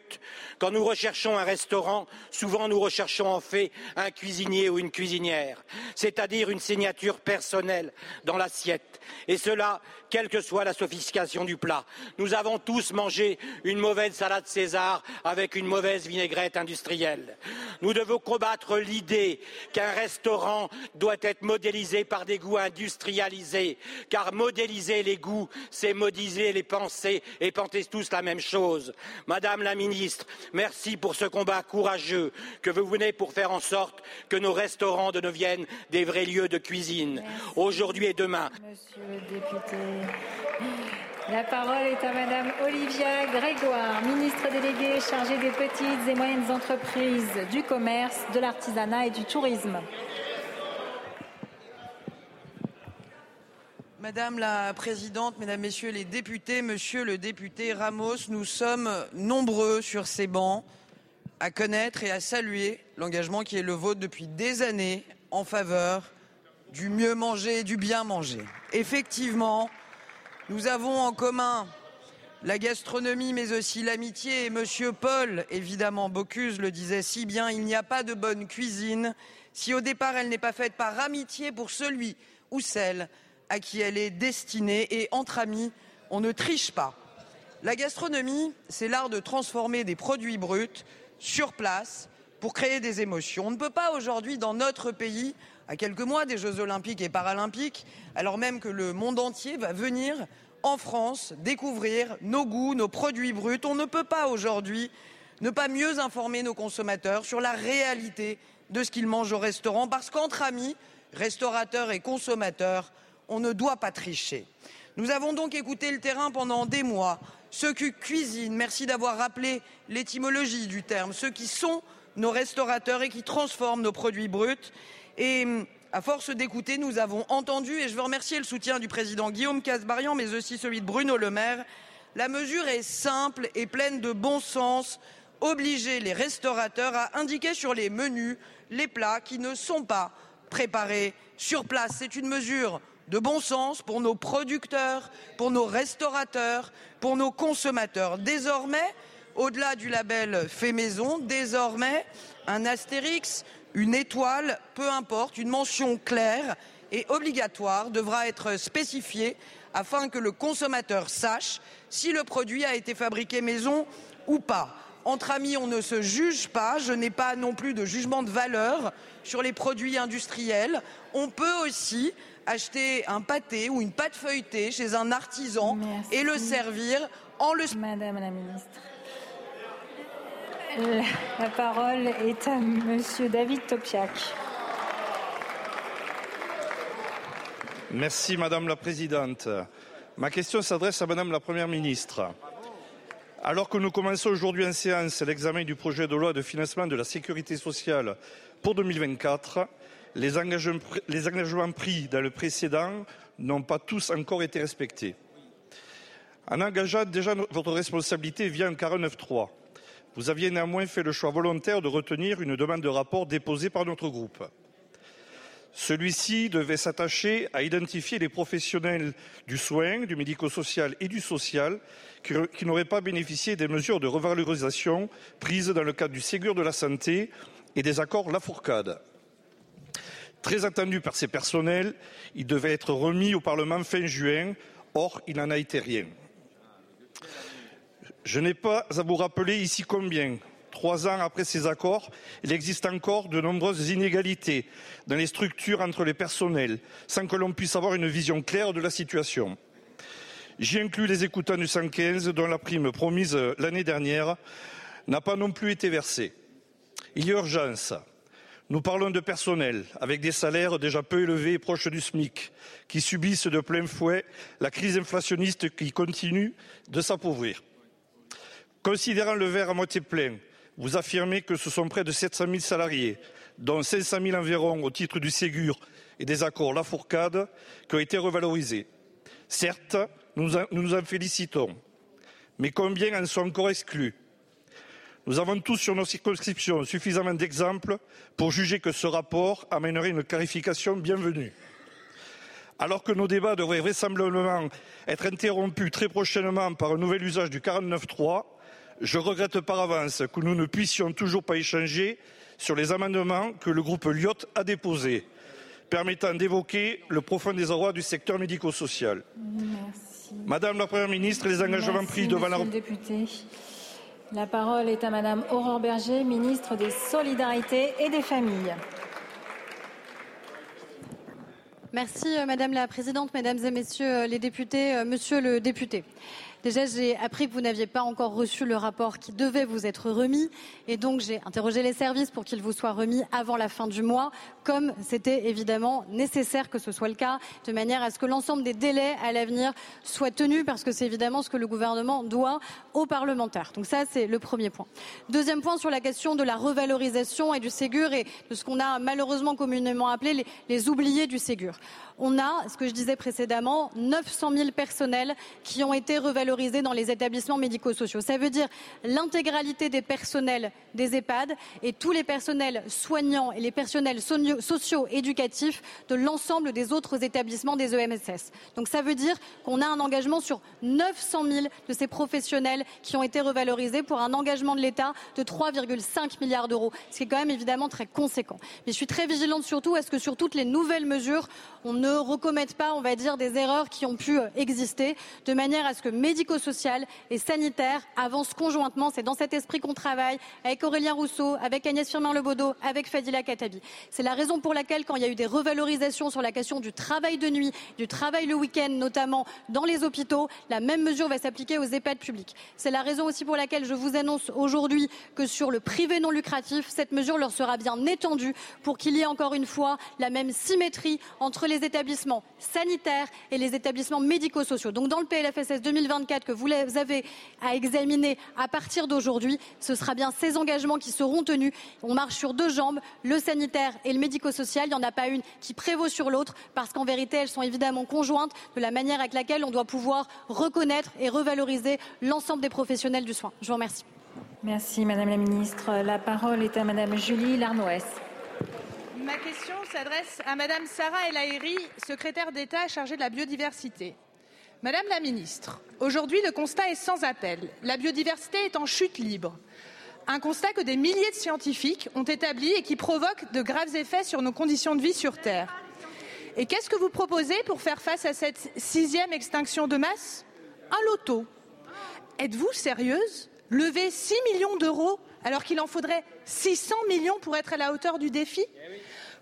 Quand nous recherchons un restaurant, souvent nous recherchons en fait un cuisinier ou une cuisinière, c'est-à-dire une signature personnelle dans l'assiette. Et cela, quelle que soit la sophistication du plat. Nous avons tous mangé une mauvaise salade César avec une mauvaise vinaigrette industrielle. Nous devons combattre l'idée qu'un restaurant doit être modélisé par des goûts industrialisés, car modéliser les goûts, c'est modéliser les pensées et penser tous la même chose. Madame la ministre, merci pour ce combat courageux que vous venez pour faire en sorte que nos restaurants deviennent des vrais lieux de cuisine, aujourd'hui et demain. Monsieur le député. La parole est à Madame Olivia Grégoire, ministre déléguée chargée des petites et moyennes entreprises, du commerce, de l'artisanat et du tourisme. Madame la Présidente, Mesdames, Messieurs les députés, Monsieur le député Ramos, nous sommes nombreux sur ces bancs à connaître et à saluer l'engagement qui est le vôtre depuis des années en faveur du mieux manger et du bien manger. Effectivement, nous avons en commun la gastronomie, mais aussi l'amitié. Et Monsieur Paul, évidemment, Bocuse le disait si bien, il n'y a pas de bonne cuisine si au départ elle n'est pas faite par amitié pour celui ou celle à qui elle est destinée. Et entre amis, on ne triche pas. La gastronomie, c'est l'art de transformer des produits bruts sur place pour créer des émotions. On ne peut pas aujourd'hui, dans notre pays, à quelques mois des Jeux olympiques et paralympiques, alors même que le monde entier va venir en France découvrir nos goûts, nos produits bruts. On ne peut pas aujourd'hui ne pas mieux informer nos consommateurs sur la réalité de ce qu'ils mangent au restaurant, parce qu'entre amis, restaurateurs et consommateurs, on ne doit pas tricher. Nous avons donc écouté le terrain pendant des mois, ceux qui cuisinent, merci d'avoir rappelé l'étymologie du terme, ceux qui sont nos restaurateurs et qui transforment nos produits bruts. Et à force d'écouter, nous avons entendu, et je veux remercier le soutien du président Guillaume Casbarian, mais aussi celui de Bruno Le Maire, la mesure est simple et pleine de bon sens, obliger les restaurateurs à indiquer sur les menus les plats qui ne sont pas préparés sur place. C'est une mesure de bon sens pour nos producteurs, pour nos restaurateurs, pour nos consommateurs. Désormais, au-delà du label fait maison, désormais, un astérix, une étoile, peu importe, une mention claire et obligatoire devra être spécifiée afin que le consommateur sache si le produit a été fabriqué maison ou pas. Entre amis, on ne se juge pas. Je n'ai pas non plus de jugement de valeur sur les produits industriels. On peut aussi acheter un pâté ou une pâte feuilletée chez un artisan Merci. et le servir en le Madame la ministre. La, la parole est à Monsieur David Topiac. Merci Madame la Présidente. Ma question s'adresse à Madame la Première ministre. Alors que nous commençons aujourd'hui en séance l'examen du projet de loi de financement de la sécurité sociale pour 2024, les engagements, pris dans le précédent n'ont pas tous encore été respectés. En engageant déjà votre responsabilité via un 49.3, vous aviez néanmoins fait le choix volontaire de retenir une demande de rapport déposée par notre groupe. Celui-ci devait s'attacher à identifier les professionnels du soin, du médico-social et du social qui, qui n'auraient pas bénéficié des mesures de revalorisation prises dans le cadre du Ségur de la santé et des accords Lafourcade. Très attendu par ces personnels, il devait être remis au Parlement fin juin. Or, il n'en a été rien. Je n'ai pas à vous rappeler ici combien, trois ans après ces accords, il existe encore de nombreuses inégalités dans les structures entre les personnels, sans que l'on puisse avoir une vision claire de la situation. J'y inclus les écoutants du 115, dont la prime promise l'année dernière n'a pas non plus été versée. Il y a urgence. Nous parlons de personnel avec des salaires déjà peu élevés et proches du SMIC, qui subissent de plein fouet la crise inflationniste qui continue de s'appauvrir. Considérant le verre à moitié plein, vous affirmez que ce sont près de 700 000 salariés, dont 500 000 environ au titre du Ségur et des accords Lafourcade, qui ont été revalorisés. Certes, nous nous en félicitons. Mais combien en sont encore exclus? Nous avons tous sur nos circonscriptions suffisamment d'exemples pour juger que ce rapport amènerait une clarification bienvenue. Alors que nos débats devraient vraisemblablement être interrompus très prochainement par un nouvel usage du 49.3, je regrette par avance que nous ne puissions toujours pas échanger sur les amendements que le groupe Lyot a déposés, permettant d'évoquer le profond désarroi du secteur médico-social. Madame la Première ministre, les engagements Merci, pris devant la... député. La parole est à Madame Aurore Berger, ministre des Solidarités et des Familles. Merci euh, Madame la Présidente, Mesdames et Messieurs euh, les députés, euh, Monsieur le député. Déjà, j'ai appris que vous n'aviez pas encore reçu le rapport qui devait vous être remis et donc j'ai interrogé les services pour qu'il vous soit remis avant la fin du mois, comme c'était évidemment nécessaire que ce soit le cas, de manière à ce que l'ensemble des délais à l'avenir soient tenus, parce que c'est évidemment ce que le gouvernement doit aux parlementaires. Donc ça, c'est le premier point. Deuxième point sur la question de la revalorisation et du Ségur et de ce qu'on a malheureusement communément appelé les, oubliés du Ségur. On a, ce que je disais précédemment, 900 000 personnels qui ont été revalorisés dans les établissements médico-sociaux. Ça veut dire l'intégralité des personnels des EHPAD et tous les personnels soignants et les personnels socio-éducatifs de l'ensemble des autres établissements des EMSS. Donc ça veut dire qu'on a un engagement sur 900 000 de ces professionnels qui ont été revalorisés pour un engagement de l'État de 3,5 milliards d'euros, ce qui est quand même évidemment très conséquent. Mais je suis très vigilante surtout à ce que sur toutes les nouvelles mesures, on ne recommette pas, on va dire, des erreurs qui ont pu euh, exister, de manière à ce que médico-social et sanitaire avancent conjointement. C'est dans cet esprit qu'on travaille avec Aurélien Rousseau, avec Agnès Firmin-Lebaudot, avec Fadila Katabi. C'est la raison pour laquelle, quand il y a eu des revalorisations sur la question du travail de nuit, du travail le week-end, notamment dans les hôpitaux, la même mesure va s'appliquer aux EHPAD publics. C'est la raison aussi pour laquelle je vous annonce aujourd'hui que sur le privé non lucratif, cette mesure leur sera bien étendue pour qu'il y ait encore une fois la même symétrie entre les établissements sanitaires et les établissements médico-sociaux. Donc dans le PLFSS 2024 que vous avez à examiner à partir d'aujourd'hui, ce sera bien ces engagements qui seront tenus. On marche sur deux jambes, le sanitaire et le médico-social. Il n'y en a pas une qui prévaut sur l'autre parce qu'en vérité, elles sont évidemment conjointes de la manière avec laquelle on doit pouvoir reconnaître et revaloriser l'ensemble des professionnels du soin. Je vous remercie. Merci Madame la Ministre. La parole est à Madame Julie Larnoès. Ma question s'adresse à Madame Sarah El secrétaire d'État chargée de la biodiversité. Madame la Ministre, aujourd'hui le constat est sans appel. La biodiversité est en chute libre. Un constat que des milliers de scientifiques ont établi et qui provoque de graves effets sur nos conditions de vie sur Terre. Et qu'est-ce que vous proposez pour faire face à cette sixième extinction de masse? Un loto. Êtes-vous sérieuse? Lever 6 millions d'euros alors qu'il en faudrait 600 millions pour être à la hauteur du défi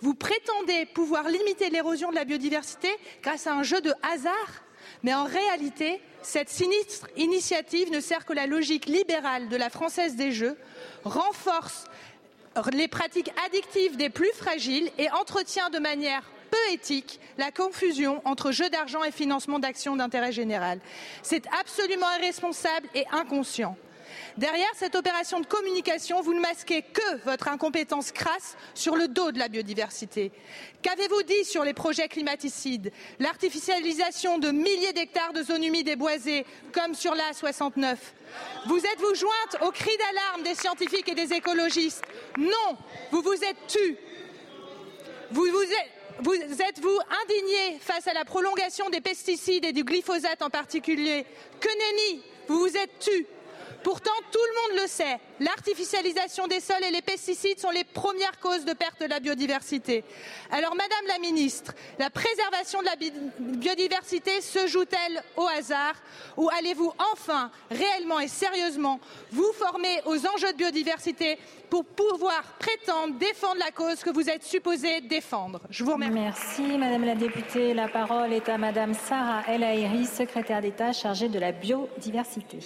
Vous prétendez pouvoir limiter l'érosion de la biodiversité grâce à un jeu de hasard mais en réalité, cette sinistre initiative ne sert que la logique libérale de la Française des Jeux, renforce les pratiques addictives des plus fragiles et entretient de manière peu éthique la confusion entre jeu d'argent et financement d'actions d'intérêt général. C'est absolument irresponsable et inconscient. Derrière cette opération de communication, vous ne masquez que votre incompétence crasse sur le dos de la biodiversité. Qu'avez-vous dit sur les projets climaticides, l'artificialisation de milliers d'hectares de zones humides et boisées, comme sur la 69 Vous êtes-vous jointe aux cris d'alarme des scientifiques et des écologistes. Non, vous vous êtes. Vous vous êtes vous êtes-vous indigné face à la prolongation des pesticides et du glyphosate en particulier. Que nenni Vous vous êtes tu Pourtant, tout le monde le sait, l'artificialisation des sols et les pesticides sont les premières causes de perte de la biodiversité. Alors, Madame la Ministre, la préservation de la biodiversité se joue-t-elle au hasard ou allez-vous enfin, réellement et sérieusement, vous former aux enjeux de biodiversité pour pouvoir prétendre défendre la cause que vous êtes supposée défendre? Je vous remercie. Merci Madame la députée. La parole est à Madame Sarah El Haïry, secrétaire d'État chargée de la biodiversité.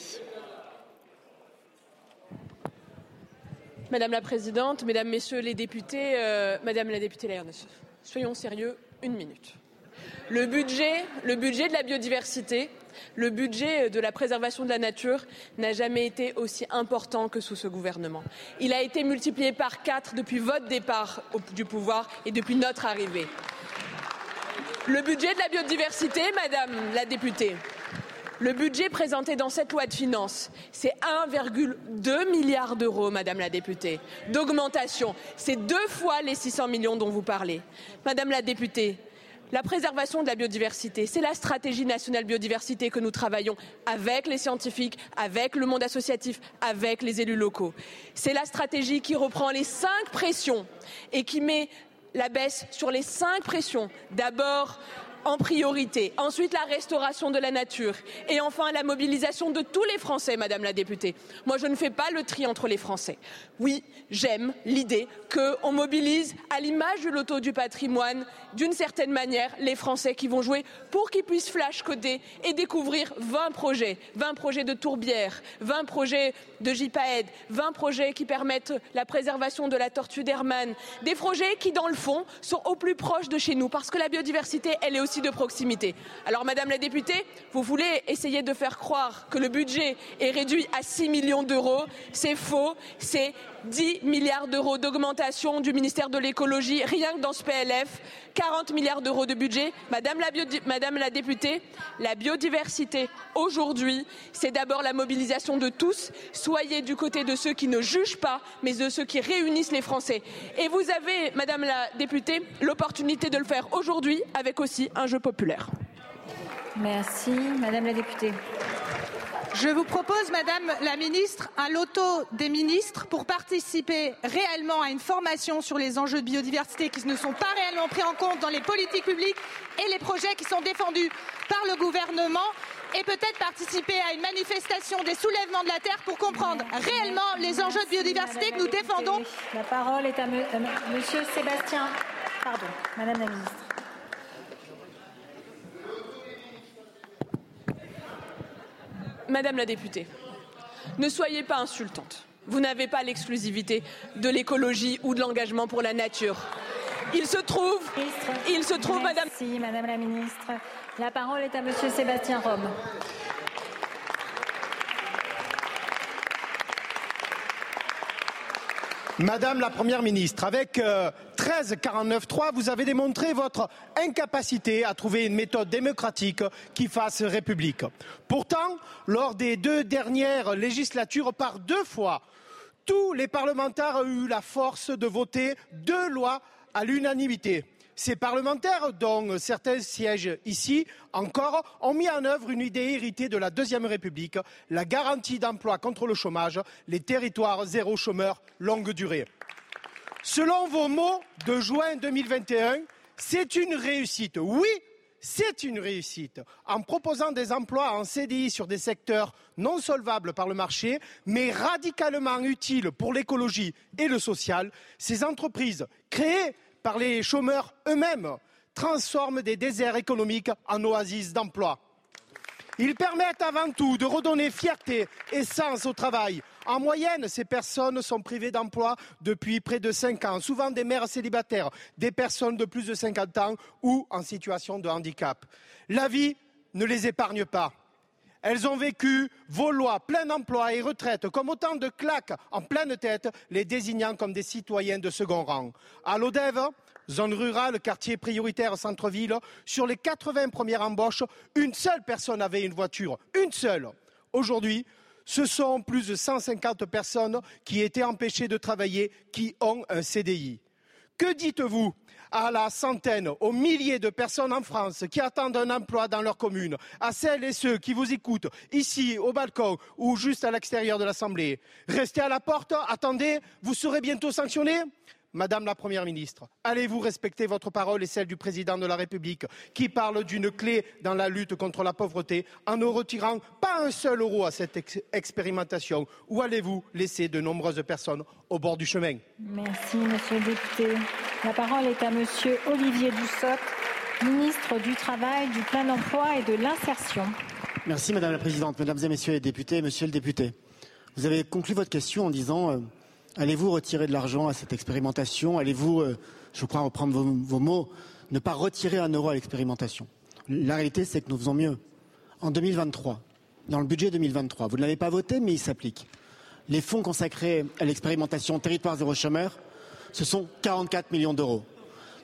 Madame la Présidente, Mesdames, Messieurs les députés, euh, Madame la députée soyons sérieux une minute. Le budget, le budget de la biodiversité Le budget de la préservation de la nature n'a jamais été aussi important que sous ce gouvernement. Il a été multiplié par quatre depuis votre départ du pouvoir et depuis notre arrivée. Le budget de la biodiversité, Madame la députée, le budget présenté dans cette loi de finances, c'est 1,2 milliard d'euros, Madame la députée, d'augmentation. C'est deux fois les 600 millions dont vous parlez. Madame la députée, la préservation de la biodiversité, c'est la stratégie nationale biodiversité que nous travaillons avec les scientifiques, avec le monde associatif, avec les élus locaux. C'est la stratégie qui reprend les cinq pressions et qui met la baisse sur les cinq pressions. D'abord, en priorité. Ensuite, la restauration de la nature. Et enfin, la mobilisation de tous les Français, Madame la députée. Moi, je ne fais pas le tri entre les Français. Oui, j'aime l'idée qu'on mobilise, à l'image de l'auto du patrimoine, d'une certaine manière, les Français qui vont jouer pour qu'ils puissent flash coder et découvrir 20 projets. 20 projets de tourbière, 20 projets de JPAED, 20 projets qui permettent la préservation de la tortue d'Hermann. Des projets qui, dans le fond, sont au plus proche de chez nous parce que la biodiversité, elle est aussi de proximité. Alors, Madame la députée, vous voulez essayer de faire croire que le budget est réduit à 6 millions d'euros. C'est faux. C'est 10 milliards d'euros d'augmentation du ministère de l'écologie, rien que dans ce PLF, 40 milliards d'euros de budget. Madame la, Madame la députée, la biodiversité aujourd'hui, c'est d'abord la mobilisation de tous. Soyez du côté de ceux qui ne jugent pas, mais de ceux qui réunissent les Français. Et vous avez, Madame la députée, l'opportunité de le faire aujourd'hui avec aussi un jeu populaire. Merci. Madame la députée. Je vous propose, Madame la Ministre, un loto des ministres pour participer réellement à une formation sur les enjeux de biodiversité qui ne sont pas réellement pris en compte dans les politiques publiques et les projets qui sont défendus par le gouvernement et peut-être participer à une manifestation des soulèvements de la Terre pour comprendre réellement les enjeux de biodiversité que nous défendons. La parole est à euh, Monsieur Sébastien. Pardon, Madame la Ministre. Madame la députée, ne soyez pas insultante. Vous n'avez pas l'exclusivité de l'écologie ou de l'engagement pour la nature. Il se trouve, il se trouve, Madame. Merci, Madame la Ministre. La parole est à Monsieur Sébastien Rome. Madame la Première ministre, avec 13 49.3, vous avez démontré votre incapacité à trouver une méthode démocratique qui fasse République. Pourtant, lors des deux dernières législatures, par deux fois, tous les parlementaires ont eu la force de voter deux lois à l'unanimité. Ces parlementaires, dont certains siègent ici encore, ont mis en œuvre une idée héritée de la Deuxième République, la garantie d'emploi contre le chômage, les territoires zéro chômeur longue durée. Selon vos mots de juin 2021, c'est une réussite. Oui, c'est une réussite. En proposant des emplois en CDI sur des secteurs non solvables par le marché, mais radicalement utiles pour l'écologie et le social, ces entreprises créées par les chômeurs eux-mêmes transforment des déserts économiques en oasis d'emploi. Ils permettent avant tout de redonner fierté et sens au travail. En moyenne, ces personnes sont privées d'emploi depuis près de cinq ans, souvent des mères célibataires, des personnes de plus de 50 ans ou en situation de handicap. La vie ne les épargne pas. Elles ont vécu vos lois, plein emploi et retraite, comme autant de claques en pleine tête, les désignant comme des citoyens de second rang. À l'ODEV, zone rurale, quartier prioritaire, centre-ville, sur les 80 premières embauches, une seule personne avait une voiture. Une seule. Aujourd'hui, ce sont plus de 150 personnes qui étaient empêchées de travailler, qui ont un CDI. Que dites-vous à la centaine, aux milliers de personnes en France qui attendent un emploi dans leur commune, à celles et ceux qui vous écoutent ici, au balcon ou juste à l'extérieur de l'Assemblée. Restez à la porte, attendez, vous serez bientôt sanctionnés Madame la Première ministre, allez-vous respecter votre parole et celle du Président de la République qui parle d'une clé dans la lutte contre la pauvreté en ne retirant pas un seul euro à cette expérimentation? Ou allez-vous laisser de nombreuses personnes au bord du chemin? Merci, Monsieur le député. La parole est à Monsieur Olivier Dussopt, ministre du Travail, du Plein Emploi et de l'Insertion. Merci, Madame la Présidente. Mesdames et Messieurs les députés, Monsieur le député, vous avez conclu votre question en disant euh, Allez-vous retirer de l'argent à cette expérimentation? Allez-vous, euh, je crois reprendre vos, mots, ne pas retirer un euro à l'expérimentation? La réalité, c'est que nous faisons mieux. en 2023, dans le budget 2023, vous ne l'avez pas voté, mais il s'applique. Les fonds consacrés à l'expérimentation territoire zéro chômeur, ce sont 44 millions d'euros.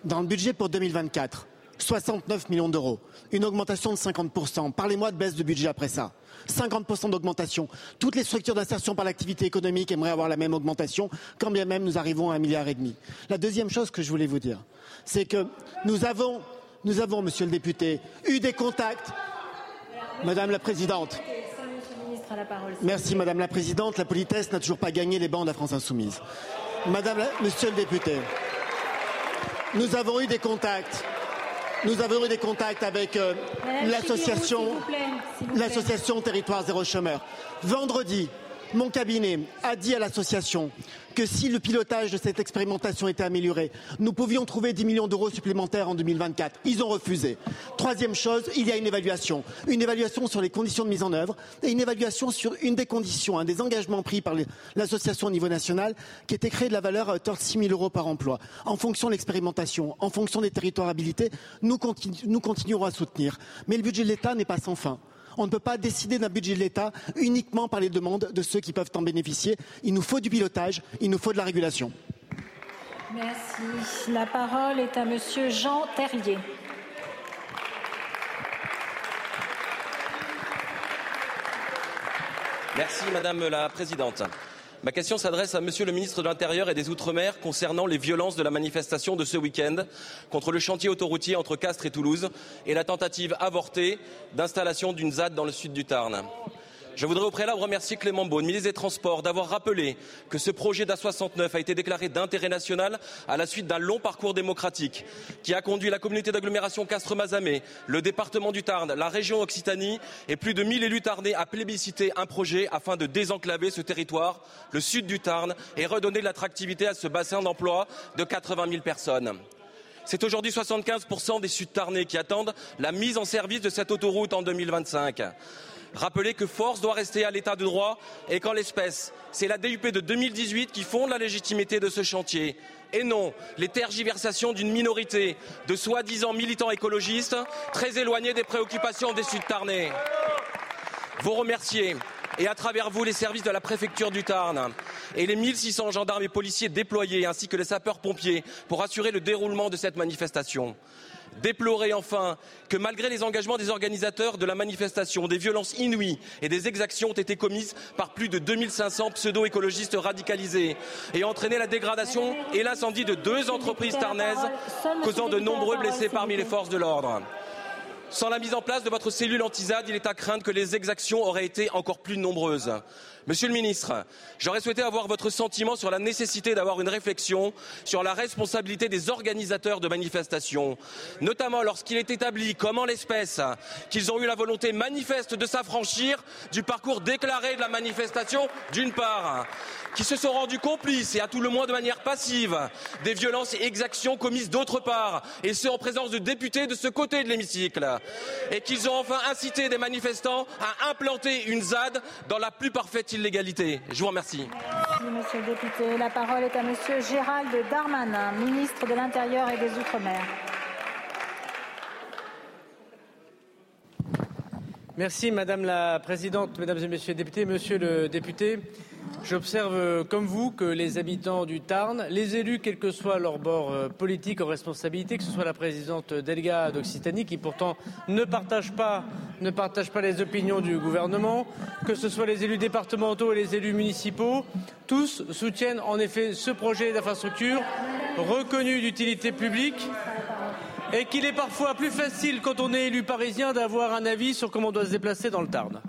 Dans le budget pour 2024, 69 millions d'euros, une augmentation de 50%. Parlez-moi de baisse de budget après ça. 50% d'augmentation. Toutes les structures d'insertion par l'activité économique aimeraient avoir la même augmentation, quand bien même nous arrivons à un milliard et demi. La deuxième chose que je voulais vous dire, c'est que nous avons, monsieur le député, eu des contacts. Madame la Présidente. Merci Madame la Présidente. La politesse n'a toujours pas gagné les bancs de France Insoumise. Madame. Monsieur le député, nous avons eu des contacts nous avons eu des contacts avec euh, l'association l'association Territoire Zéro Chômeur. Vendredi, mon cabinet a dit à l'association que si le pilotage de cette expérimentation était amélioré, nous pouvions trouver 10 millions d'euros supplémentaires en 2024. Ils ont refusé. Troisième chose, il y a une évaluation. Une évaluation sur les conditions de mise en œuvre et une évaluation sur une des conditions, un des engagements pris par l'association au niveau national qui était créé de la valeur à hauteur de 6 000 euros par emploi. En fonction de l'expérimentation, en fonction des territoires habilités, nous continuerons à soutenir. Mais le budget de l'État n'est pas sans fin. On ne peut pas décider d'un budget de l'État uniquement par les demandes de ceux qui peuvent en bénéficier. Il nous faut du pilotage, il nous faut de la régulation. Merci. La parole est à Monsieur Jean Terrier. Merci Madame la Présidente. Ma question s'adresse à Monsieur le ministre de l'Intérieur et des Outre-mer concernant les violences de la manifestation de ce week-end contre le chantier autoroutier entre Castres et Toulouse et la tentative avortée d'installation d'une ZAD dans le sud du Tarn. Je voudrais au préalable remercier Clément Beaune, ministre des Transports, d'avoir rappelé que ce projet d'A69 a été déclaré d'intérêt national à la suite d'un long parcours démocratique qui a conduit la communauté d'agglomération Castres-Mazamet, le département du Tarn, la région Occitanie et plus de 1000 élus tarnais à plébisciter un projet afin de désenclaver ce territoire, le sud du Tarn, et redonner de l'attractivité à ce bassin d'emploi de 80 000 personnes. C'est aujourd'hui 75% des Sud-Tarnais qui attendent la mise en service de cette autoroute en 2025. Rappelez que force doit rester à l'état de droit et qu'en l'espèce, c'est la DUP de 2018 qui fonde la légitimité de ce chantier. Et non, les tergiversations d'une minorité de soi-disant militants écologistes très éloignés des préoccupations des Sud-Tarnais. Vous remerciez et à travers vous les services de la préfecture du Tarn et les 1600 gendarmes et policiers déployés ainsi que les sapeurs-pompiers pour assurer le déroulement de cette manifestation. Déplorer enfin que malgré les engagements des organisateurs de la manifestation, des violences inouïes et des exactions ont été commises par plus de 2500 pseudo-écologistes radicalisés et entraîné la dégradation et l'incendie de deux entreprises tarnaises, causant de nombreux blessés parmi les forces de l'ordre. Sans la mise en place de votre cellule anti-ZAD, il est à craindre que les exactions auraient été encore plus nombreuses. Monsieur le ministre, j'aurais souhaité avoir votre sentiment sur la nécessité d'avoir une réflexion sur la responsabilité des organisateurs de manifestations, notamment lorsqu'il est établi, comme en l'espèce, qu'ils ont eu la volonté manifeste de s'affranchir du parcours déclaré de la manifestation, d'une part, qui se sont rendus complices, et à tout le moins de manière passive, des violences et exactions commises d'autre part, et ce en présence de députés de ce côté de l'hémicycle, et qu'ils ont enfin incité des manifestants à implanter une ZAD dans la plus parfaite illégalité. Je vous remercie. Merci, monsieur le député. La parole est à monsieur Gérald Darmanin, ministre de l'Intérieur et des Outre-mer. Merci Madame la Présidente, Mesdames et Messieurs les députés. Monsieur le député, j'observe comme vous que les habitants du Tarn, les élus, quel que soit leur bord euh, politique en responsabilité, que ce soit la présidente Delga d'Occitanie, qui pourtant ne partage pas, ne partage pas les opinions du gouvernement, que ce soit les élus départementaux et les élus municipaux, tous soutiennent en effet ce projet d'infrastructure reconnu d'utilité publique et qu'il est parfois plus facile quand on est élu parisien d'avoir un avis sur comment on doit se déplacer dans le Tarn.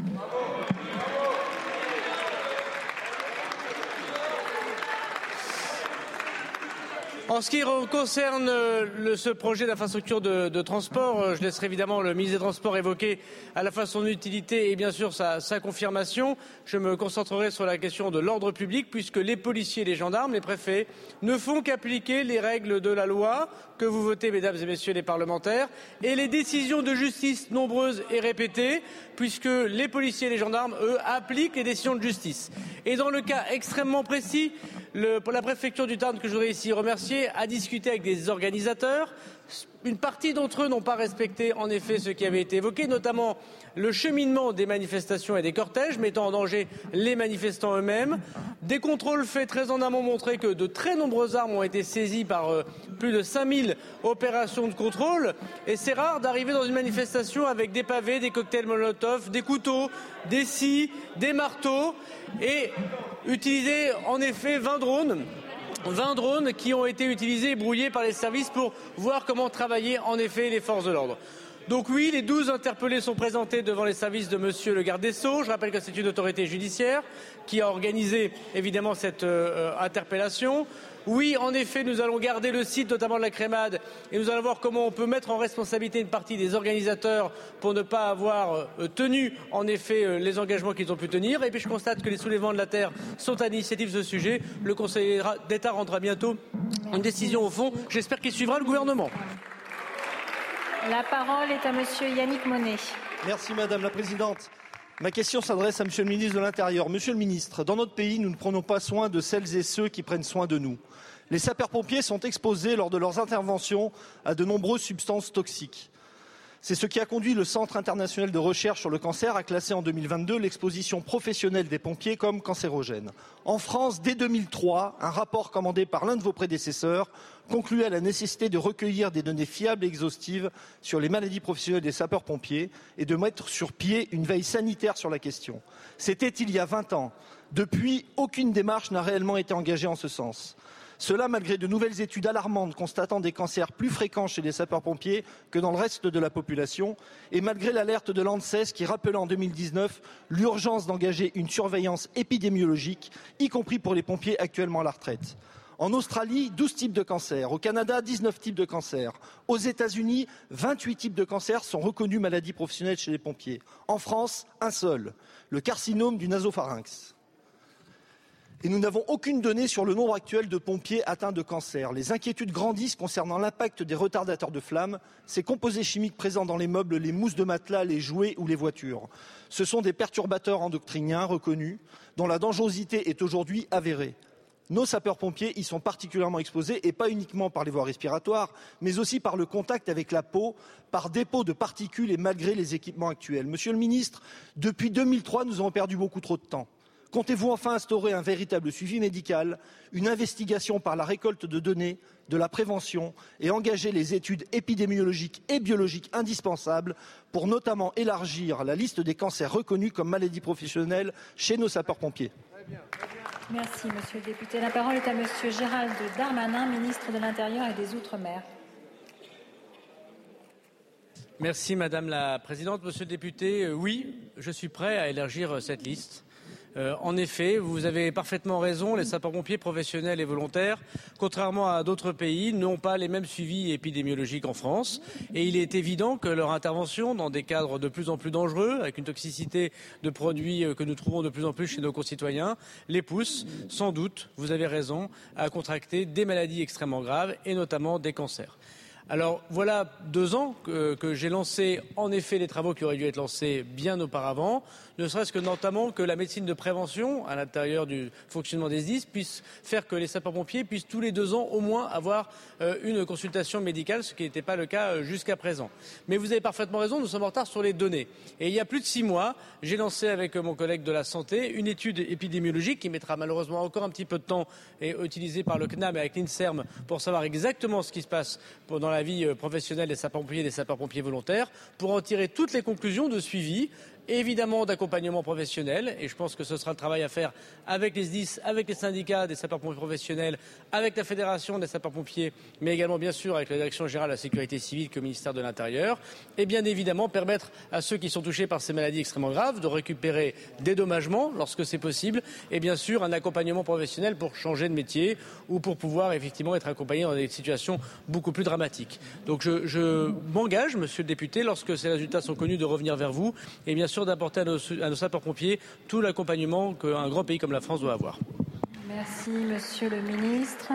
En ce qui concerne le, ce projet d'infrastructure de, de, transport, euh, je laisserai évidemment le ministre des Transports évoquer à la fois son utilité et bien sûr sa, sa confirmation. Je me concentrerai sur la question de l'ordre public puisque les policiers, les gendarmes, les préfets ne font qu'appliquer les règles de la loi que vous votez, mesdames et messieurs les parlementaires, et les décisions de justice nombreuses et répétées, puisque les policiers et les gendarmes, eux, appliquent les décisions de justice. Et dans le cas extrêmement précis, la préfecture du Tarn, que je voudrais ici remercier, à discuter avec des organisateurs. Une partie d'entre eux n'ont pas respecté en effet ce qui avait été évoqué, notamment le cheminement des manifestations et des cortèges, mettant en danger les manifestants eux-mêmes. Des contrôles faits très en amont montraient que de très nombreuses armes ont été saisies par euh, plus de 5000 opérations de contrôle. Et c'est rare d'arriver dans une manifestation avec des pavés, des cocktails Molotov, des couteaux, des scies, des marteaux et utiliser en effet 20 drones 20 drones qui ont été utilisés et brouillés par les services pour voir comment travailler en effet les forces de l'ordre. Donc oui, les 12 interpellés sont présentés devant les services de Monsieur le garde des Sceaux. Je rappelle que c'est une autorité judiciaire qui a organisé évidemment cette euh, interpellation. Oui, en effet, nous allons garder le site, notamment de la crémade, et nous allons voir comment on peut mettre en responsabilité une partie des organisateurs pour ne pas avoir euh, tenu, en effet, euh, les engagements qu'ils ont pu tenir. Et puis je constate que les soulèvements de la terre sont à l'initiative de ce sujet. Le Conseil d'État rendra bientôt une décision au fond. J'espère qu'il suivra le gouvernement. La parole est à Monsieur Yannick Monet. Merci Madame la Présidente. Ma question s'adresse à Monsieur le ministre de l'Intérieur. Monsieur le ministre, dans notre pays, nous ne prenons pas soin de celles et ceux qui prennent soin de nous. Les sapeurs-pompiers sont exposés lors de leurs interventions à de nombreuses substances toxiques. C'est ce qui a conduit le Centre international de recherche sur le cancer à classer en 2022 l'exposition professionnelle des pompiers comme cancérogène. En France, dès 2003, un rapport commandé par l'un de vos prédécesseurs concluait à la nécessité de recueillir des données fiables et exhaustives sur les maladies professionnelles des sapeurs-pompiers et de mettre sur pied une veille sanitaire sur la question. C'était il y a 20 ans. Depuis, aucune démarche n'a réellement été engagée en ce sens. Cela malgré de nouvelles études alarmantes constatant des cancers plus fréquents chez les sapeurs-pompiers que dans le reste de la population et malgré l'alerte de l'ANSES qui rappelait en 2019 l'urgence d'engager une surveillance épidémiologique, y compris pour les pompiers actuellement à la retraite. En Australie, 12 types de cancers. Au Canada, 19 types de cancers. Aux États-Unis, 28 types de cancers sont reconnus maladies professionnelles chez les pompiers. En France, un seul, le carcinome du nasopharynx et nous n'avons aucune donnée sur le nombre actuel de pompiers atteints de cancer. Les inquiétudes grandissent concernant l'impact des retardateurs de flammes, ces composés chimiques présents dans les meubles, les mousses de matelas, les jouets ou les voitures. Ce sont des perturbateurs endocriniens reconnus dont la dangerosité est aujourd'hui avérée. Nos sapeurs-pompiers y sont particulièrement exposés et pas uniquement par les voies respiratoires, mais aussi par le contact avec la peau, par dépôt de particules et malgré les équipements actuels. Monsieur le ministre, depuis 2003, nous avons perdu beaucoup trop de temps. Comptez-vous enfin instaurer un véritable suivi médical, une investigation par la récolte de données, de la prévention et engager les études épidémiologiques et biologiques indispensables pour notamment élargir la liste des cancers reconnus comme maladies professionnelles chez nos sapeurs-pompiers Merci, monsieur le député. La parole est à monsieur Gérald Darmanin, ministre de l'Intérieur et des Outre-mer. Merci, madame la présidente. Monsieur le député, euh, oui, je suis prêt à élargir cette liste. Euh, en effet, vous avez parfaitement raison, les sapeurs-pompiers professionnels et volontaires, contrairement à d'autres pays, n'ont pas les mêmes suivis épidémiologiques en France. Et il est évident que leur intervention dans des cadres de plus en plus dangereux, avec une toxicité de produits euh, que nous trouvons de plus en plus chez nos concitoyens, les pousse, sans doute, vous avez raison, à contracter des maladies extrêmement graves et notamment des cancers. Alors voilà deux ans que, que j'ai lancé en effet les travaux qui auraient dû être lancés bien auparavant ne serait-ce que notamment que la médecine de prévention à l'intérieur du fonctionnement des SDIS puisse faire que les sapeurs-pompiers puissent tous les deux ans au moins avoir euh, une consultation médicale, ce qui n'était pas le cas euh, jusqu'à présent. Mais vous avez parfaitement raison, nous sommes en retard sur les données. Et il y a plus de six mois, j'ai lancé avec mon collègue de la santé une étude épidémiologique qui mettra malheureusement encore un petit peu de temps et utilisée par le CNAM et avec l'INSERM pour savoir exactement ce qui se passe dans la vie euh, professionnelle des sapeurs-pompiers et des sapeurs-pompiers volontaires, pour en tirer toutes les conclusions de suivi évidemment d'accompagnement professionnel. Et je pense que ce sera le travail à faire avec les SDIS, avec les syndicats des sapeurs-pompiers professionnels, avec la fédération des sapeurs-pompiers, mais également bien sûr avec la direction générale de la sécurité civile que le ministère de l'Intérieur. Et bien évidemment permettre à ceux qui sont touchés par ces maladies extrêmement graves de récupérer des dommagements lorsque c'est possible et bien sûr un accompagnement professionnel pour changer de métier ou pour pouvoir effectivement être accompagné dans des situations beaucoup plus dramatiques. Donc je, je m'engage, monsieur le député, lorsque ces résultats sont connus, de revenir vers vous. Et bien sûr d'apporter à nos, sapeurs-pompiers tout l'accompagnement qu'un grand pays comme la France doit avoir. Merci, Monsieur le Ministre.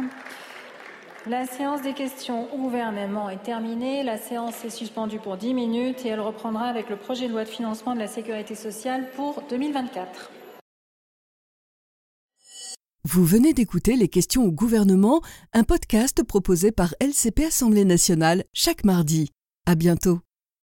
La séance des questions au gouvernement est terminée. La séance est suspendue pour 10 minutes et elle reprendra avec le projet de loi de financement de la sécurité sociale pour 2024. Vous venez d'écouter Les questions au gouvernement, un podcast proposé par LCP Assemblée nationale chaque mardi. À bientôt.